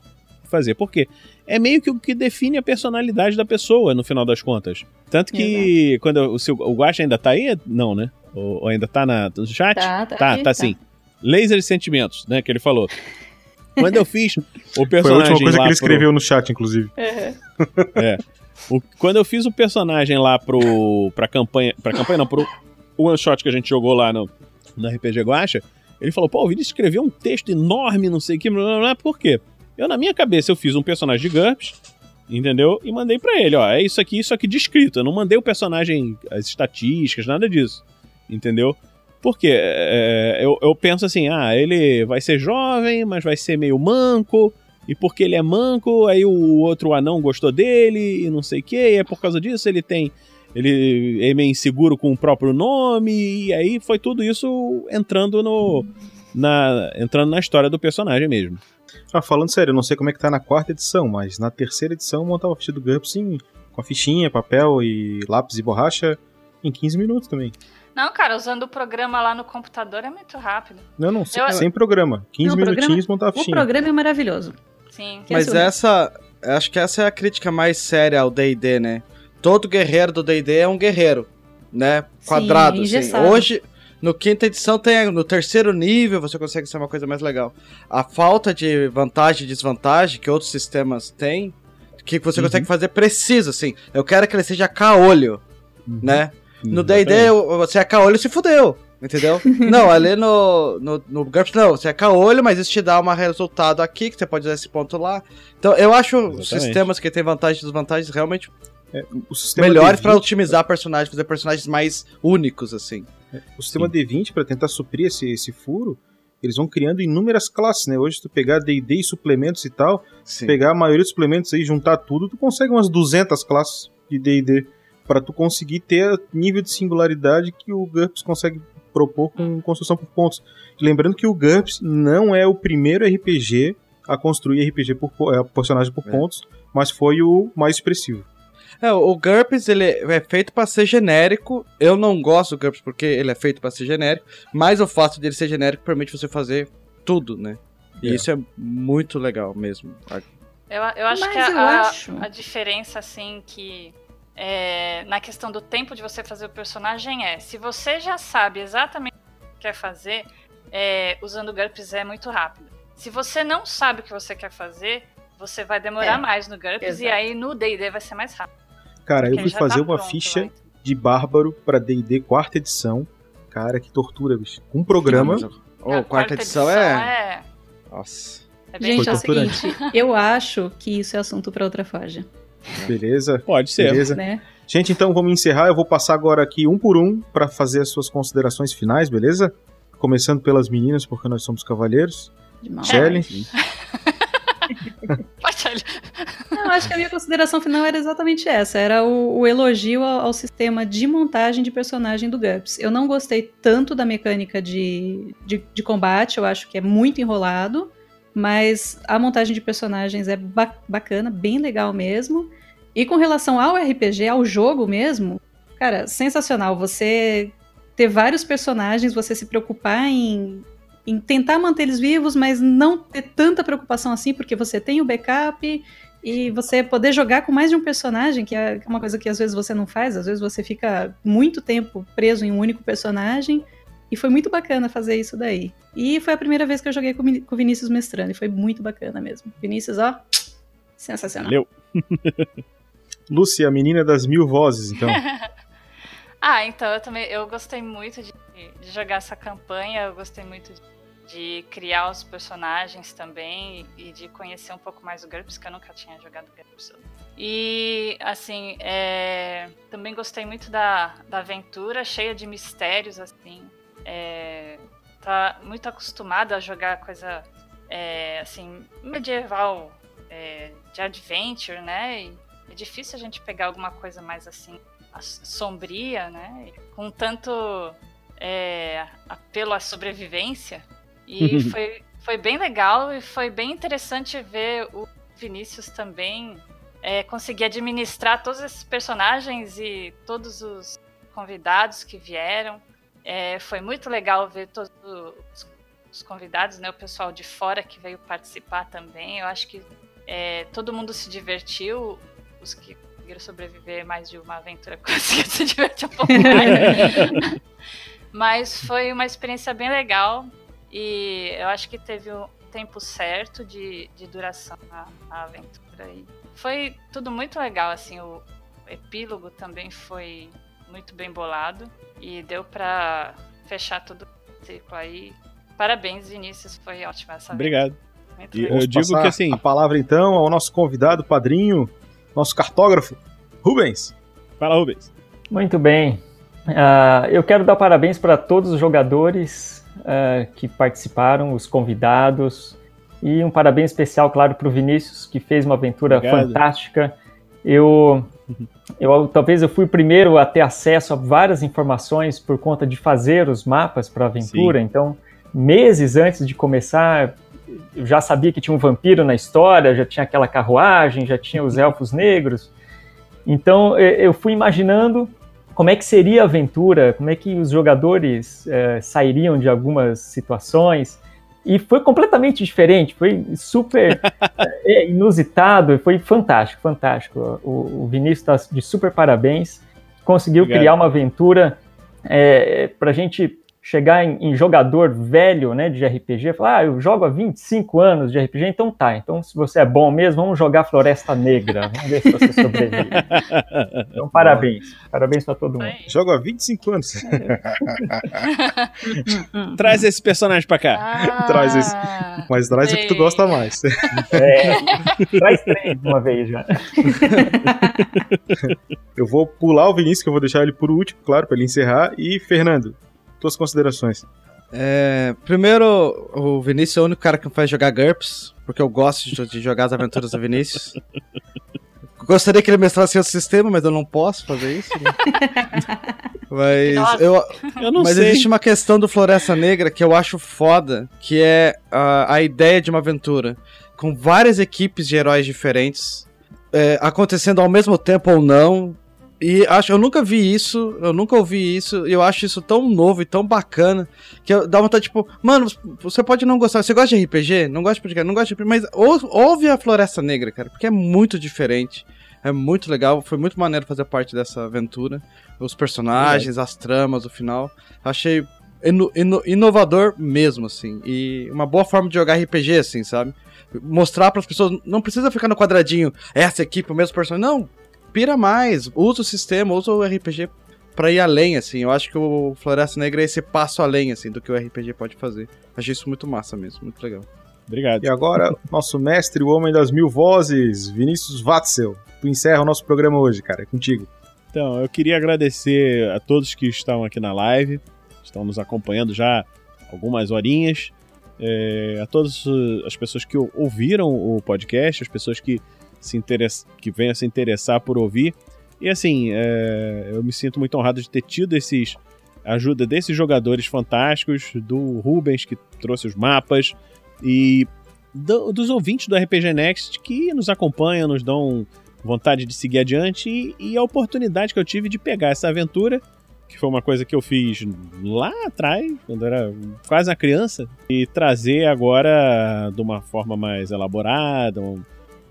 fazer? Por quê? É meio que o que define a personalidade da pessoa, no final das contas. Tanto que quando eu- o, seu, o Guacha ainda tá aí? Não, né? Ou, ou ainda tá na, no chat? Tá, tá tá, tá tá. sim. Laser e sentimentos, né? Que ele falou. Quando eu fiz o Foi a personagem última coisa que ele pro- escreveu no chat, inclusive. Uhum. o- quando eu fiz o personagem lá pro. pra campanha. Pra campanha não, pro one shot que a gente jogou lá no, no RPG Guacha, ele falou, pô, o Vinícius escreveu um texto enorme, não sei o que, blá, blá, blá, por quê? Eu, na minha cabeça, eu fiz um personagem de GURPS, entendeu? E mandei pra ele, ó, é isso aqui, isso aqui descrito. Eu não mandei o personagem, as estatísticas, nada disso, entendeu? Por quê? É, eu, eu penso assim, ah, ele vai ser jovem, mas vai ser meio manco, e porque ele é manco, aí o outro anão gostou dele e não sei o que, e é por causa disso ele tem. Ele é meio inseguro com o próprio nome, e aí foi tudo isso entrando no. Na, entrando na história do personagem mesmo. Ah, falando sério, eu não sei como é que tá na quarta edição, mas na terceira edição eu montava a ficha do GURPS em, com a fichinha, papel e lápis e borracha em 15 minutos também. Não, cara, usando o programa lá no computador é muito rápido. Não, não, sem, Eu- sem programa. 15 Não, o programa- minutinhos montava a O fichinha. programa é maravilhoso. Sim. Mas é seu- essa. Acho que essa é a crítica mais séria ao DD, né? Todo guerreiro do DD é um guerreiro, né? Quadrado, assim. Hoje, no quinta edição, tem no terceiro nível você consegue ser uma coisa mais legal. A falta de vantagem e desvantagem que outros sistemas têm, que você Uhum. consegue fazer preciso, assim. Eu quero que ele seja caolho, Uhum. né? No D&D, você é caolho se fudeu. Entendeu? não, ali no, no, no GURPS, não, você é caolho, mas isso te dá um resultado aqui, que você pode usar esse ponto lá. Então, eu acho Exatamente. sistemas que tem vantagens e desvantagens realmente Sistema melhores D20 otimizar personagens, fazer personagens mais únicos, assim. O sistema D20, para tentar suprir esse, esse furo, eles vão criando inúmeras classes, né? Hoje, se tu pegar D&D e suplementos e tal, Sim. pegar a maioria dos suplementos aí, juntar tudo, tu consegue umas 200 classes de D&D para tu conseguir ter nível de singularidade que o GURPS consegue propor com construção por pontos. Lembrando que o GURPS não é o primeiro RPG a construir RPG por po- é, personagem por É. pontos, mas foi o mais expressivo. É, o GURPS, ele é feito pra ser genérico. Eu não gosto do GURPS porque ele é feito pra ser genérico, mas o fato dele ser genérico permite você fazer tudo, né? E É. isso é muito legal mesmo. Eu, eu acho Mas que a, eu a- acho- a diferença, assim, que é, na questão do tempo de você fazer o personagem é, se você já sabe exatamente o que quer fazer, é, usando o GURPS é muito rápido. Se você não sabe o que você quer fazer, você vai demorar É, mais no GURPS e exato. aí no D&D vai ser mais rápido. Cara, eu fui fazer tá uma pronto ficha de bárbaro pra D&D quarta edição. Cara, que tortura, bicho. Um programa. Oh, A quarta, edição, é... é... Nossa. é Gente, é o seguinte, eu acho que isso é assunto pra outra Forja, Beleza? Pode ser. Beleza. né? Gente, então vamos encerrar. Eu vou passar agora aqui um por um pra fazer as suas considerações finais, beleza? Começando pelas meninas, porque nós somos cavalheiros. De mal. Shelly. Não, acho que a minha consideração final era exatamente essa. Era o, o elogio ao, ao sistema de montagem de personagem do GURPS. Eu não gostei tanto da mecânica de, de, de combate, eu acho que é muito enrolado. Mas a montagem de personagens é ba- bacana, bem legal mesmo. E com relação ao RPG, ao jogo mesmo, cara, sensacional. Você ter vários personagens, você se preocupar em, em tentar manter eles vivos, mas não ter tanta preocupação assim, porque você tem o backup e você poder jogar com mais de um personagem, que é uma coisa que às vezes você não faz, às vezes você fica muito tempo preso em um único personagem. E foi muito bacana fazer isso daí. E foi a primeira vez que eu joguei com o Vinícius Mestrando, e foi muito bacana mesmo. Vinícius, ó, sensacional. Valeu. Lúcia, a menina das mil vozes, então. Ah, então eu também eu gostei muito de, de jogar essa campanha, eu gostei muito de, de criar os personagens também e de conhecer um pouco mais o GURPS, que eu nunca tinha jogado GURPS. E assim, é, também gostei muito da, da aventura, cheia de mistérios, assim. É, tá muito acostumado a jogar coisa é, assim, medieval é, de adventure, né? E é difícil a gente pegar alguma coisa mais assim as- sombria, né? Com tanto é, apelo à sobrevivência. E foi, foi bem legal e foi bem interessante ver o Vinícius também é, conseguir administrar todos esses personagens e todos os convidados que vieram. É, foi muito legal ver todos os, os convidados, né? O pessoal de fora que veio participar também. Eu acho que é, todo mundo se divertiu. Os que conseguiram sobreviver mais de uma aventura conseguiram se divertir um pouco mais. Mas foi uma experiência bem legal. E eu acho que teve o tempo certo de, de duração a, a aventura. E foi tudo muito legal, assim. O epílogo também foi muito bem bolado. E deu pra fechar todo o ciclo aí. Parabéns, Vinícius. Foi ótima essa aventura. Obrigado. Muito E eu digo que assim- A palavra então ao nosso convidado, padrinho, nosso cartógrafo, Rubens. Fala, Rubens. Muito bem. Ah, eu quero dar parabéns para todos os jogadores ah, que participaram, os convidados. E um parabéns especial, claro, para o Vinícius, que fez uma aventura Obrigado. fantástica. Eu, eu talvez eu fui o primeiro a ter acesso a várias informações por conta de fazer os mapas para a aventura. Então, meses antes de começar, eu já sabia que tinha um vampiro na história, já tinha aquela carruagem, já tinha os elfos negros. Então, eu fui imaginando como é que seria a aventura, como é que os jogadores eh, sairiam de algumas situações. E foi completamente diferente, foi super é, inusitado, foi fantástico, fantástico. O, o Vinícius está de super parabéns, conseguiu Obrigado. criar uma aventura é, para a gente chegar em, em jogador velho né, de RPG, falar, ah, eu jogo há 25 anos de RPG, então tá, então se você é bom mesmo, vamos jogar Floresta Negra, vamos ver se você sobrevive. Então parabéns, parabéns para todo mundo. Jogo há 25 anos. Traz esse personagem pra cá. Ah, Traz esse. Mas traz o que tu sei. gosta mais. É, traz três de uma vez já. Eu vou pular o Vinícius, que eu vou deixar ele por último, claro, pra ele encerrar. E, Fernando, tuas considerações. É, primeiro, o Vinícius é o único cara que me faz jogar GURPS, porque eu gosto de, de jogar as aventuras do Vinícius. Gostaria que ele mestrasse outro sistema, mas eu não posso fazer isso. né? Mas Nossa. eu, Eu não mas sei. existe uma questão do Floresta Negra que eu acho foda, que é a, a ideia de uma aventura com várias equipes de heróis diferentes é, acontecendo ao mesmo tempo ou não. E acho, eu nunca vi isso, eu nunca ouvi isso, e eu acho isso tão novo e tão bacana que eu, dá vontade, tipo, mano, você pode não gostar, você gosta de RPG? Não gosta de RPG? Não gosta de RPG, mas ou- ouve a Floresta Negra, cara, porque é muito diferente, é muito legal, foi muito maneiro fazer parte dessa aventura. Os personagens, as tramas, o final. Achei ino- ino- inovador mesmo, assim. E uma boa forma de jogar RPG, assim, sabe? Mostrar para as pessoas. Não precisa ficar no quadradinho, essa equipe, o mesmo personagem. Não, pira mais. Usa o sistema, usa o RPG pra ir além, assim. Eu acho que o Floresta Negra é esse passo além, assim, do que o RPG pode fazer. Achei isso muito massa mesmo, muito legal. Obrigado. E agora, nosso mestre, o homem das mil vozes, Vinícius Watzel. Tu encerra o nosso programa hoje, cara. É contigo. Então, eu queria agradecer a todos que estão aqui na live, estão nos acompanhando já algumas horinhas, é, a todas as pessoas que ou- ouviram o podcast, as pessoas que se interess... que venham a se interessar por ouvir. E assim, é, eu me sinto muito honrado de ter tido esses ajuda desses jogadores fantásticos, do Rubens que trouxe os mapas e do- dos ouvintes do RPG Next que nos acompanham, nos dão vontade de seguir adiante e, e a oportunidade que eu tive de pegar essa aventura, que foi uma coisa que eu fiz lá atrás, quando era quase uma criança, e trazer agora de uma forma mais elaborada,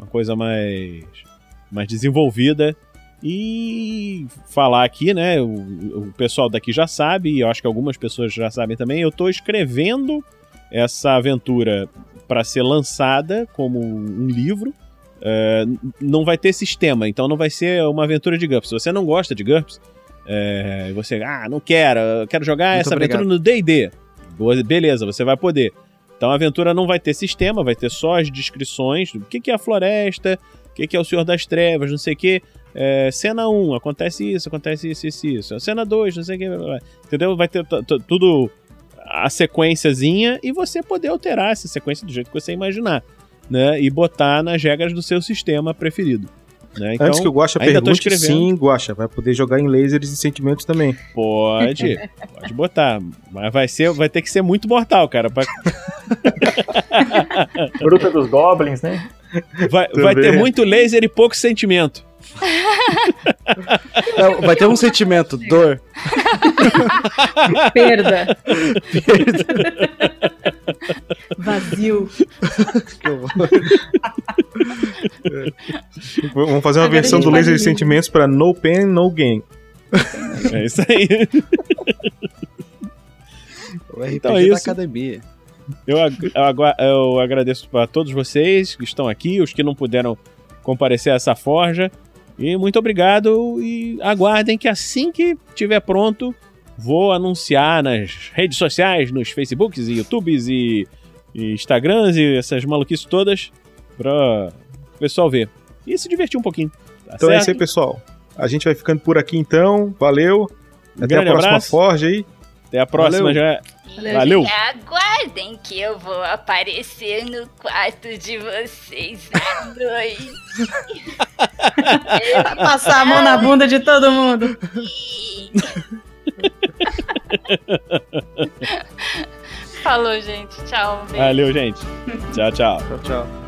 uma coisa mais, mais desenvolvida. E falar aqui, né? O, o pessoal daqui já sabe, e eu acho que algumas pessoas já sabem também. Eu estou escrevendo essa aventura para ser lançada como um livro. É, não vai ter sistema, então não vai ser uma aventura de GURPS. Se você não gosta de GURPS, é, você, ah, não quero, eu quero jogar Muito essa obrigado. aventura no D&D. Beleza, você vai poder. Então a aventura não vai ter sistema, vai ter só as descrições do que, que é a floresta, o que, que é o Senhor das Trevas, não sei o que. É, cena 1, acontece isso, acontece isso, isso, isso. Cena 2, não sei o que. Entendeu? Vai ter tudo a sequenciazinha e você poder alterar essa sequência do jeito que você imaginar, né? E botar nas regras do seu sistema preferido. Né? Então, Antes que o Guaxa pergunte, escrevendo. sim, Guaxa, vai poder jogar em lasers e sentimentos também. Pode, pode botar. Mas vai, ser, vai ter que ser muito mortal, cara. pra- Bruta dos Goblins, né? Vai, vai ter muito laser e pouco sentimento. É, vai ter um sentimento, dor. Perda. Vazio. Vamos fazer uma Agora versão do laser de sentimentos pra No Pain, No Gain. É isso aí. O RPG Então é da isso. academia. Eu, ag- eu eu agradeço a todos vocês que estão aqui, os que não puderam comparecer a essa forja. E muito obrigado. E aguardem que assim que estiver pronto, vou anunciar nas redes sociais, nos Facebooks e YouTubes e, e Instagrams e essas maluquices todas para o pessoal ver. E se divertir um pouquinho. Tá Então é certo? isso aí, pessoal. A gente vai ficando por aqui então. Valeu. Um Até a próxima abraço. forja aí. Até a próxima Valeu. já. Valeu, Valeu. Aguarde! aguardem que eu vou aparecer no quarto de vocês à noite. Passar a mão na bunda de todo mundo. Falou, gente. Tchau. Um beijo. Valeu, gente. Tchau, tchau. Tchau, tchau.